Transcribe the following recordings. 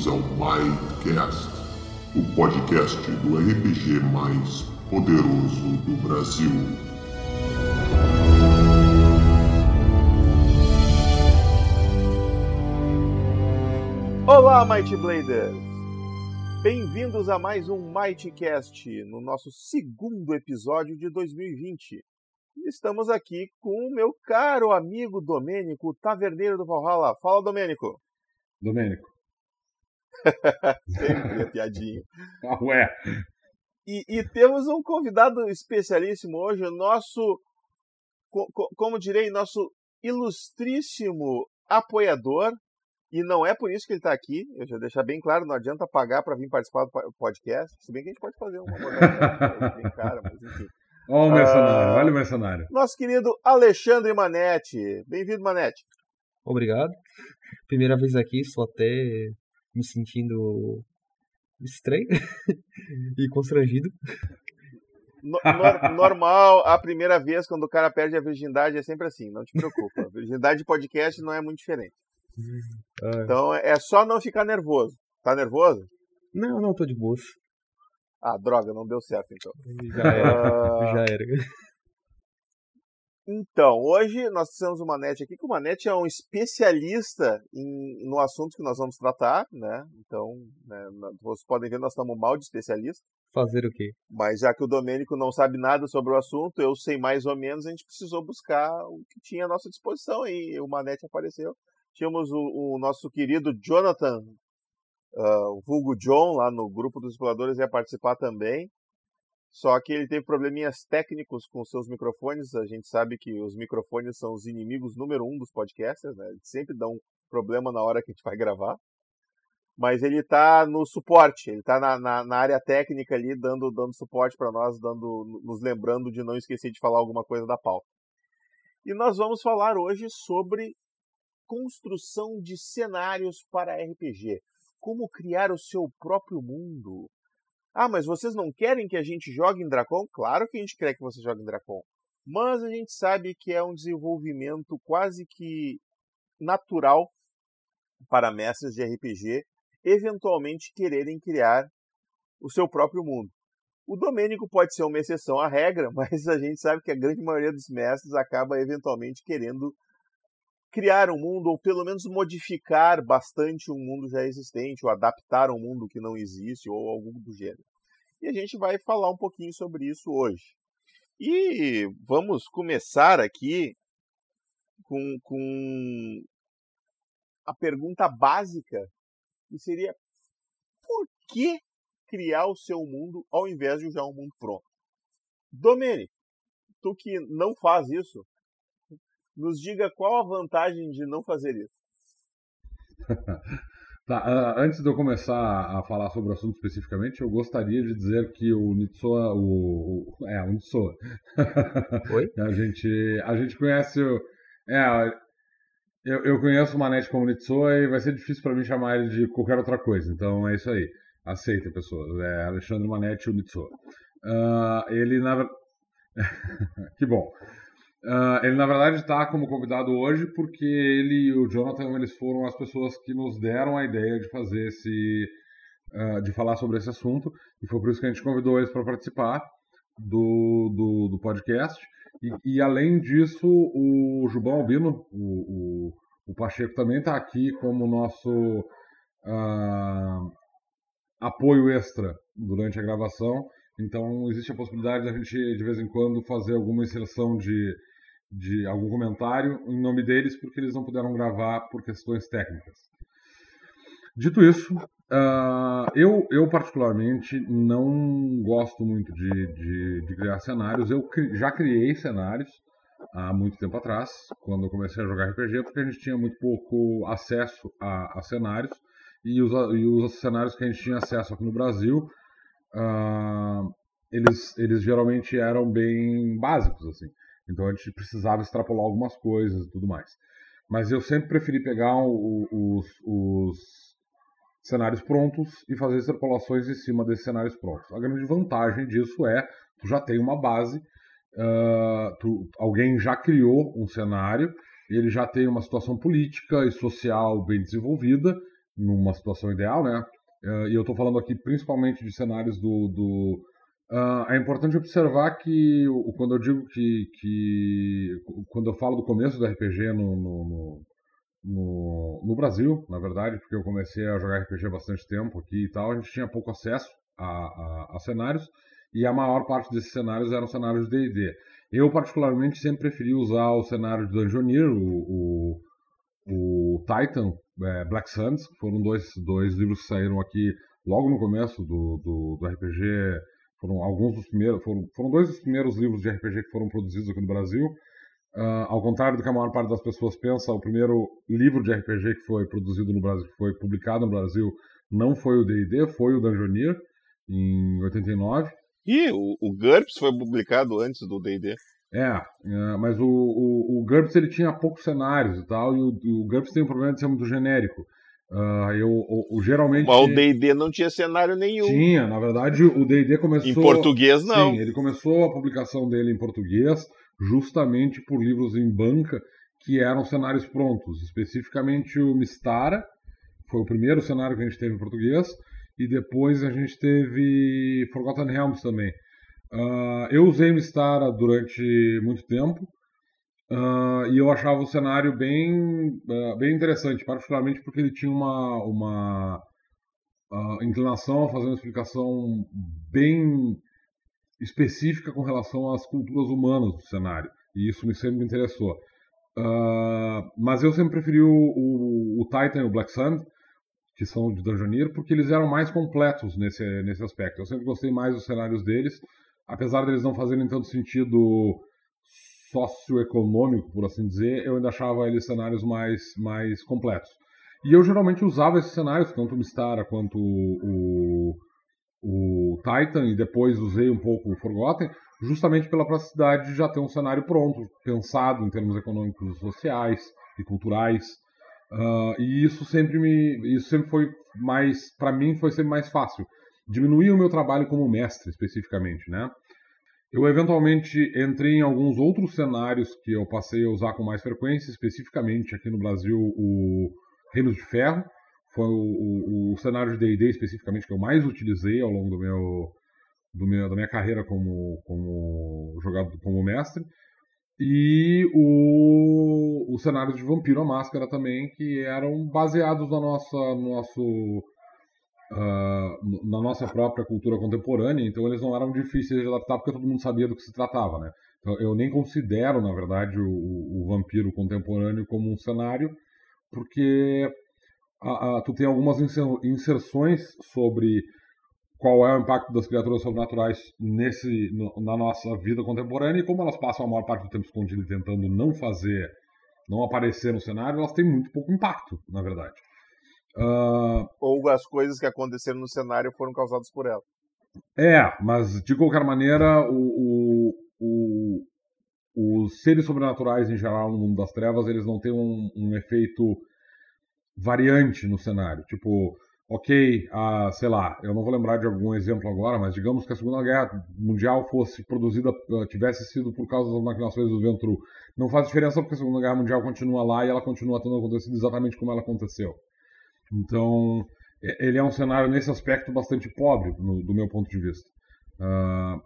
Bem-vindos ao Mindcast, o podcast do RPG mais poderoso do Brasil. Olá, Mighty Bladers! Bem-vindos a mais um Mightcast, no nosso segundo episódio de 2020. Estamos aqui com o meu caro amigo Domênico, taverneiro do Valhalla. Fala, Domênico! Domênico. Sempre a piadinha. Ah, ué. E, e, temos um convidado especialíssimo hoje, o nosso, co, como direi, nosso ilustríssimo apoiador. E não é por isso que ele está aqui, eu já deixar bem claro, não adianta pagar para vir participar do podcast, se bem que a gente pode fazer uma modalidade bem cara, mas enfim. Olha o mercenário, uh, olha o mercenário. Nosso querido Alexandre Manetti. Bem-vindo, Manetti. Obrigado. Primeira vez aqui, estou até me sentindo estranho e constrangido. No, no, normal, a primeira vez quando o cara perde a virgindade é sempre assim, não te preocupa. A virgindade de podcast não é muito diferente. Então é só não ficar nervoso. Tá nervoso? Não, não, tô de boa. Ah, droga, não deu certo então. Já era. Uh... Já era. Então, hoje nós temos o Manete aqui, que o Manete é um especialista em, no assunto que nós vamos tratar, né? Então, né, vocês podem ver, nós estamos mal de especialista. Fazer o quê? Mas já que o Domênico não sabe nada sobre o assunto, eu sei mais ou menos, a gente precisou buscar o que tinha à nossa disposição e o Manete apareceu. Tínhamos o, o nosso querido Jonathan, uh, o vulgo John, lá no grupo dos exploradores, ia participar também. Só que ele teve probleminhas técnicos com seus microfones. A gente sabe que os microfones são os inimigos número um dos podcasters, né? Eles sempre dão problema na hora que a gente vai gravar. Mas ele está no suporte, ele está na, na, na, área técnica ali, dando, dando suporte para nós, dando, nos lembrando de não esquecer de falar alguma coisa da pauta. E nós vamos falar hoje sobre construção de cenários para RPG. Como criar o seu próprio mundo. Ah, mas vocês não querem que a gente jogue em Dracon? Claro que a gente quer que você jogue em Dracon. Mas a gente sabe que é um desenvolvimento quase que natural para mestres de RPG eventualmente quererem criar o seu próprio mundo. O Domênico pode ser uma exceção à regra, mas a gente sabe que a grande maioria dos mestres acaba eventualmente querendo criar um mundo, ou pelo menos modificar bastante um mundo já existente, ou adaptar um mundo que não existe, ou algo do gênero. E a gente vai falar um pouquinho sobre isso hoje. E vamos começar aqui com, com a pergunta básica, que seria por que criar o seu mundo ao invés de usar um mundo pronto? Domênico, tu que não faz isso, nos diga qual a vantagem de não fazer isso. tá, uh, antes de eu começar a falar sobre o assunto especificamente, eu gostaria de dizer que o Nitsoa, o, o é, o Nitsoa. Oi? a gente, a gente conhece o, é, eu, eu conheço o Manete como Nitsoa e vai ser difícil para mim chamar ele de qualquer outra coisa. Então é isso aí. Aceita, pessoas. É Alexandre Manete o Nitsoa. Uh, ele na que bom. Uh, ele, na verdade, está como convidado hoje porque ele e o Jonathan eles foram as pessoas que nos deram a ideia de fazer esse. Uh, de falar sobre esse assunto. E foi por isso que a gente convidou eles para participar do, do, do podcast. E, e, além disso, o Jubão Albino, o, o, o Pacheco, também está aqui como nosso uh, apoio extra durante a gravação. Então, existe a possibilidade da gente, de vez em quando, fazer alguma inserção de de algum comentário em nome deles, porque eles não puderam gravar por questões técnicas. Dito isso, uh, eu, eu particularmente não gosto muito de, de, de, criar cenários. Eu cri, já criei cenários há muito tempo atrás, quando eu comecei a jogar RPG, porque a gente tinha muito pouco acesso a, a cenários. E os, e os cenários que a gente tinha acesso aqui no Brasil, uh, eles, eles geralmente eram bem básicos, assim. Então a gente precisava extrapolar algumas coisas e tudo mais. Mas eu sempre preferi pegar o, os, os cenários prontos e fazer extrapolações em cima desses cenários prontos. A grande vantagem disso é tu já tem uma base, uh, tu, alguém já criou um cenário, ele já tem uma situação política e social bem desenvolvida, numa situação ideal, né? Uh, e eu estou falando aqui principalmente de cenários do. do uh, é importante observar que quando eu digo que, que. Quando eu falo do começo do RPG no, no, no, no, Brasil, na verdade, porque eu comecei a jogar RPG há bastante tempo aqui e tal, a gente tinha pouco acesso a, a, a cenários e a maior parte desses cenários eram cenários de D&D. Eu, particularmente, sempre preferi usar o cenário de Dungeoneer, o, o, o Titan, é, Black Suns, que foram dois, dois livros que saíram aqui logo no começo do, do, do RPG. Foram alguns dos primeiros, foram, foram dois dos primeiros livros de RPG que foram produzidos aqui no Brasil. Uh, ao contrário do que a maior parte das pessoas pensa, o primeiro livro de RPG que foi produzido no Brasil, que foi publicado no Brasil, não foi o D&D, foi o Dungeoneer, em 89. E o, o GURPS foi publicado antes do D&D. É, é, mas o, o, o GURPS ele tinha poucos cenários e tal, e o, o GURPS tem um problema de ser muito genérico. Uh, eu, o, o, geralmente. Mas o DD não tinha cenário nenhum. Tinha, na verdade, o DD começou. Em português, não. Sim, ele começou a publicação dele em português, justamente por livros em banca que eram cenários prontos. Especificamente o Mistara, foi o primeiro cenário que a gente teve em português, e depois a gente teve Forgotten Realms também. Uh, eu usei Mistara durante muito tempo uh, e eu achava o cenário bem, uh, bem interessante, particularmente porque ele tinha uma, uma inclinação a fazer uma explicação bem específica com relação às culturas humanas do cenário, e isso me sempre me interessou. mas eu sempre preferi o, o, o Titan e o Black Sun, que são de Dungeoneer, porque eles eram mais completos nesse, nesse aspecto. Eu sempre gostei mais dos cenários deles, apesar deles não fazerem tanto sentido socioeconômico, por assim dizer, eu ainda achava eles cenários mais, mais completos. E eu geralmente usava esses cenários, tanto o Mistara quanto o, o, Titan, e depois usei um pouco o Forgotten, justamente pela praticidade de já ter um cenário pronto, pensado em termos econômicos, sociais e culturais. Uh, e isso sempre me, isso sempre foi mais, para mim foi sempre mais fácil. Diminuir o meu trabalho como mestre, especificamente, né? Eu eventualmente entrei em alguns outros cenários que eu passei a usar com mais frequência, especificamente aqui no Brasil o Reinos de Ferro, foi o, o, o cenário de D&D especificamente que eu mais utilizei ao longo do meu, do meu da minha carreira como, como jogador, como mestre. E o, o cenário de Vampiro a Máscara também, que eram baseados na nossa, no nosso, uh, na nossa própria cultura contemporânea, então eles não eram difíceis de adaptar porque todo mundo sabia do que se tratava, né? Então, eu nem considero, na verdade, o, o vampiro contemporâneo como um cenário, porque a, a, tu tem algumas inserções sobre qual é o impacto das criaturas sobrenaturais nesse, no, na nossa vida contemporânea e como elas passam a maior parte do tempo escondidas tentando não fazer, não aparecer no cenário, elas têm muito pouco impacto, na verdade. Uh... Ou as coisas que aconteceram no cenário foram causadas por ela. É, mas de qualquer maneira, o, o, o, os seres sobrenaturais em geral no mundo das trevas, eles não têm um, um efeito variante no cenário. Tipo, ok, sei lá, eu não vou lembrar de algum exemplo agora, mas digamos que a Segunda Guerra Mundial fosse produzida, eh, tivesse sido por causa das maquinações do Ventru. Não faz diferença porque a Segunda Guerra Mundial continua lá e ela continua tendo acontecido exatamente como ela aconteceu. Então, ele é um cenário nesse aspecto bastante pobre, no, do meu ponto de vista. Uh,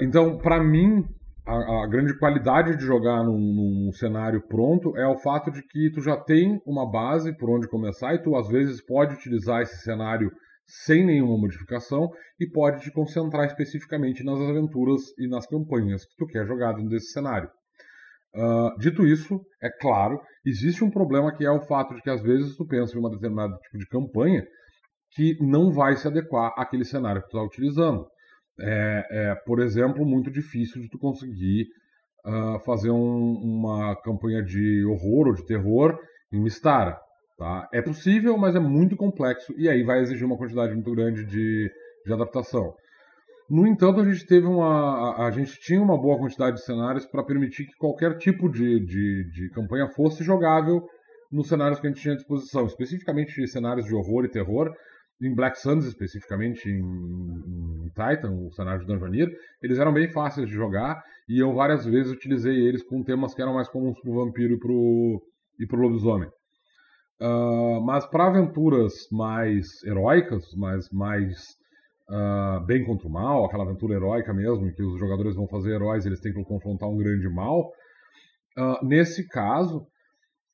então, para mim, a, a, grande qualidade de jogar num, num, cenário pronto é o fato de que tu já tem uma base por onde começar e tu às vezes pode utilizar esse cenário sem nenhuma modificação e pode te concentrar especificamente nas aventuras e nas campanhas que tu quer jogar dentro desse cenário. Uh, dito isso, é claro, existe um problema que é o fato de que às vezes tu pensa em uma determinado tipo de campanha que não vai se adequar àquele cenário que tu está utilizando é, é, por exemplo, muito difícil de tu conseguir uh, fazer um, uma campanha de horror ou de terror em Mistara. Tá? É possível, mas é muito complexo e aí vai exigir uma quantidade muito grande de, de adaptação. No entanto, a gente teve uma, a, a gente tinha uma boa quantidade de cenários para permitir que qualquer tipo de, de, de campanha fosse jogável nos cenários que a gente tinha à disposição, especificamente cenários de horror e terror, em Black Suns, especificamente em, em Titan, o cenário de Dungeoneer, eles eram bem fáceis de jogar e eu várias vezes utilizei eles com temas que eram mais comuns pro vampiro e pro, e pro lobisomem. Uh, mas para aventuras mais heróicas, mais, mais uh, bem contra o mal, aquela aventura heróica mesmo, em que os jogadores vão fazer heróis eles têm que confrontar um grande mal, uh, nesse caso,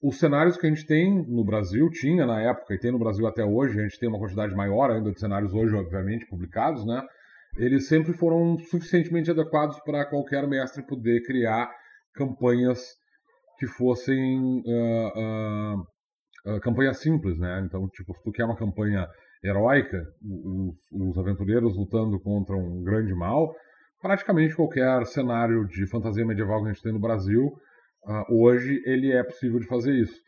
os cenários que a gente tem no Brasil, tinha na época e tem no Brasil até hoje, a gente tem uma quantidade maior ainda de cenários hoje, obviamente, publicados, né? Eles sempre foram suficientemente adequados para qualquer mestre poder criar campanhas que fossem uh, uh, campanhas simples, né? Então, tipo, se tu quer uma campanha heróica, os, os aventureiros lutando contra um grande mal, praticamente qualquer cenário de fantasia medieval que a gente tem no Brasil Uh, hoje ele é possível de fazer isso.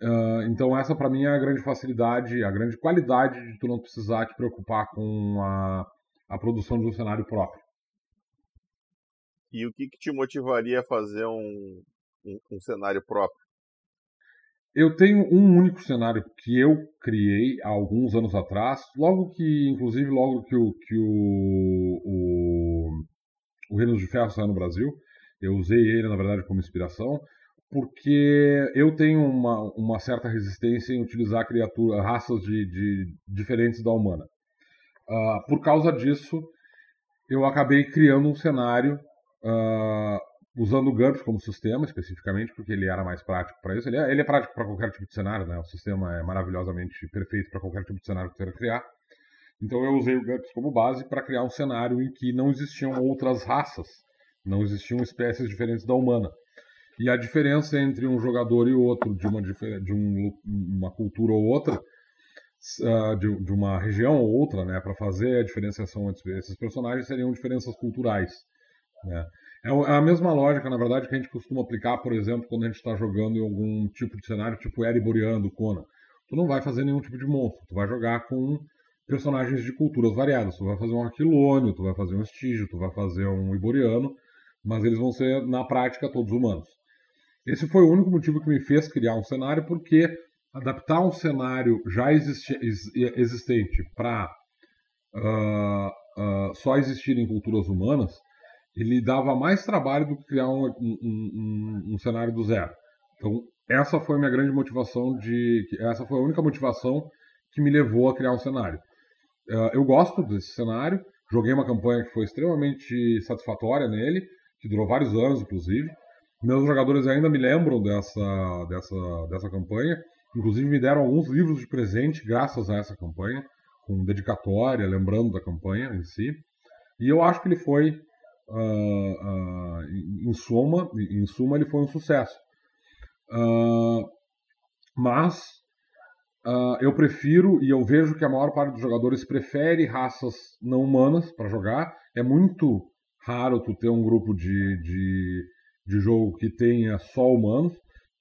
Uh, então essa para mim é a grande facilidade, a grande qualidade de tu não precisar te preocupar com a, a produção de um cenário próprio. E o que, que te motivaria a fazer um, um, um, cenário próprio? Eu tenho um único cenário que eu criei há alguns anos atrás, logo que, inclusive, logo que o, que o, o, o Reino de Ferro saiu no Brasil, eu usei ele, na verdade, como inspiração, porque eu tenho uma, uma certa resistência em utilizar criaturas, raças de, de diferentes da humana. Uh, por causa disso, eu acabei criando um cenário uh, usando o GURPS como sistema, especificamente, porque ele era mais prático para isso. Ele é, ele é prático para qualquer tipo de cenário, né? O sistema é maravilhosamente perfeito para qualquer tipo de cenário que você queira criar. Então eu usei o GURPS como base para criar um cenário em que não existiam outras raças não existiam espécies diferentes da humana. E a diferença entre um jogador e outro, de uma, de um, uma cultura ou outra, uh, de, de, uma região ou outra, né, para fazer a diferenciação entre esses personagens, seriam diferenças culturais. Né? É, é a mesma lógica, na verdade, que a gente costuma aplicar, por exemplo, quando a gente está jogando em algum tipo de cenário, tipo Ereboriano, do Conan. Tu não vai fazer nenhum tipo de monstro, tu vai jogar com personagens de culturas variadas. Tu vai fazer um Aquilônio, tu vai fazer um Estígio, tu vai fazer um Iboriano, mas eles vão ser, na prática, todos humanos. Esse foi o único motivo que me fez criar um cenário, porque adaptar um cenário já existi existente para uh, ah, uh, ah, só existir em culturas humanas, ele dava mais trabalho do que criar um, um, um, um cenário do zero. Então, essa foi a minha grande motivação de. Essa foi a única motivação que me levou a criar um cenário. Uh, eu gosto desse cenário, joguei uma campanha que foi extremamente satisfatória nele que durou vários anos, inclusive. Meus jogadores ainda me lembram dessa, dessa, dessa campanha. Inclusive me deram alguns livros de presente graças a essa campanha, com dedicatória, lembrando da campanha em si. E eu acho que ele foi, uh, em, suma, em suma, ele foi um sucesso. Uh, mas eu prefiro, e eu vejo que a maior parte dos jogadores prefere raças não humanas para jogar. É muito raro tu ter um grupo de, de, de jogo que tenha só humanos.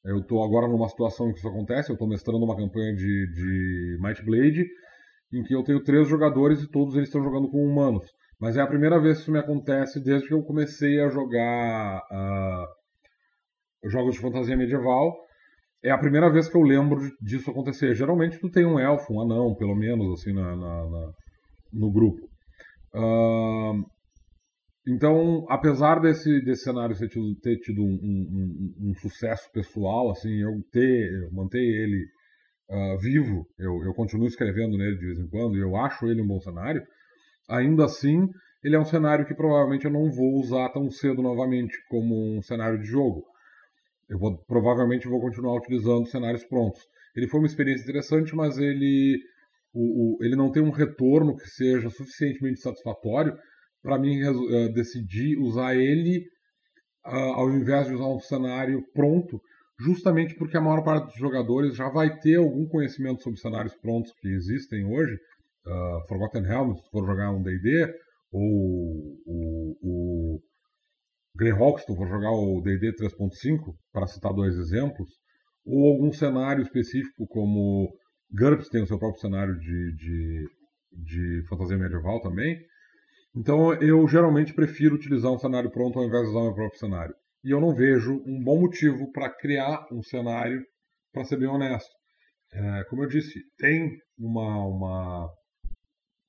Eu estou agora numa situação em que isso acontece, eu estou mestrando uma campanha de, de Might Blade, em que eu tenho três jogadores e todos eles estão jogando com humanos. Mas é a primeira vez que isso me acontece desde que eu comecei a jogar uh, jogos de fantasia medieval. É a primeira vez que eu lembro disso acontecer. Geralmente tu tem um elfo, um anão, pelo menos, assim, na, na, na no grupo. Uh, então, apesar desse, desse cenário ter tido, ter tido um, um, um, sucesso pessoal, assim, eu ter, eu manter ele uh, vivo, eu, eu continuo escrevendo nele de vez em quando, e eu acho ele um bom cenário, ainda assim, ele é um cenário que provavelmente eu não vou usar tão cedo novamente como um cenário de jogo. Eu vou, provavelmente vou continuar utilizando cenários prontos. Ele foi uma experiência interessante, mas ele, o, o, ele não tem um retorno que seja suficientemente satisfatório para mim uh, decidir usar ele uh, ao invés de usar um cenário pronto, justamente porque a maior parte dos jogadores já vai ter algum conhecimento sobre cenários prontos que existem hoje. Uh, Forgotten Realms, se for jogar um D&D, ou o, o Greyhawk, se for jogar o D&D 3.5, para citar dois exemplos, ou algum cenário específico como GURPS tem o seu próprio cenário de, de, de fantasia medieval também, então eu geralmente prefiro utilizar um cenário pronto ao invés de usar o meu próprio cenário. E eu não vejo um bom motivo para criar um cenário, para ser bem honesto. É, como eu disse, tem uma, uma,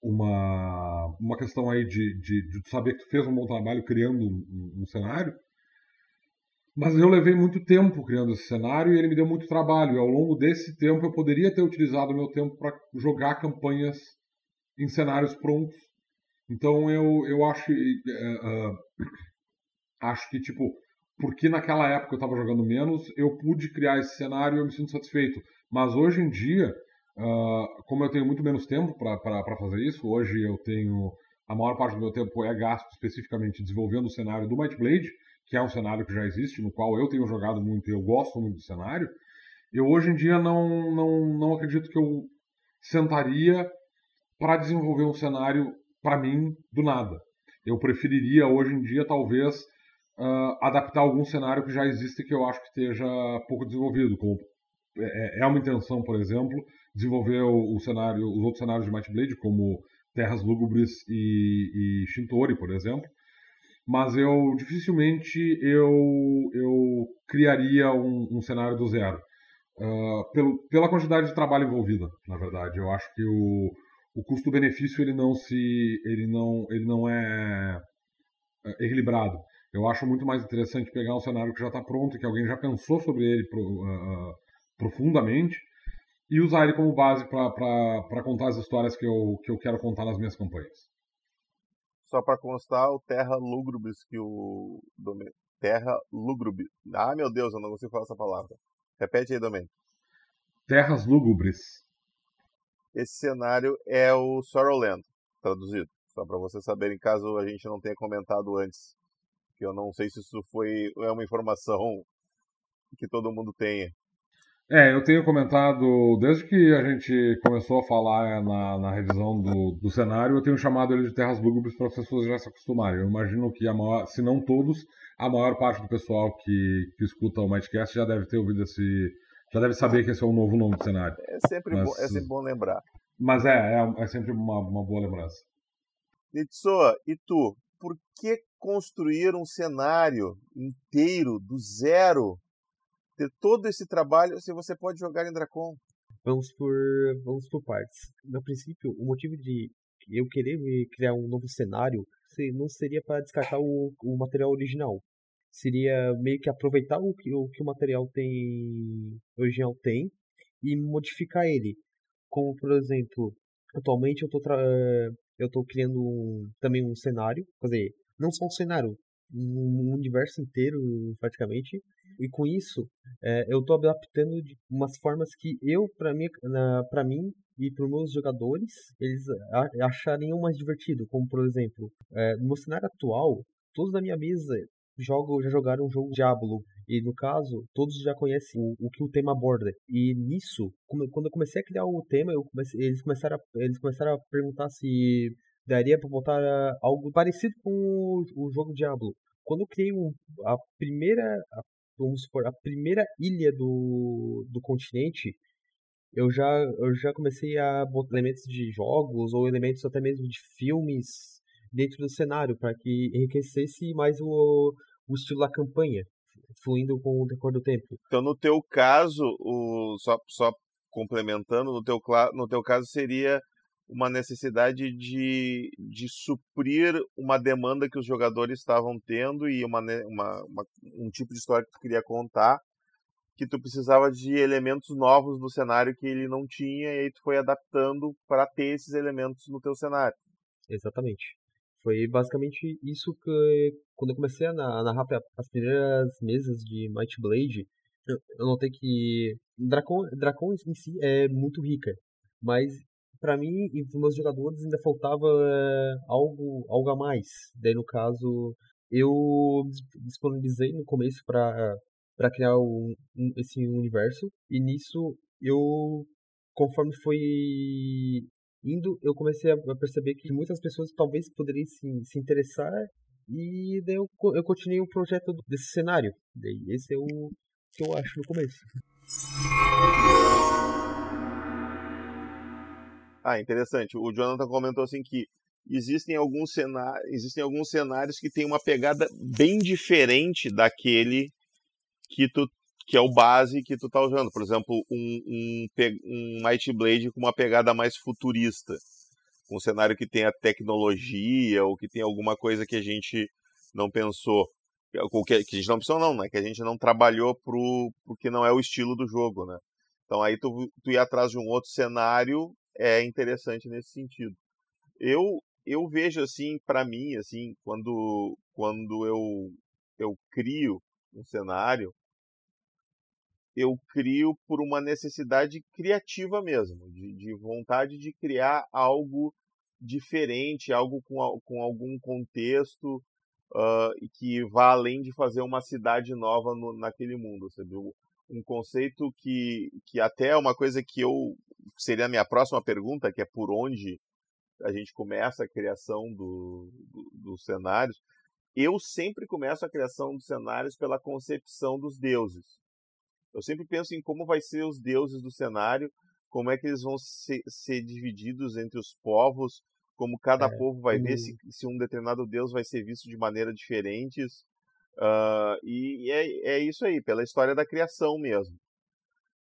uma, uma questão aí de, de, de saber que tu fez um bom trabalho criando um, um cenário, Mas eu levei muito tempo criando esse cenário e ele me deu muito trabalho. E ao longo desse tempo eu poderia ter utilizado o meu tempo para jogar campanhas em cenários prontos. Então eu, eu acho, uh, acho que, tipo, porque naquela época eu estava jogando menos, eu pude criar esse cenário e eu me sinto satisfeito. Mas hoje em dia, uh, como eu tenho muito menos tempo para fazer isso, hoje eu tenho. A maior parte do meu tempo é gasto especificamente desenvolvendo o cenário do Might Blade, que é um cenário que já existe, no qual eu tenho jogado muito e eu gosto muito do cenário. Eu hoje em dia não, não, não acredito que eu sentaria para desenvolver um cenário para mim do nada. Eu preferiria hoje em dia talvez uh, adaptar algum cenário que já existe que eu acho que esteja pouco desenvolvido, como é, é, é uma intenção, por exemplo, desenvolver o, o, cenário, os outros cenários de Might Blade, como Terras Lúgubres e, e Shintori, por exemplo. Mas eu dificilmente eu, eu criaria um, um cenário do zero. Uh, pelo, pela quantidade de trabalho envolvida, na verdade. Eu acho que o, o custo-benefício ele não se ele não ele não é, é equilibrado. Eu acho muito mais interessante pegar um cenário que já está pronto, que alguém já pensou sobre ele pro, uh, profundamente, e usar ele como base para contar as histórias que eu, que eu quero contar nas minhas campanhas. Só para constar, o Terra Lugrubis que o Terra Lugrubis. Ah, meu Deus, eu não consigo falar essa palavra. Repete aí, Domênico. Terras Lúgubres. Esse cenário é o Sorrowland, traduzido. Só para vocês saberem, caso a gente não tenha comentado antes que eu não sei se isso foi é uma informação que todo mundo tenha. É, eu tenho comentado, desde que a gente começou a falar na, na revisão do, do cenário, eu tenho chamado ele de Terras Lúgubres para as pessoas já se acostumarem. Eu imagino que, a maior, se não todos, a maior parte do pessoal que, que escuta o Mightcast já deve ter ouvido esse. já deve saber que esse é o novo nome do cenário. É sempre, mas, bom, é sempre bom lembrar. Mas é, é, é sempre uma, uma boa lembrança. Nitsoa, e tu? Por que construir um cenário inteiro do zero, ter todo esse trabalho, se você pode jogar em Dracon. Vamos por, vamos por partes. No princípio, o motivo de eu querer criar um novo cenário não seria para descartar o, o material original. Seria meio que aproveitar o que o, que o material tem original tem e modificar ele. Como, por exemplo, atualmente eu estou eu tô criando um, também um cenário, quer dizer, não só um cenário, um universo inteiro praticamente. E com isso, é, eu estou adaptando de umas formas que eu, para mim, para mim e para os meus jogadores, eles achariam mais divertido. Como por exemplo, é, no cenário atual, todos da minha mesa jogam, já jogaram um jogo Diablo. E no caso, todos já conhecem o, o que o tema aborda. E nisso, quando eu comecei a criar o tema, comecei, eles, começaram a, eles começaram a perguntar se daria para botar eh, algo parecido com o, jogo Diablo. Quando eu criei a primeira, vamos supor, a primeira ilha do, do continente, eu já, eu já comecei a botar elementos de jogos ou elementos até mesmo de filmes dentro do cenário para que enriquecesse mais o, o estilo da campanha, fluindo com o decorrer do tempo. Então, no teu caso, o, só, só complementando, no teu, no teu caso seria uma necessidade de, de suprir uma demanda que os jogadores estavam tendo e uma, uma, uma, um tipo de história que tu queria contar, que tu precisava de elementos novos no cenário que ele não tinha e aí tu foi adaptando para ter esses elementos no teu cenário. Exatamente. Foi basicamente isso que quando eu comecei a narrar as primeiras mesas de Might Blade, eu notei que Dracon, Dracon em si é muito rica, mas para mim e para meus jogadores ainda faltava é, algo, algo a mais. Daí, no caso, eu disponibilizei no começo para para criar um, esse universo. E nisso eu conforme foi indo eu comecei a perceber que muitas pessoas talvez poderiam se, se interessar. E daí eu, eu continuei o projeto desse cenário. Daí esse é o que eu acho no começo ah, interessante. O Jonathan comentou assim que existem alguns cenários, existem alguns cenários que têm uma pegada bem diferente daquele que tu que é o base que tu tá usando. Por exemplo, um, um, um Might Blade com uma pegada mais futurista. Um cenário que tenha tecnologia ou que tenha alguma coisa que a gente não pensou. que, a gente não opção não, né? Que a gente não trabalhou pro, pro que não é o estilo do jogo, né? Então aí tu, tu atrás de um outro cenário é interessante nesse sentido. Eu eu vejo assim, para mim, assim, quando quando eu eu crio um cenário, eu crio por uma necessidade criativa mesmo, de, de vontade de criar algo diferente, algo com, com algum contexto uh, que vá além de fazer uma cidade nova no, naquele mundo, sabe? Um conceito que, que até é uma coisa que eu seria a minha próxima pergunta, que é por onde a gente começa a criação do, do, dos cenários. Eu sempre começo a criação dos cenários pela concepção dos deuses. Eu sempre penso em como vai ser os deuses do cenário, como é que eles vão ser, ser divididos entre os povos, como cada é, povo vai ver se, se, um determinado deus vai ser visto de maneira diferentes. Uh, e, é, é, isso aí, pela história da criação mesmo.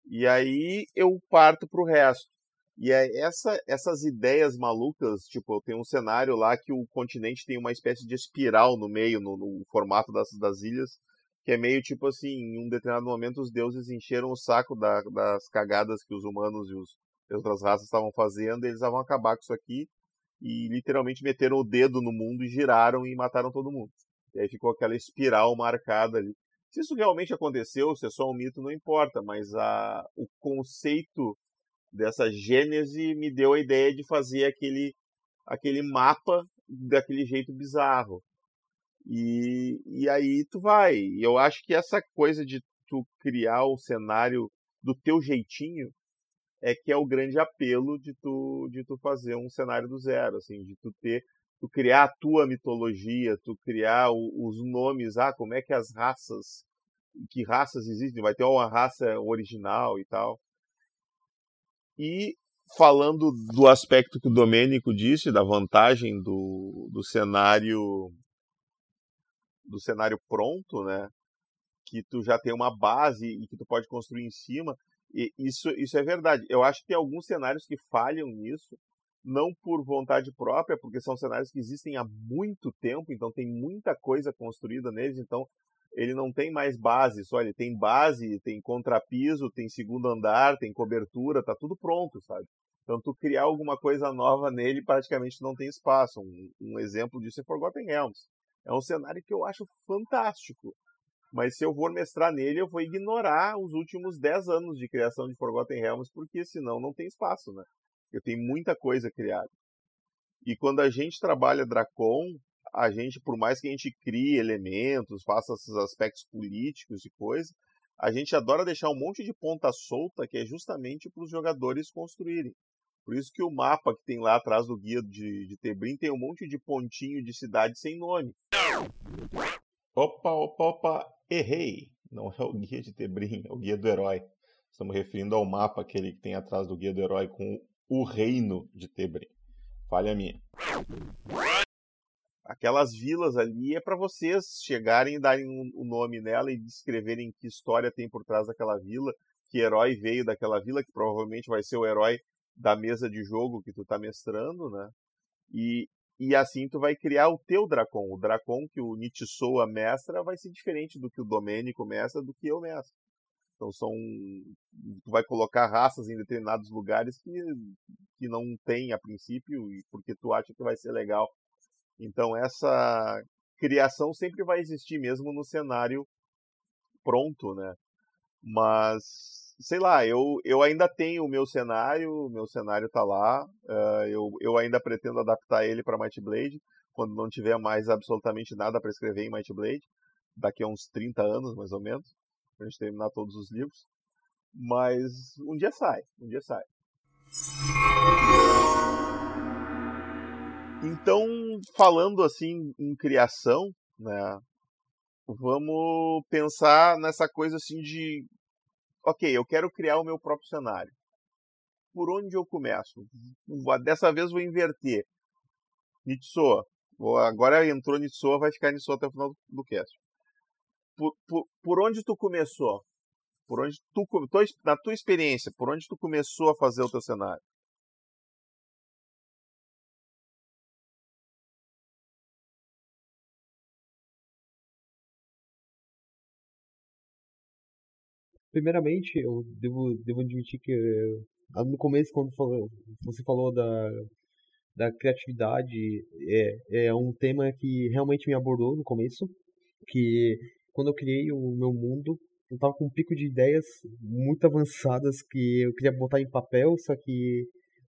E aí eu parto para o resto. E é essa, essas ideias malucas, tipo, eu tenho um cenário lá que o continente tem uma espécie de espiral no meio, no, no formato das, das ilhas, que é meio tipo assim, em um determinado momento os deuses encheram o saco da, das cagadas que os humanos e os, as outras raças estavam fazendo, eles vão acabar com isso aqui, e literalmente meteram o dedo no mundo e giraram e mataram todo mundo. E aí ficou aquela espiral marcada ali. Se isso realmente aconteceu, se é só um mito, não importa, mas a, o conceito dessa gênese me deu a ideia de fazer aquele, aquele mapa daquele jeito bizarro. E, e aí tu vai. E eu acho que essa coisa de tu criar o cenário do teu jeitinho é que é o grande apelo de tu, de tu fazer um cenário do zero, assim, de tu ter, tu criar a tua mitologia, tu criar o, os nomes, ah, como é que as raças, que raças existem, vai ter uma raça original e tal. E falando do aspecto que o Domênico disse, da vantagem do, do cenário do cenário pronto, né? Que tu já tem uma base e que tu pode construir em cima. E isso, isso é verdade. Eu acho que tem alguns cenários que falham nisso, não por vontade própria, porque são cenários que existem há muito tempo, então tem muita coisa construída neles, então ele não tem mais base, só ele tem base, tem contrapiso, tem segundo andar, tem cobertura, tá tudo pronto, sabe? Então tu criar alguma coisa nova nele praticamente não tem espaço. Um, um exemplo disso é Forgotten Realms. É um cenário que eu acho fantástico. Mas se eu for mestrar nele, eu vou ignorar os últimos 10 anos de criação de Forgotten Realms, porque senão não tem espaço, né? Eu tenho muita coisa criada. E quando a gente trabalha Dracon, a gente, por mais que a gente crie elementos, faça esses aspectos políticos e coisa, a gente adora deixar um monte de ponta solta que é justamente para os jogadores construírem. Por isso que o mapa que tem lá atrás do guia de, de Tebrim tem um monte de pontinho de cidade sem nome. Opa, opa, opa, errei. Não é o guia de Tebrim, é o guia do herói. Estamos referindo ao mapa aquele que tem atrás do guia do herói com o reino de Tebrim. Falha minha. Aquelas vilas ali é para vocês chegarem e darem o um, um nome nela e descreverem que história tem por trás daquela vila, que herói veio daquela vila, que provavelmente vai ser o herói da mesa de jogo que tu tá mestrando, né? E, e assim tu vai criar o teu Dracon. O Dracon que o Nitsua mestra vai ser diferente do que o Domênico mestra, do que eu mestro. Então são. Tu vai colocar raças em determinados lugares que, que não tem a princípio, e porque tu acha que vai ser legal. Então essa criação sempre vai existir mesmo no cenário pronto, né? Mas sei lá, eu, eu ainda tenho o meu cenário, meu cenário tá lá, uh, eu, eu ainda pretendo adaptar ele para Might Blade, quando não tiver mais absolutamente nada para escrever em Might Blade, daqui a uns 30 anos mais ou menos, pra gente terminar todos os livros. Mas um dia sai, um dia sai. Então, falando assim em criação, né, vamos pensar nessa coisa assim de ok, eu quero criar o meu próprio cenário. Por onde eu começo? Dessa vez vou inverter. Nitsoa. Agora entrou Nitsoa, vai ficar Nitsoa até o final do cast por, por, por onde tu começou? Por onde tu, na tua experiência, por onde tu começou a fazer o teu cenário? Primeiramente, eu devo, devo admitir que ah, no começo, quando você falou da, da criatividade, é, é um tema que realmente me abordou no começo, que quando eu criei o meu mundo, eu tava com um pico de ideias muito avançadas que eu queria botar em papel, só que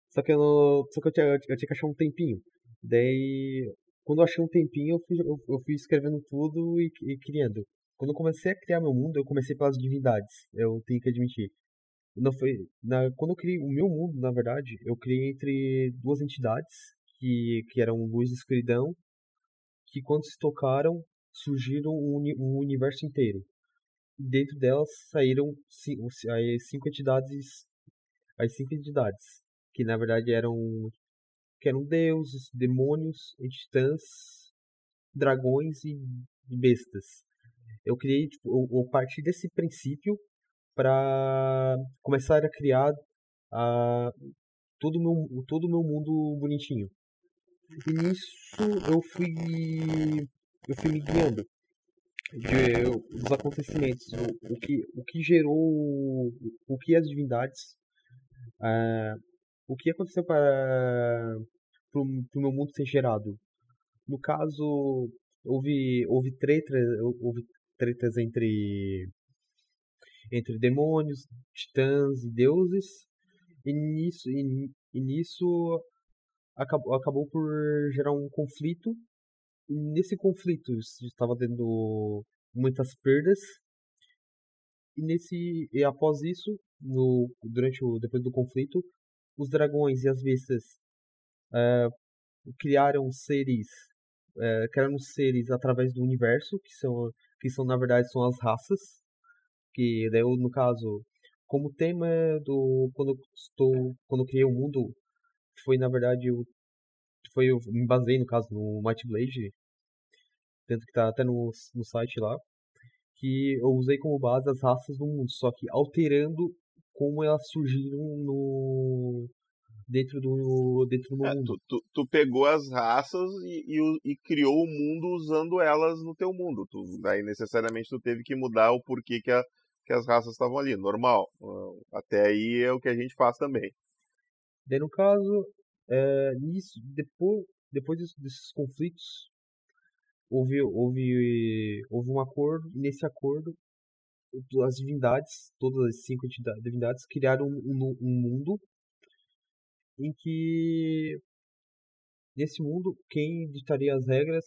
só que eu, só que eu, tinha, eu tinha que achar um tempinho. Daí, quando eu achei um tempinho, eu fui, eu, eu fui escrevendo tudo e, e criando. Quando eu comecei a criar meu mundo, eu comecei pelas divindades. Eu tenho que admitir. Não foi, na, quando eu criei o meu mundo, na verdade, eu criei entre duas entidades que, que eram luz e escuridão, que quando se tocaram, surgiram um, um universo inteiro. Dentro delas saíram cinco, as cinco entidades, as cinco entidades, que na verdade eram que eram deuses, demônios, titãs, dragões e bestas. Eu criei, tipo, eu, eu parti desse princípio para começar a criar a, todo o meu, todo meu mundo bonitinho. E nisso eu fui eu fui me guiando de, dos acontecimentos, o, o, que, o que gerou, o, que as divindades, uh, o que aconteceu para o meu mundo ser gerado. No caso, houve, houve, treta, houve tretas entre, entre demônios, titãs e deuses, e nisso, e, e nisso acabou, acabou por gerar um conflito nesse conflito estava tendo muitas perdas. E nesse e após isso no durante o depois do conflito os dragões e as bestas uh, criaram seres uh, criaram seres através do universo que são que são na verdade são as raças. Que daí no caso como tema do quando eu estou quando eu criei o mundo foi na verdade o foi eu me baseei no caso no Might Blade tanto que tá até no, no site lá, que eu usei como base as raças do mundo, só que alterando como elas surgiram no dentro do dentro do é, mundo. Tu, tu, tu, pegou as raças e, e, e, criou o mundo usando elas no teu mundo. Tu, daí necessariamente tu teve que mudar o porquê que, a, que as raças estavam ali. Normal. Até aí é o que a gente faz também. Daí no caso, é, nisso, depois, depois desses conflitos, houve, houve, houve um acordo, e nesse acordo as divindades, todas as cinco divindades, criaram um, um mundo em que nesse mundo quem ditaria as regras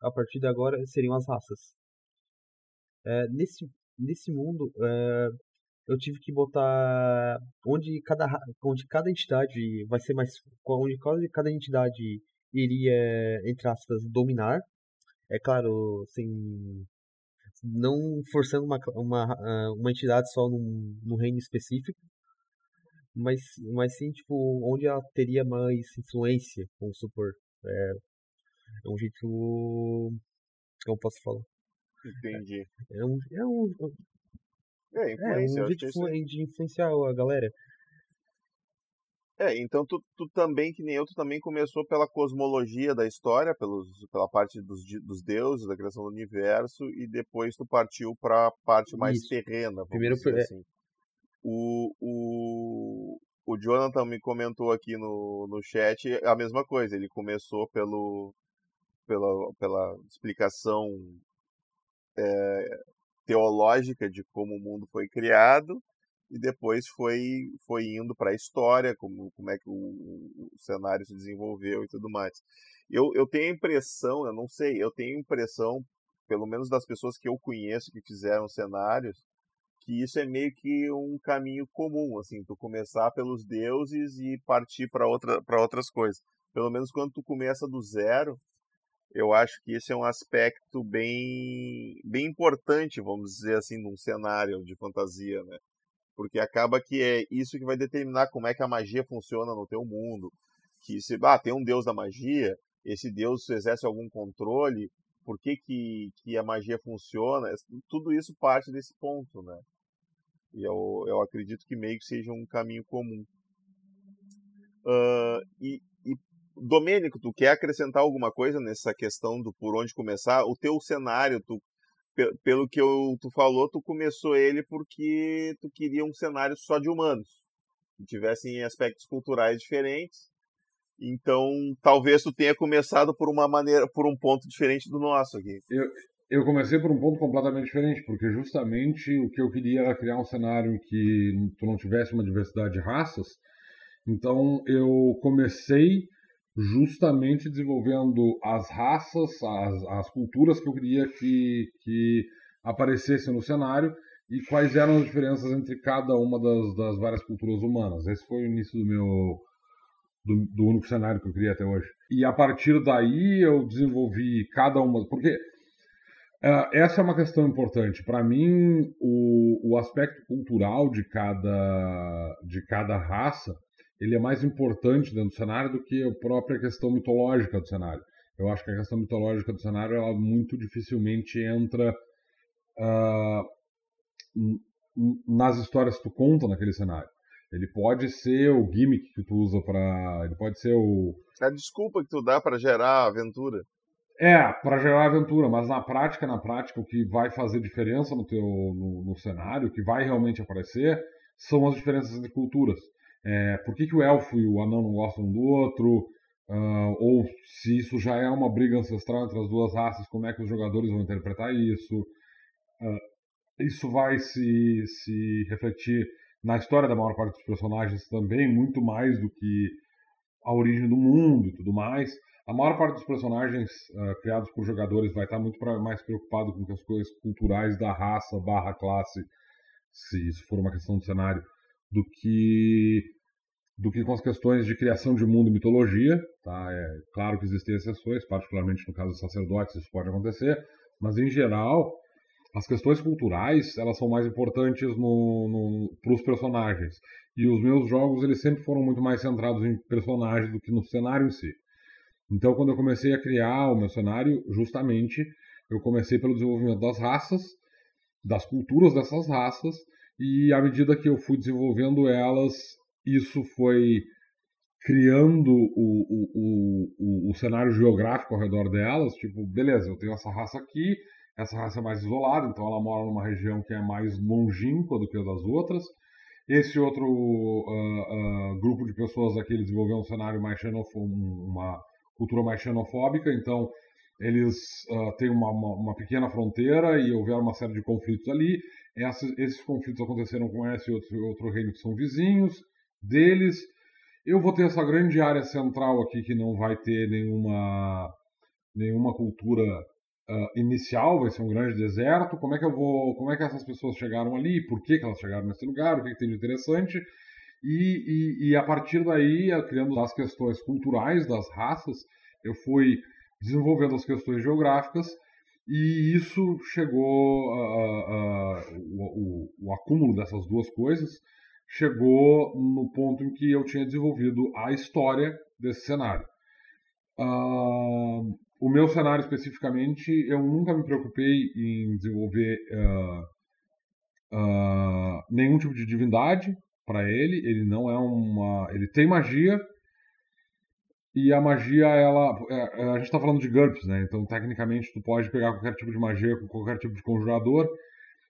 a partir de agora seriam as raças. É, nesse, nesse mundo é, eu tive que botar onde cada, onde cada entidade vai ser mais. onde cada entidade iria, entre aspas, dominar é claro, assim, não forçando uma, uma, ah, uma entidade só num, num reino específico, mas, mas sim, tipo, onde ela teria mais influência, vamos supor. É, é um jeito. Como posso falar? Entendi. É um. É um, é, influência, é um jeito de, de influenciar a galera. É, então tu, tu também, que nem eu, tu também começou pela cosmologia da história, pelos, pela parte dos, dos deuses, da criação do universo, e depois tu partiu para a parte mais Isso. terrena, Primeiro, dizer é assim. O, o, o Jonathan me comentou aqui no, no chat a mesma coisa, ele começou pelo, pela, pela explicação é, teológica de como o mundo foi criado, e depois foi, foi indo para a história, como, como é que o, o, cenário se desenvolveu e tudo mais. Eu, eu tenho a impressão, eu não sei, eu tenho a impressão, pelo menos das pessoas que eu conheço que fizeram cenários, que isso é meio que um caminho comum, assim, tu começar pelos deuses e partir para outra, outras coisas. Pelo menos quando tu começa do zero, eu acho que esse é um aspecto bem, bem importante, vamos dizer assim, num cenário de fantasia, né? Porque acaba que é isso que vai determinar como é que a magia funciona no teu mundo. Que se ah, tem um deus da magia, esse deus exerce algum controle, por que, que, que a magia funciona, tudo isso parte desse ponto, né? E eu, eu acredito que meio que seja um caminho comum. Uh, e, e, Domênico, tu quer acrescentar alguma coisa nessa questão do por onde começar? O teu cenário, tu pelo que eu, tu falou, tu começou ele porque tu queria um cenário só de humanos, que tivessem aspectos culturais diferentes. Então, talvez tu tenha começado por uma maneira, por um ponto diferente do nosso aqui. Eu, eu comecei por um ponto completamente diferente, porque justamente o que eu queria era criar um cenário em que tu não tivesse uma diversidade de raças. Então, eu comecei justamente desenvolvendo as raças, as, as culturas que eu queria que, que aparecessem no cenário e quais eram as diferenças entre cada uma das, das várias culturas humanas. Esse foi o início do meu do, do, único cenário que eu criei até hoje. E a partir daí eu desenvolvi cada uma, porque uh, essa é uma questão importante. Para mim, o, o aspecto cultural de cada de cada raça ele é mais importante dentro do cenário do que a própria questão mitológica do cenário. Eu acho que a questão mitológica do cenário ela muito dificilmente entra uh, nas histórias que tu conta naquele cenário. Ele pode ser o gimmick que tu usa para, ele pode ser o a desculpa que tu dá para gerar aventura. É, para gerar aventura, mas na prática, na prática, o que vai fazer diferença no teu no, no cenário, o que vai realmente aparecer, são as diferenças entre culturas. É, por que, que o elfo e o anão não gostam do outro? Uh, ou se isso já é uma briga ancestral entre as duas raças, como é que os jogadores vão interpretar isso? Uh, isso vai se, se refletir na história da maior parte dos personagens também, muito mais do que a origem do mundo e tudo mais. A maior parte dos personagens uh, criados por jogadores vai estar muito pra, mais preocupado com as coisas culturais da raça barra classe, se isso for uma questão do cenário, do que do que com as questões de criação de mundo e mitologia. Tá? É claro que existem exceções, particularmente no caso dos sacerdotes isso pode acontecer, mas em geral as questões culturais elas são mais importantes para os personagens. E os meus jogos eles sempre foram muito mais centrados em personagens do que no cenário em si. Então quando eu comecei a criar o meu cenário, justamente eu comecei pelo desenvolvimento das raças, das culturas dessas raças, e à medida que eu fui desenvolvendo elas, isso foi criando o, o, o, o, cenário geográfico ao redor delas, tipo, beleza, eu tenho essa raça aqui, essa raça é mais isolada, então ela mora numa região que é mais longínqua do que a das outras. Esse outro uh, uh, grupo de pessoas aqui, desenvolveu um cenário mais xenofóbico, uma cultura mais xenofóbica, então eles uh, têm uma, uma, uma, pequena fronteira e houveram uma série de conflitos ali. Esses, esses conflitos aconteceram com esse outro, outro reino que são vizinhos deles. Eu vou ter essa grande área central aqui que não vai ter nenhuma, nenhuma cultura uh, inicial, vai ser um grande deserto. Como é que eu vou, como é que essas pessoas chegaram ali? Por que, que elas chegaram nesse lugar? O que, que tem de interessante? E, e, e, a partir daí, criando as questões culturais das raças, eu fui desenvolvendo as questões geográficas e isso chegou a, a, a o, o, o, acúmulo dessas duas coisas chegou no ponto em que eu tinha desenvolvido a história desse cenário. Uh, o meu cenário especificamente, eu nunca me preocupei em desenvolver uh, uh, nenhum tipo de divindade para ele. Ele não é uma, ele tem magia e a magia ela, é, é, a gente está falando de GURPS, né? Então tecnicamente tu pode pegar qualquer tipo de magia com qualquer tipo de conjurador.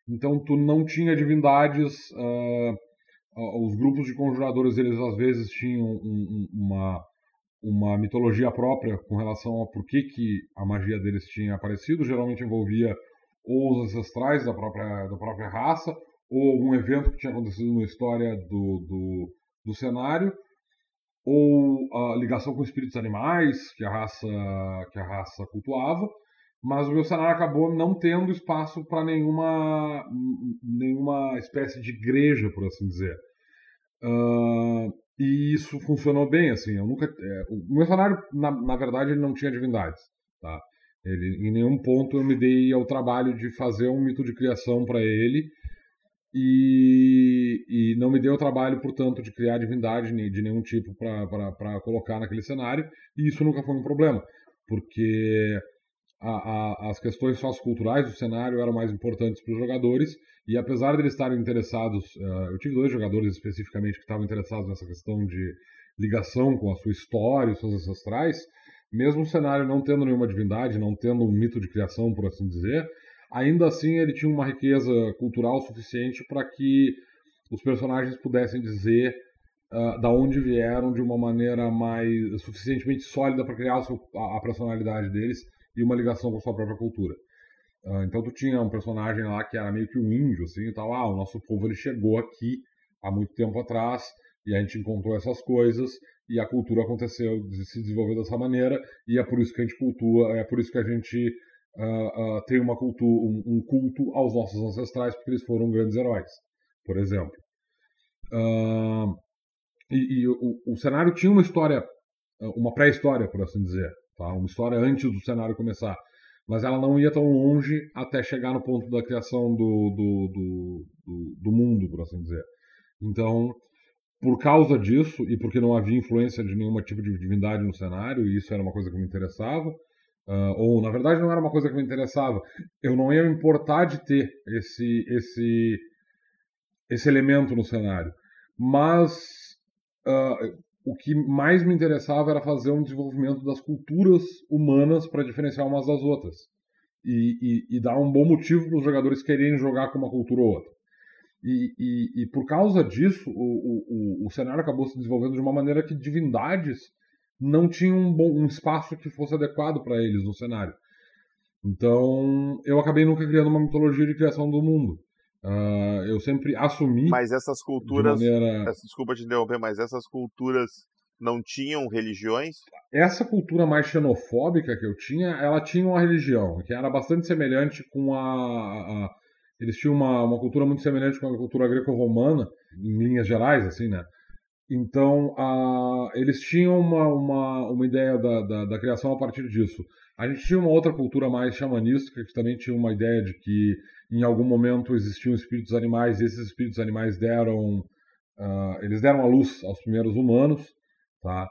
Então tu não tinha divindades os grupos de conjuradores eles às vezes tinham um, um, uma uma mitologia própria com relação ao porquê que a magia deles tinha aparecido. Geralmente envolvia ou os ancestrais da própria da própria raça ou algum evento que tinha acontecido na história do, do, do cenário. Ou a ligação com espíritos animais que a raça que a raça cultuava mas o meu cenário acabou não tendo espaço para nenhuma, nenhuma espécie de igreja, por assim dizer. Uh, e isso funcionou bem, assim. Eu nunca, é, o meu cenário, na, na verdade, ele não tinha divindades, tá? Ele, em nenhum ponto eu me dei ao trabalho de fazer um mito de criação para ele e, e, não me deu o trabalho, portanto, de criar divindade de nenhum tipo para colocar naquele cenário. E isso nunca foi um problema, porque a, a, as questões socioculturais do cenário eram mais importantes para os jogadores, e apesar de eles estarem interessados, uh, eu tive dois jogadores especificamente que estavam interessados nessa questão de ligação com a sua história, os seus ancestrais, mesmo o cenário não tendo nenhuma divindade, não tendo um mito de criação, por assim dizer, ainda assim ele tinha uma riqueza cultural suficiente para que os personagens pudessem dizer uh, da onde vieram de uma maneira mais suficientemente sólida para criar a, sua, a, personalidade deles e uma ligação com a sua própria cultura. Uh, então tu tinha um personagem lá que era meio que um índio, assim, e tal. Ah, o nosso povo ele chegou aqui há muito tempo atrás e a gente encontrou essas coisas e a cultura aconteceu, se desenvolveu dessa maneira e é por isso que a gente cultua, é por isso que a gente uh, uh, tem uma cultura, um, um, culto aos nossos ancestrais porque eles foram grandes heróis, por exemplo. E, e o, o, cenário tinha uma história, uma pré-história, por assim dizer, tá? uma história antes do cenário começar, mas ela não ia tão longe até chegar no ponto da criação do, do, do, do, do mundo, por assim dizer. Então, por causa disso, e porque não havia influência de nenhum tipo de divindade no cenário, e isso era uma coisa que me interessava, uh, ou na verdade não era uma coisa que me interessava, eu não ia me importar de ter esse, esse, esse elemento no cenário. Mas uh, o que mais me interessava era fazer um desenvolvimento das culturas humanas para diferenciar umas das outras. E, e, e dar um bom motivo para os jogadores quererem jogar com uma cultura ou outra. E, e, por causa disso, o, o, o, cenário acabou se desenvolvendo de uma maneira que divindades não tinham um, bom, um espaço que fosse adequado para eles no cenário. Então, eu acabei nunca criando uma mitologia de criação do mundo. Uh, eu sempre assumi. Mas essas culturas. De maneira... Desculpa te interromper, mas essas culturas não tinham religiões? Essa cultura mais xenofóbica que eu tinha, ela tinha uma religião, que era bastante semelhante com a, a eles tinham uma, uma cultura muito semelhante com a cultura greco-romana, em linhas gerais, assim, né? Então, a, eles tinham uma, uma, uma ideia da, da, da, criação a partir disso. A gente tinha uma outra cultura mais xamanística, que também tinha uma ideia de que em algum momento existiam espíritos animais, e esses espíritos animais deram, uh, eles deram a luz aos primeiros humanos, tá?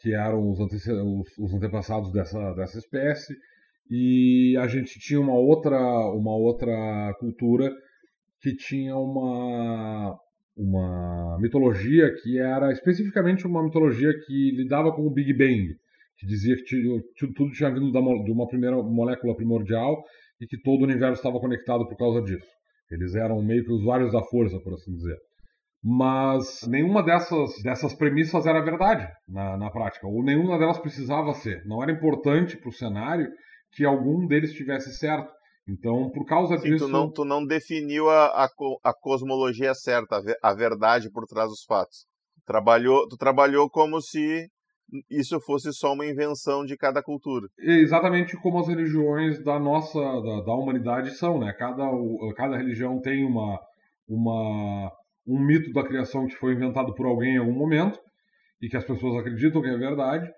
que eram os, os, os antepassados dessa, dessa espécie, e a gente tinha uma outra, uma outra cultura que tinha uma, uma mitologia que era especificamente uma mitologia que lidava com o Big Bang, que dizia que tudo tinha vindo de uma primeira molécula primordial e que todo o universo estava conectado por causa disso. Eles eram meio que usuários da força, por assim dizer. Mas nenhuma dessas, dessas premissas era verdade na, na prática, ou nenhuma delas precisava ser. Não era importante para o cenário que algum deles tivesse certo. Então, por causa Sim, disso. Tu não, tu não definiu a, a, a, cosmologia certa, a verdade por trás dos fatos. Trabalhou, tu trabalhou como se isso fosse só uma invenção de cada cultura. Exatamente como as religiões da nossa, da, da humanidade são, né? Cada, cada religião tem uma, uma, um mito da criação que foi inventado por alguém em algum momento e que as pessoas acreditam que é verdade.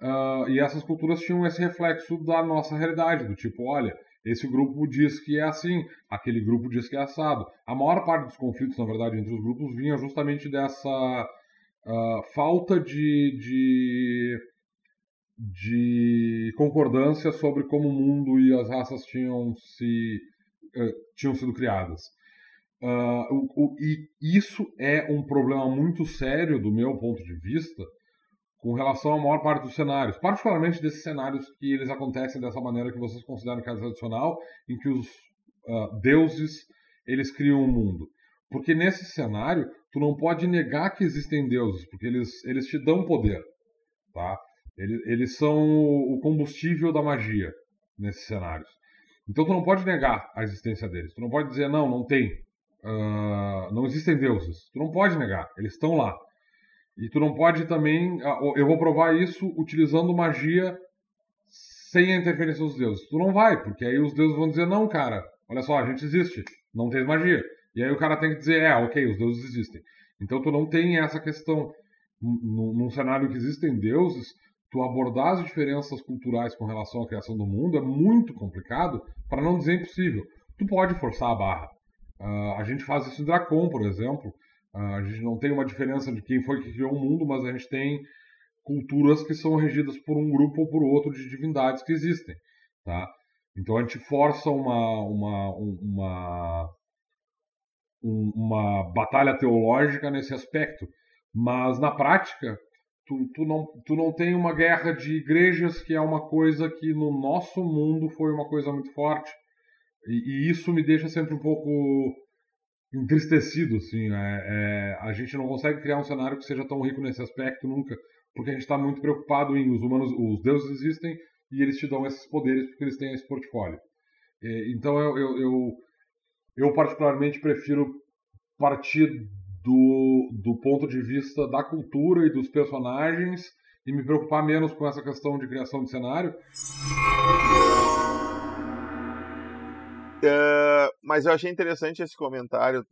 Uh, e essas culturas tinham esse reflexo da nossa realidade, do tipo, olha, esse grupo diz que é assim, aquele grupo diz que é assado. A maior parte dos conflitos, na verdade, entre os grupos vinha justamente dessa uh, falta de, de, de, concordância sobre como o mundo e as raças tinham, se, uh, tinham sido criadas. O, o, e isso é um problema muito sério do meu ponto de vista, com relação à maior parte dos cenários, particularmente desses cenários que eles acontecem dessa maneira que vocês consideram que é tradicional, em que os uh, deuses eles criam o um mundo. Porque nesse cenário, tu não pode negar que existem deuses, porque eles, eles te dão poder, tá? Eles, eles são o combustível da magia nesses cenários. Então tu não pode negar a existência deles. Tu não pode dizer, não, não tem. Uh, não existem deuses. Tu não pode negar. Eles estão lá. E tu não pode também. Ah, eu vou provar isso utilizando magia sem a interferência dos deuses. Tu não vai, porque aí os deuses vão dizer: não, cara, olha só, a gente existe, não tem magia. E aí o cara tem que dizer: é, ok, os deuses existem. Então tu não tem essa questão. Num cenário que existem deuses, tu abordar as diferenças culturais com relação à criação do mundo é muito complicado, para não dizer impossível. Tu pode forçar a barra. Uh, a gente faz isso em Dracon, por exemplo. A gente não tem uma diferença de quem foi que criou o mundo, mas a gente tem culturas que são regidas por um grupo ou por outro de divindades que existem, tá? Então a gente força uma uma uma uma batalha teológica nesse aspecto, mas na prática tu, tu não tu não tem uma guerra de igrejas que é uma coisa que no nosso mundo foi uma coisa muito forte. e, e, isso me deixa sempre um pouco entristecido, assim. É, é, a gente não consegue criar um cenário que seja tão rico nesse aspecto nunca, porque a gente está muito preocupado em os humanos, os deuses existem e eles te dão esses poderes porque eles têm esse portfólio. E, então eu, eu, eu, eu particularmente prefiro partir do, do ponto de vista da cultura e dos personagens e me preocupar menos com essa questão de criação de cenário. Uh, mas eu achei interessante esse comentário,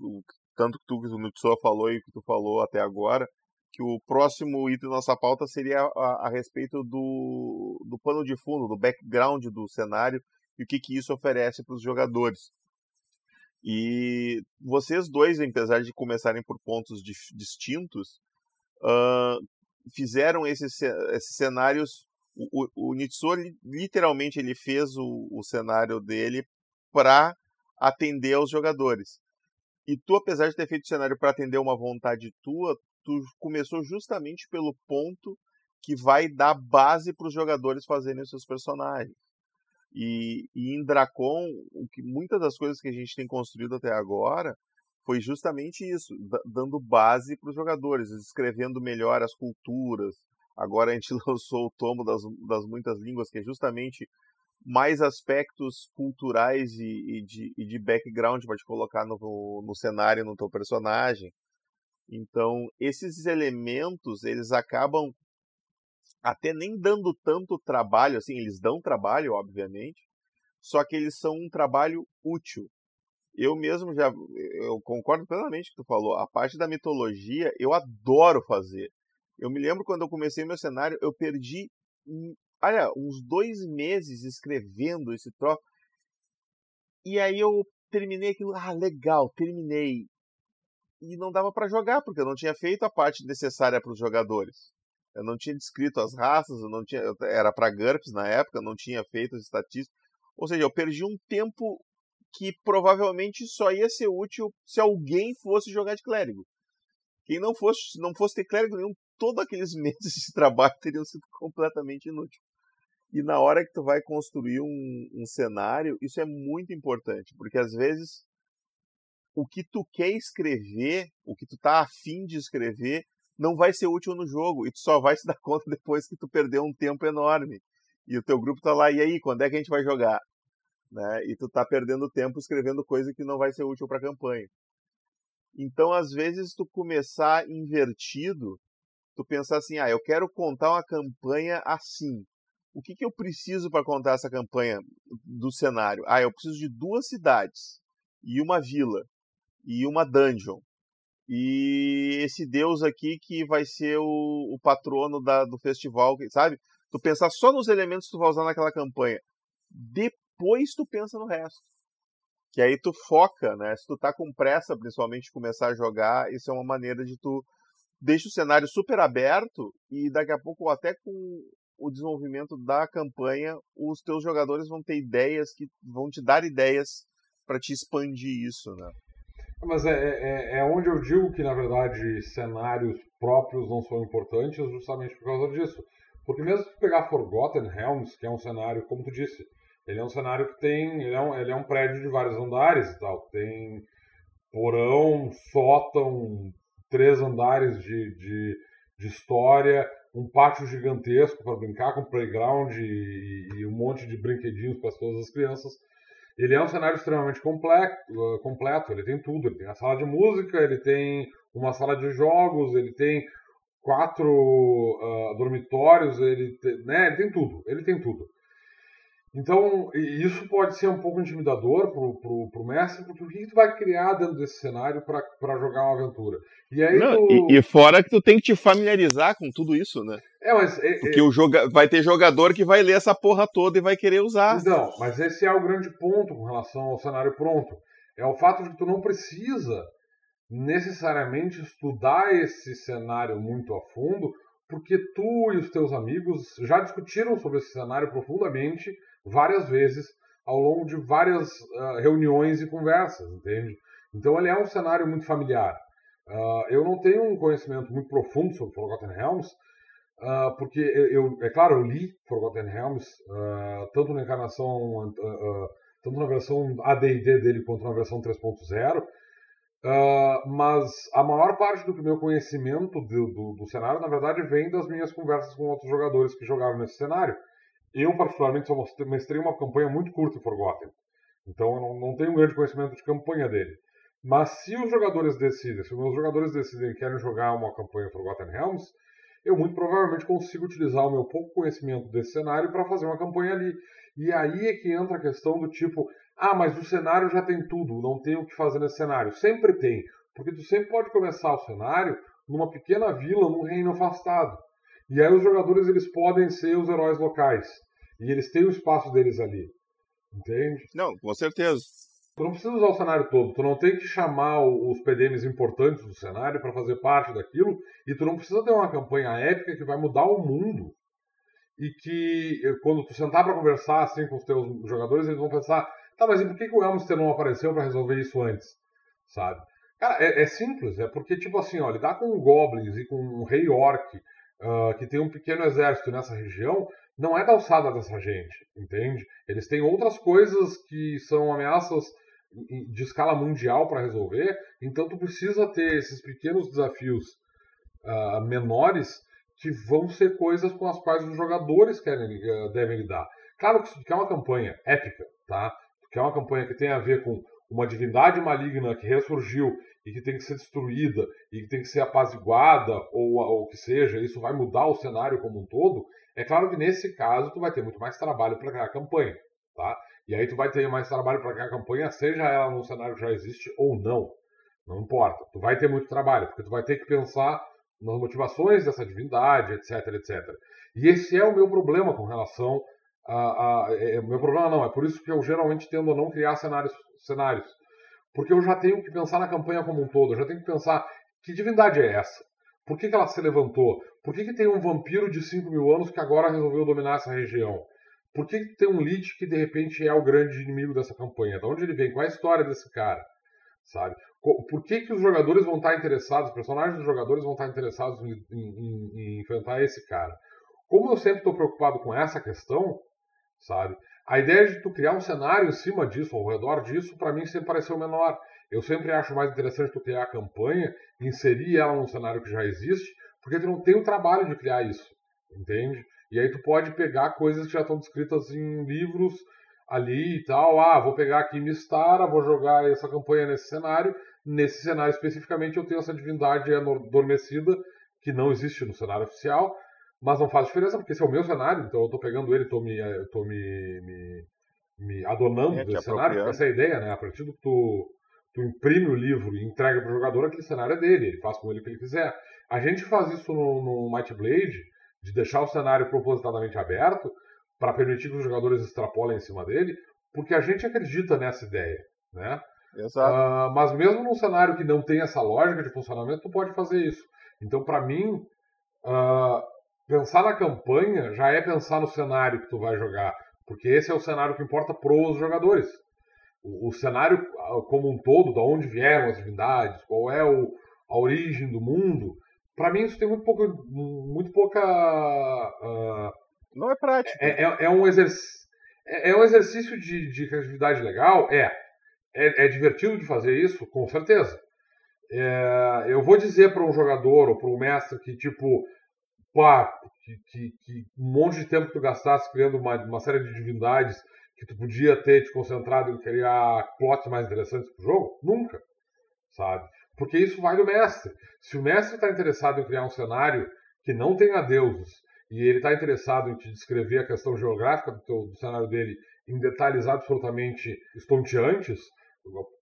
tanto que tu, o Nutsoa falou e que tu falou até agora, que o próximo item da nossa pauta seria a, a, respeito do, do pano de fundo, do background do cenário e o que, que isso oferece para os jogadores. E vocês dois, apesar de começarem por pontos distintos, uh, fizeram esses, esses cenários. O, o, o Nitsuo, literalmente, ele fez o, o cenário dele para atender aos jogadores. E tu, apesar de ter feito o cenário para atender uma vontade tua, tu começou justamente pelo ponto que vai dar base para os jogadores fazerem os seus personagens. E, e em Dracon, o que, muitas das coisas que a gente tem construído até agora foi justamente isso, dando base para os jogadores, escrevendo melhor as culturas. Agora a gente lançou o tomo das, das muitas línguas, que é justamente mais aspectos culturais e, e, de, e de, background para te colocar no, no cenário, no teu personagem. Então, esses elementos, eles acabam até nem dando tanto trabalho, assim, eles dão trabalho, obviamente, só que eles são um trabalho útil. Eu mesmo já, eu concordo plenamente com o que tu falou, a parte da mitologia eu adoro fazer. Eu me lembro quando eu comecei meu cenário, eu perdi, olha, uns dois meses escrevendo esse troço, e aí eu terminei aquilo, ah, legal, terminei. E não dava para jogar, porque eu não tinha feito a parte necessária para os jogadores eu não tinha descrito as raças, eu não tinha, era para GURPS na época, eu não tinha feito as estatísticas. Ou seja, eu perdi um tempo que provavelmente só ia ser útil se alguém fosse jogar de clérigo. Quem não fosse, não fosse ter clérigo nenhum, todos aqueles meses de trabalho teriam sido completamente inúteis. E na hora que tu vai construir um, um cenário, isso é muito importante, porque às vezes o que tu quer escrever, o que tu tá afim de escrever, não vai ser útil no jogo e tu só vai se dar conta depois que tu perdeu um tempo enorme. E o teu grupo tá lá, e aí, quando é que a gente vai jogar? Né? E tu tá perdendo tempo escrevendo coisa que não vai ser útil para a campanha. Então, às vezes, tu começar invertido, tu pensar assim, ah, eu quero contar uma campanha assim. O que, que eu preciso para contar essa campanha do cenário? Ah, eu preciso de duas cidades e uma vila e uma dungeon e esse deus aqui que vai ser o, o patrono da, do festival, sabe? Tu pensar só nos elementos que tu vai usar naquela campanha. Depois tu pensa no resto. Que aí tu foca, né? Se tu tá com pressa, principalmente, de começar a jogar, isso é uma maneira de tu deixa o cenário super aberto e daqui a pouco até com o desenvolvimento da campanha, os teus jogadores vão ter ideias que vão te dar ideias para te expandir isso, né? Mas é, é, é, onde eu digo que, na verdade, cenários próprios não são importantes justamente por causa disso. Porque mesmo se pegar Forgotten Realms, que é um cenário, como tu disse, ele é um cenário que tem. Ele é um, ele é um prédio de vários andares e tal. Tem porão, sótão, três andares de, de, de história, um pátio gigantesco para brincar com playground e, e um monte de brinquedinhos para todas as crianças. Ele é um cenário extremamente completo, uh, completo, ele tem tudo. Ele tem a sala de música, ele tem uma sala de jogos, ele tem quatro uh, dormitórios, ele, né, ele tem tudo, ele tem tudo. Então, isso pode ser um pouco intimidador pro, pro, pro mestre, porque o que tu vai criar dentro desse cenário para jogar uma aventura? E, aí Não, tu... e, e, fora que tu tem que te familiarizar com tudo isso, né? É, mas... É, porque é... O joga... vai ter jogador que vai ler essa porra toda e vai querer usar. Não, mas esse é o grande ponto com relação ao cenário pronto. É o fato de que tu não precisa necessariamente estudar esse cenário muito a fundo, porque tu e os teus amigos já discutiram sobre esse cenário profundamente várias vezes ao longo de várias uh, reuniões e conversas, entende? Então ele é um cenário muito familiar. Uh, eu não tenho um conhecimento muito profundo sobre Forgotten Realms, uh, porque eu, é claro, eu li Forgotten Realms, tanto na encarnação, tanto na versão AD&D dele quanto na versão 3.0. Uh, mas a maior parte do meu conhecimento do, do, do, cenário, na verdade, vem das minhas conversas com outros jogadores que jogaram nesse cenário. Eu, particularmente, só mestrei uma campanha muito curta em Forgotten. Então, eu não, não tenho um grande conhecimento de campanha dele. Mas se os jogadores decidem, se os meus jogadores decidem que querem jogar uma campanha Forgotten Realms, eu muito provavelmente consigo utilizar o meu pouco conhecimento desse cenário para fazer uma campanha ali. E aí é que entra a questão do tipo, ah, mas o cenário já tem tudo, não tem o que fazer nesse cenário. Sempre tem, porque tu sempre pode começar o cenário numa pequena vila, num reino afastado. E aí os jogadores eles podem ser os heróis locais. E eles têm o espaço deles ali. Entende? Não, com certeza. Tu não precisa usar o cenário todo, tu não tem que chamar os PDMs importantes do cenário para fazer parte daquilo, e tu não precisa ter uma campanha épica que vai mudar o mundo. E que eh, quando tu sentar para conversar assim com os teus jogadores, eles vão pensar: tá, mas e por que, que o Elmster não apareceu para resolver isso antes? Sabe? Cara, é, é, simples, é porque, tipo assim, ó, lidar com goblins e com um rei orc uh, que tem um pequeno exército nessa região não é da alçada dessa gente, entende? Eles têm outras coisas que são ameaças de escala mundial para resolver, então tu precisa ter esses pequenos desafios uh, menores que vão ser coisas com as quais os jogadores querem, uh, devem lidar. Claro que se tu quer uma campanha épica, tá? Tu quer uma campanha que tem a ver com uma divindade maligna que ressurgiu e que tem que ser destruída e que tem que ser apaziguada ou o que seja, isso vai mudar o cenário como um todo. É claro que nesse caso tu vai ter muito mais trabalho para criar a campanha, tá? E aí tu vai ter mais trabalho para criar a campanha, seja ela num cenário que já existe ou não. Não importa. Tu vai ter muito trabalho, porque tu vai ter que pensar nas motivações dessa divindade, etc, etc. E esse é o meu problema com relação a... a é, meu problema não, é por isso que eu geralmente tendo a não criar cenários, cenários. Porque eu já tenho que pensar na campanha como um todo, eu já tenho que pensar que divindade é essa? Por que, que ela se levantou? Por que, que tem um vampiro de 5 mil anos que agora resolveu dominar essa região? Por que tem um Lich que de repente é o grande inimigo dessa campanha? De onde ele vem? Qual é a história desse cara? Sabe? Por que, que os jogadores vão estar interessados, os personagens dos jogadores vão estar interessados em, em, em enfrentar esse cara? Como eu sempre estou preocupado com essa questão, sabe? A ideia de tu criar um cenário em cima disso, ao redor disso, para mim sempre pareceu menor. Eu sempre acho mais interessante tu criar a campanha, inserir ela num cenário que já existe, porque tu não tem o trabalho de criar isso, entende? E aí tu pode pegar coisas que já estão descritas em livros ali e tal. Ah, vou pegar aqui Mistara, vou jogar essa campanha nesse cenário. Nesse cenário especificamente eu tenho essa divindade adormecida que não existe no cenário oficial, mas não faz diferença porque esse é o meu cenário, então eu estou pegando ele, estou me, eh, tô me, me, me adonando é, desse cenário. Essa é a ideia, né? A partir do que tu, tu imprime o livro e entrega para o jogador, aquele cenário é dele, ele faz com ele o que ele quiser. A gente faz isso no, no Might Blade de deixar o cenário propositadamente aberto para permitir que os jogadores extrapolem em cima dele, porque a gente acredita nessa ideia, né? Exato. Uh, mas mesmo num cenário que não tem essa lógica de funcionamento, tu pode fazer isso. Então, para mim, uh, pensar na campanha já é pensar no cenário que tu vai jogar, porque esse é o cenário que importa pros jogadores. O, o cenário como um todo, da onde vieram as divindades, qual é o, a origem do mundo, para mim isso tem muito pouco, muito pouca. Uh, não é prático. É, é, é um exercício. É, é, um exercício de, de criatividade legal? É. é. é. divertido de fazer isso? Com certeza. É, eu vou dizer para um jogador ou para um mestre que, tipo, pá, que, que, que, um monte de tempo que tu gastasse criando uma, uma série de divindades que tu podia ter te concentrado em criar plots mais interessantes pro jogo? Nunca. Sabe? Porque isso vai do mestre. Se o mestre está interessado em criar um cenário que não tenha deuses e ele está interessado em te descrever a questão geográfica do, teu, do cenário dele em detalhes absolutamente estonteantes,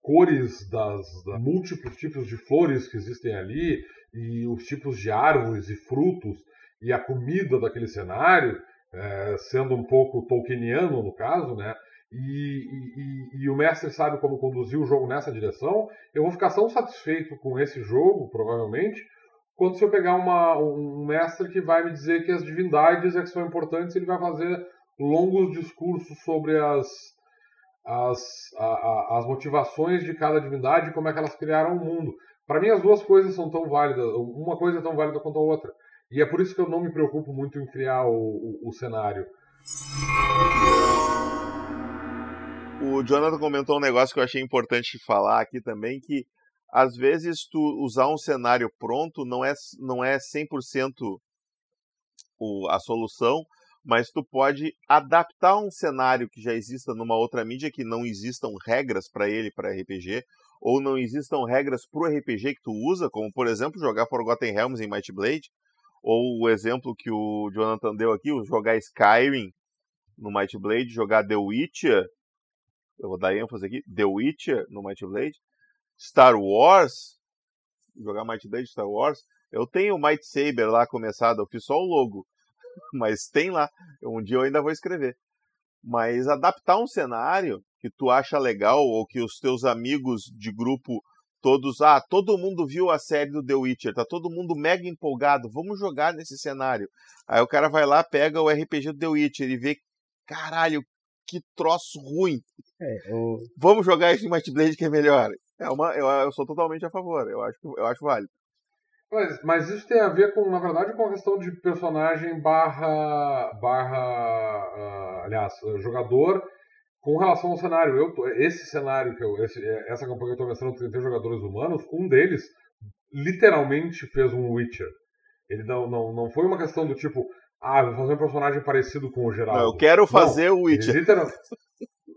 cores das, das, múltiplos tipos de flores que existem ali e os tipos de árvores e frutos e a comida daquele cenário, é, sendo um pouco tolkieniano no caso, né? e, e, e, o mestre sabe como conduzir o jogo nessa direção, eu vou ficar tão satisfeito com esse jogo, provavelmente, quanto se eu pegar uma, um mestre que vai me dizer que as divindades é que são importantes, ele vai fazer longos discursos sobre as, as, a, a, as motivações de cada divindade e como é que elas criaram o mundo. Para mim, as duas coisas são tão válidas, uma coisa é tão válida quanto a outra. E é por isso que eu não me preocupo muito em criar o, o, o cenário. O Jonathan comentou um negócio que eu achei importante falar aqui também, que às vezes tu usar um cenário pronto não é, não é 100% o, a solução, mas tu pode adaptar um cenário que já exista numa outra mídia que não existam regras para ele para RPG ou não existam regras para o RPG que tu usa, como por exemplo jogar Forgotten Realms em Might Blade, ou o exemplo que o Jonathan deu aqui, jogar Skyrim no Might Blade, jogar The Witcher, eu vou dar ênfase aqui, The Witcher no Might Blade, Star Wars, jogar Might Blade Star Wars, eu tenho o Might Saber lá começado, eu fiz só o logo, mas tem lá. Um dia eu ainda vou escrever. Mas adaptar um cenário que tu acha legal ou que os teus amigos de grupo todos, ah, todo mundo viu a série do The Witcher, tá todo mundo mega empolgado, vamos jogar nesse cenário. Aí o cara vai lá, pega o RPG do The Witcher e vê, caralho, que troço ruim. É, o... Vamos jogar esse Might Blade que é melhor. É uma, eu, eu sou totalmente a favor, eu acho, eu acho válido. Mas, mas isso tem a ver com, na verdade, com a questão de personagem barra, barra uh, aliás, jogador com relação ao cenário. Eu, esse cenário, que eu, esse, essa campanha que eu estou mestrando, 30 jogadores humanos, um deles literalmente fez um Witcher. Ele não, não, não foi uma questão do tipo, ah, vou fazer um personagem parecido com o Geraldo. Não, eu quero fazer o Witcher. Literal...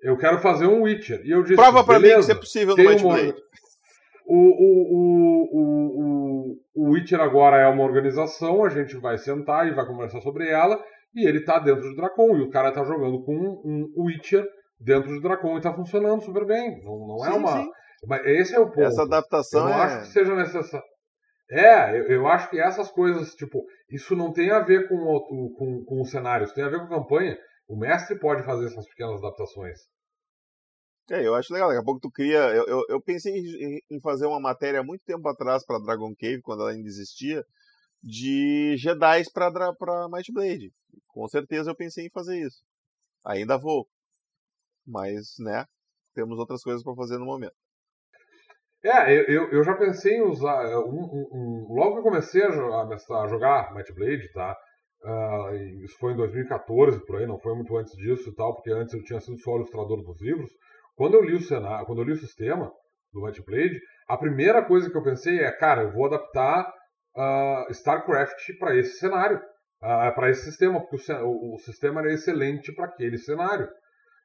Eu quero fazer um Witcher. E eu disse, Prova pra mim que isso é possível no Might Blade. O, o, o, o, o Witcher agora é uma organização, a gente vai sentar e vai conversar sobre ela, e ele tá dentro de Dracon, e o cara tá jogando com um, um Witcher dentro de Dracon e tá funcionando super bem. Não, não é sim, uma. Sim. Mas esse é o ponto. Essa adaptação eu não é... acho que seja necessário. É, eu, eu, acho que essas coisas, tipo, isso não tem a ver com o, com, com o cenário, isso tem a ver com a campanha. O mestre pode fazer essas pequenas adaptações. É, eu acho legal. Daqui a pouco tu cria. Eu, eu, eu pensei em, em, fazer uma matéria muito tempo atrás para Dragon Cave, quando ela ainda existia, de Jedi para Might Blade. Com certeza eu pensei em fazer isso. Ainda vou. Mas, né, temos outras coisas para fazer no momento. É, eu, eu já pensei em usar. É, um, um, logo que eu comecei a jogar, a jogar Might Blade, tá? Uh, isso foi em 2014, por aí, não foi muito antes disso e tal, porque antes eu tinha sido só ilustrador dos livros. Quando eu li o cenário, quando eu li o sistema do Might Blade, a primeira coisa que eu pensei é, cara, eu vou adaptar uh, StarCraft para esse cenário, uh, para esse sistema, porque o, o sistema era excelente para aquele cenário.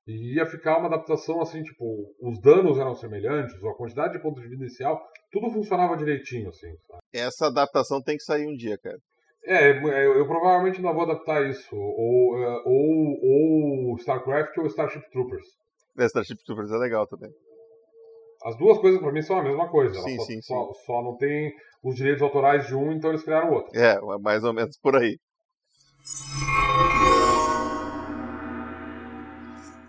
E ia ficar uma adaptação assim, tipo, os danos eram semelhantes, a quantidade de pontos de vida inicial, tudo funcionava direitinho, assim. Sabe? Essa adaptação tem que sair um dia, cara. É, eu, eu provavelmente não vou adaptar isso. Ou, é, ou, ou StarCraft ou Starship Troopers. É, Starship Troopers é legal também. As duas coisas para mim são a mesma coisa. Sim, só, sim, só, sim. só não tem os direitos autorais de um, então eles criaram outro. É, mais ou menos por aí.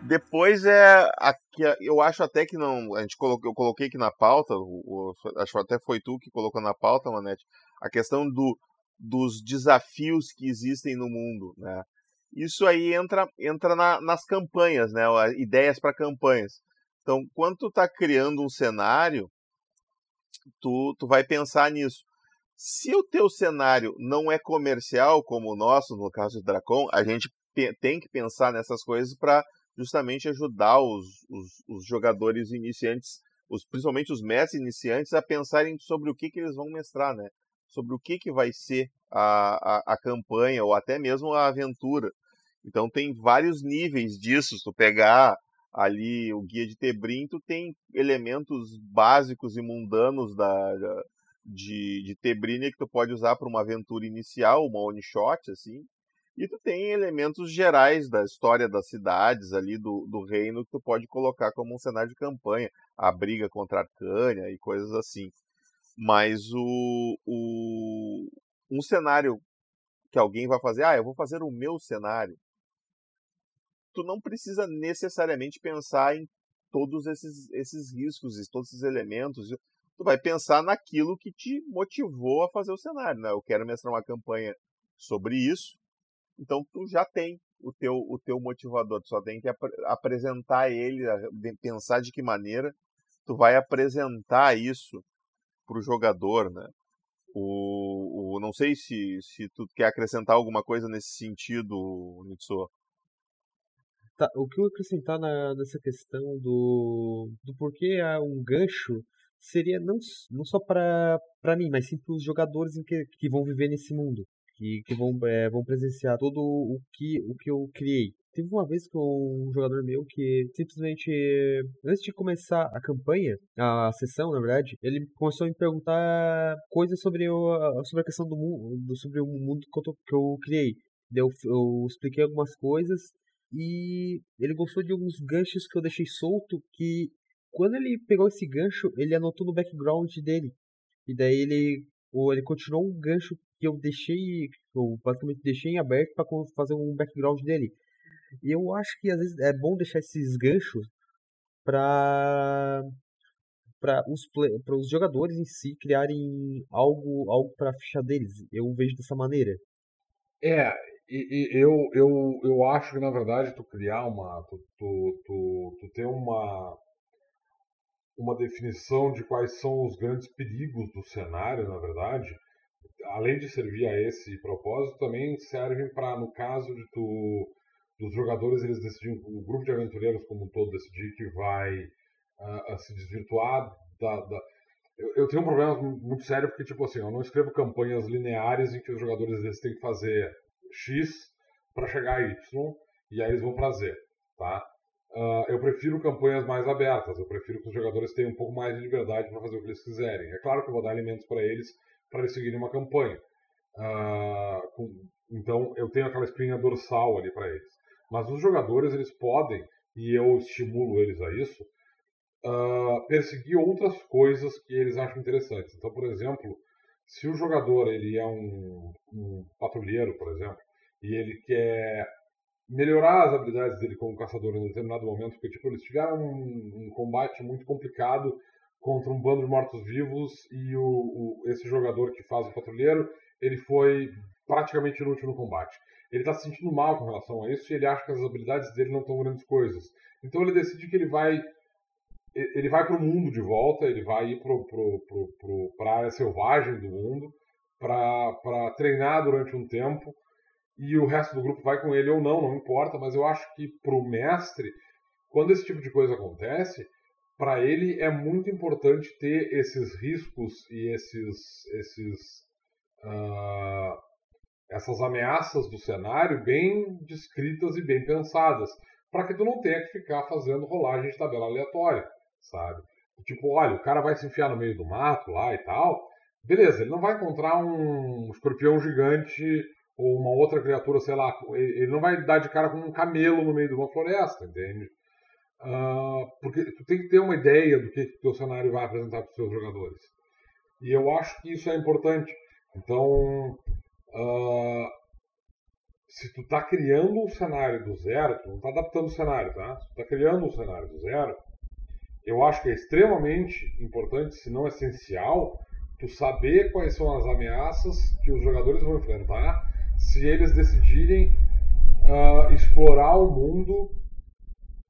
Depois é aqui, eu acho até que não, a gente eu coloquei aqui na pauta, o, o, acho que até foi tu que colocou na pauta, Manete, a questão do, dos desafios que existem no mundo, né? Isso aí entra, entra na, nas campanhas, né? Ideias para campanhas. Então, quando tu está criando um cenário, tu, tu vai pensar nisso. Se o teu cenário não é comercial como o nosso, no caso de Dracon, a gente tem que pensar nessas coisas para justamente ajudar os, os, os, jogadores iniciantes, os, principalmente os mestres iniciantes, a pensarem sobre o que, que eles vão mestrar, né? Sobre o que, que vai ser a, a, a campanha ou até mesmo a aventura. Então tem vários níveis disso. Se tu pegar ali o guia de Tebrim, tu tem elementos básicos e mundanos da, de, de Tebrini que tu pode usar para uma aventura inicial, uma one shot, assim. E tu tem elementos gerais da história das cidades ali, do, do reino, que tu pode colocar como um cenário de campanha. A briga contra a Arcânia e coisas assim. Mas o, o, um cenário que alguém vai fazer, ah, eu vou fazer o meu cenário. Tu não precisa necessariamente pensar em todos esses, esses riscos e todos esses elementos. Tu vai pensar naquilo que te motivou a fazer o cenário. Né? Eu quero mestrar uma campanha sobre isso, então tu já tem o teu, o teu motivador, tu só tem que ap apresentar ele, pensar de que maneira tu vai apresentar isso para o jogador, né? O, o, não sei se, se tu quer acrescentar alguma coisa nesse sentido, Nitsuo. tá, o que eu acrescentar na, nessa questão do, do porquê há um gancho seria não, não só para mim, mas sim para os jogadores que, que vão viver nesse mundo, que, que vão, é, vão presenciar todo o que, o que eu criei. Teve uma vez com um jogador meu que simplesmente, antes de começar a campanha, a sessão, na verdade, ele começou a me perguntar coisas sobre, o, sobre a questão do mundo, sobre o mundo que eu, tô, que eu criei. Eu, eu expliquei algumas coisas e ele gostou de alguns ganchos que eu deixei solto que quando ele pegou esse gancho, ele anotou no background dele. E daí ele, ou ele continuou um gancho que eu deixei, eu basicamente deixei em aberto para fazer um background dele. E eu acho que às vezes é bom deixar esses ganchos para para os, para os jogadores em si criarem algo algo para a ficha deles. Eu vejo dessa maneira. É, e, e, eu, eu, eu acho que na verdade tu criar uma. Tu, tu, tu, tu ter uma, uma definição de quais são os grandes perigos do cenário, na verdade, além de servir a esse propósito, também servem para, no caso de tu, dos jogadores, eles decidirem, o grupo de aventureiros como um todo decidir que vai uh, se desvirtuar da. da... Eu, eu, tenho um problema muito sério porque, tipo assim, eu não escrevo campanhas lineares em que os jogadores eles têm que fazer X para chegar a Y e aí eles vão para Z, tá? Uh, eu prefiro campanhas mais abertas, eu prefiro que os jogadores tenham um pouco mais de liberdade para fazer o que eles quiserem. É claro que eu vou dar alimentos para eles para eles seguirem uma campanha. Uh, com, então eu tenho aquela espinha dorsal ali para eles. Mas os jogadores eles podem, e eu estimulo eles a isso, uh, perseguir outras coisas que eles acham interessantes. Então, por exemplo, se o jogador ele é um, um patrulheiro, por exemplo, e ele quer melhorar as habilidades dele como caçador em determinado momento, porque tipo, eles tiveram um, um combate muito complicado contra um bando de mortos-vivos e o, o, esse jogador que faz o patrulheiro, ele foi praticamente inútil no combate. Ele está se sentindo mal com relação a isso e ele acha que as habilidades dele não estão grandes coisas. Então ele decide que ele vai ele vai para o mundo de volta, ele vai ir para a área selvagem do mundo para treinar durante um tempo e o resto do grupo vai com ele ou não, não importa, mas eu acho que para o mestre, quando esse tipo de coisa acontece, para ele é muito importante ter esses riscos e esses, esses uh, essas ameaças do cenário bem descritas e bem pensadas, para que tu não tenha que ficar fazendo rolagem de tabela aleatória, sabe? Tipo, olha, o cara vai se enfiar no meio do mato lá e tal, beleza, ele não vai encontrar um escorpião gigante ou uma outra criatura, sei lá, ele não vai dar de cara com um camelo no meio de uma floresta, entende? Uh, porque tu tem que ter uma ideia do que o teu cenário vai apresentar para os seus jogadores. E eu acho que isso é importante. Então, uh, se tu está criando um cenário do zero, tu não está adaptando o cenário, tá? Se tu está criando um cenário do zero, eu acho que é extremamente importante, se não essencial, tu saber quais são as ameaças que os jogadores vão enfrentar se eles decidirem uh, explorar o mundo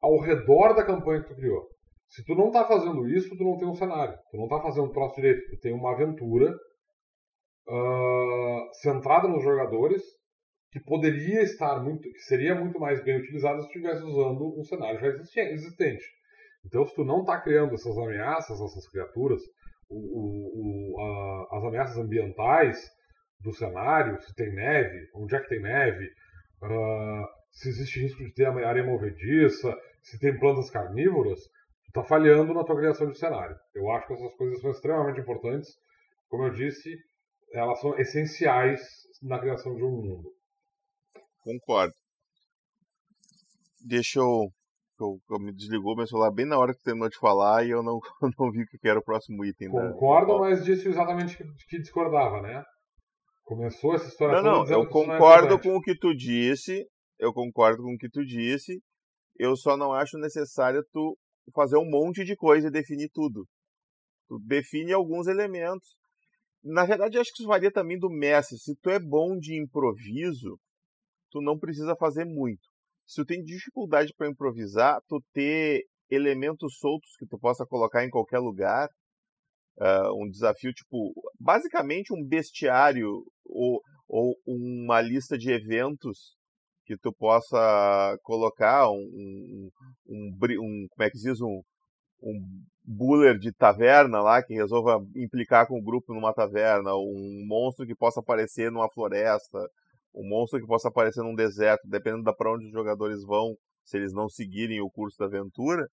ao redor da campanha que tu criou. Se tu não está fazendo isso, tu não tem um cenário. Tu não está fazendo um troço direito. Tu tem uma aventura uh, centrada nos jogadores que poderia estar muito, que seria muito mais bem utilizada se estivesse usando um cenário já existente. Então, se tu não está criando essas ameaças, essas criaturas, o, o, o, a, as ameaças ambientais, do cenário, se tem neve, onde é que tem neve, uh, se existe risco de ter areia movediça, se tem plantas carnívoras, tu está falhando na tua criação de cenário. Eu acho que essas coisas são extremamente importantes. Como eu disse, elas são essenciais na criação de um mundo. Concordo. Deixa eu. Eu, eu me desligou meu celular bem na hora que terminou de falar e eu não, não vi o que era o próximo item. Concordo, da... mas disse exatamente que, que discordava, né? Começou essa história Não, não, eu é concordo com o que tu disse. Eu concordo com o que tu disse. Eu só não acho necessário tu fazer um monte de coisa e definir tudo. Tu define alguns elementos. Na verdade, acho que isso varia também do mestre. Se tu é bom de improviso, tu não precisa fazer muito. Se tu tem dificuldade para improvisar, tu ter elementos soltos que tu possa colocar em qualquer lugar, uh, um desafio tipo, basicamente um bestiário ou, ou uma lista de eventos que tu possa colocar um, um, um, um como é que se diz, um, um buller de taverna lá que resolva implicar com o grupo numa taverna, um monstro que possa aparecer numa floresta, um monstro que possa aparecer num deserto, dependendo da para onde os jogadores vão, se eles não seguirem o curso da aventura,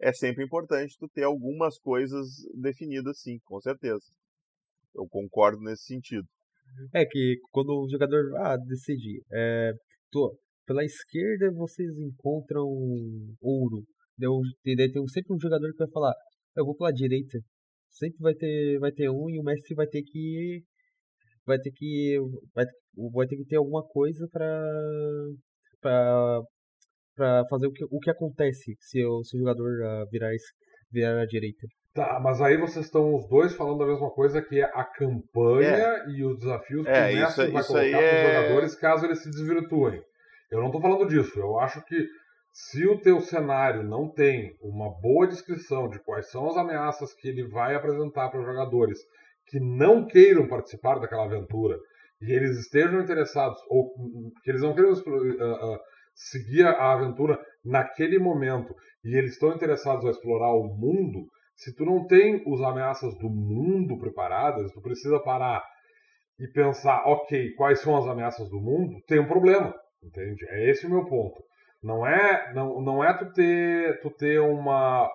é sempre importante tu ter algumas coisas definidas sim, com certeza. Eu concordo nesse sentido. É que quando o jogador ah, decide, é, tô, pela esquerda vocês encontram ouro. Daí, daí tem sempre um jogador que vai falar, eu vou pela direita. Sempre vai ter, vai ter um e o mestre vai ter que vai ter que vai, vai ter que ter alguma coisa para para fazer o que, o que acontece se o, se o jogador uh, virar virar à direita. Tá, mas aí vocês estão os dois falando a mesma coisa que é a campanha é. e os desafios que é, o mestre isso, vai isso colocar para os é... jogadores caso eles se desvirtuem. Eu não estou falando disso. Eu acho que se o teu cenário não tem uma boa descrição de quais são as ameaças que ele vai apresentar para os jogadores que não queiram participar daquela aventura e eles estejam interessados ou que eles não queiram uh, uh, seguir a aventura naquele momento e eles estão interessados a explorar o mundo, se tu não tem os ameaças do mundo preparadas, tu precisa parar e pensar, ok, quais são as ameaças do mundo, tem um problema, entende? É esse o meu ponto. Não é, não, não é tu ter, tu ter uma,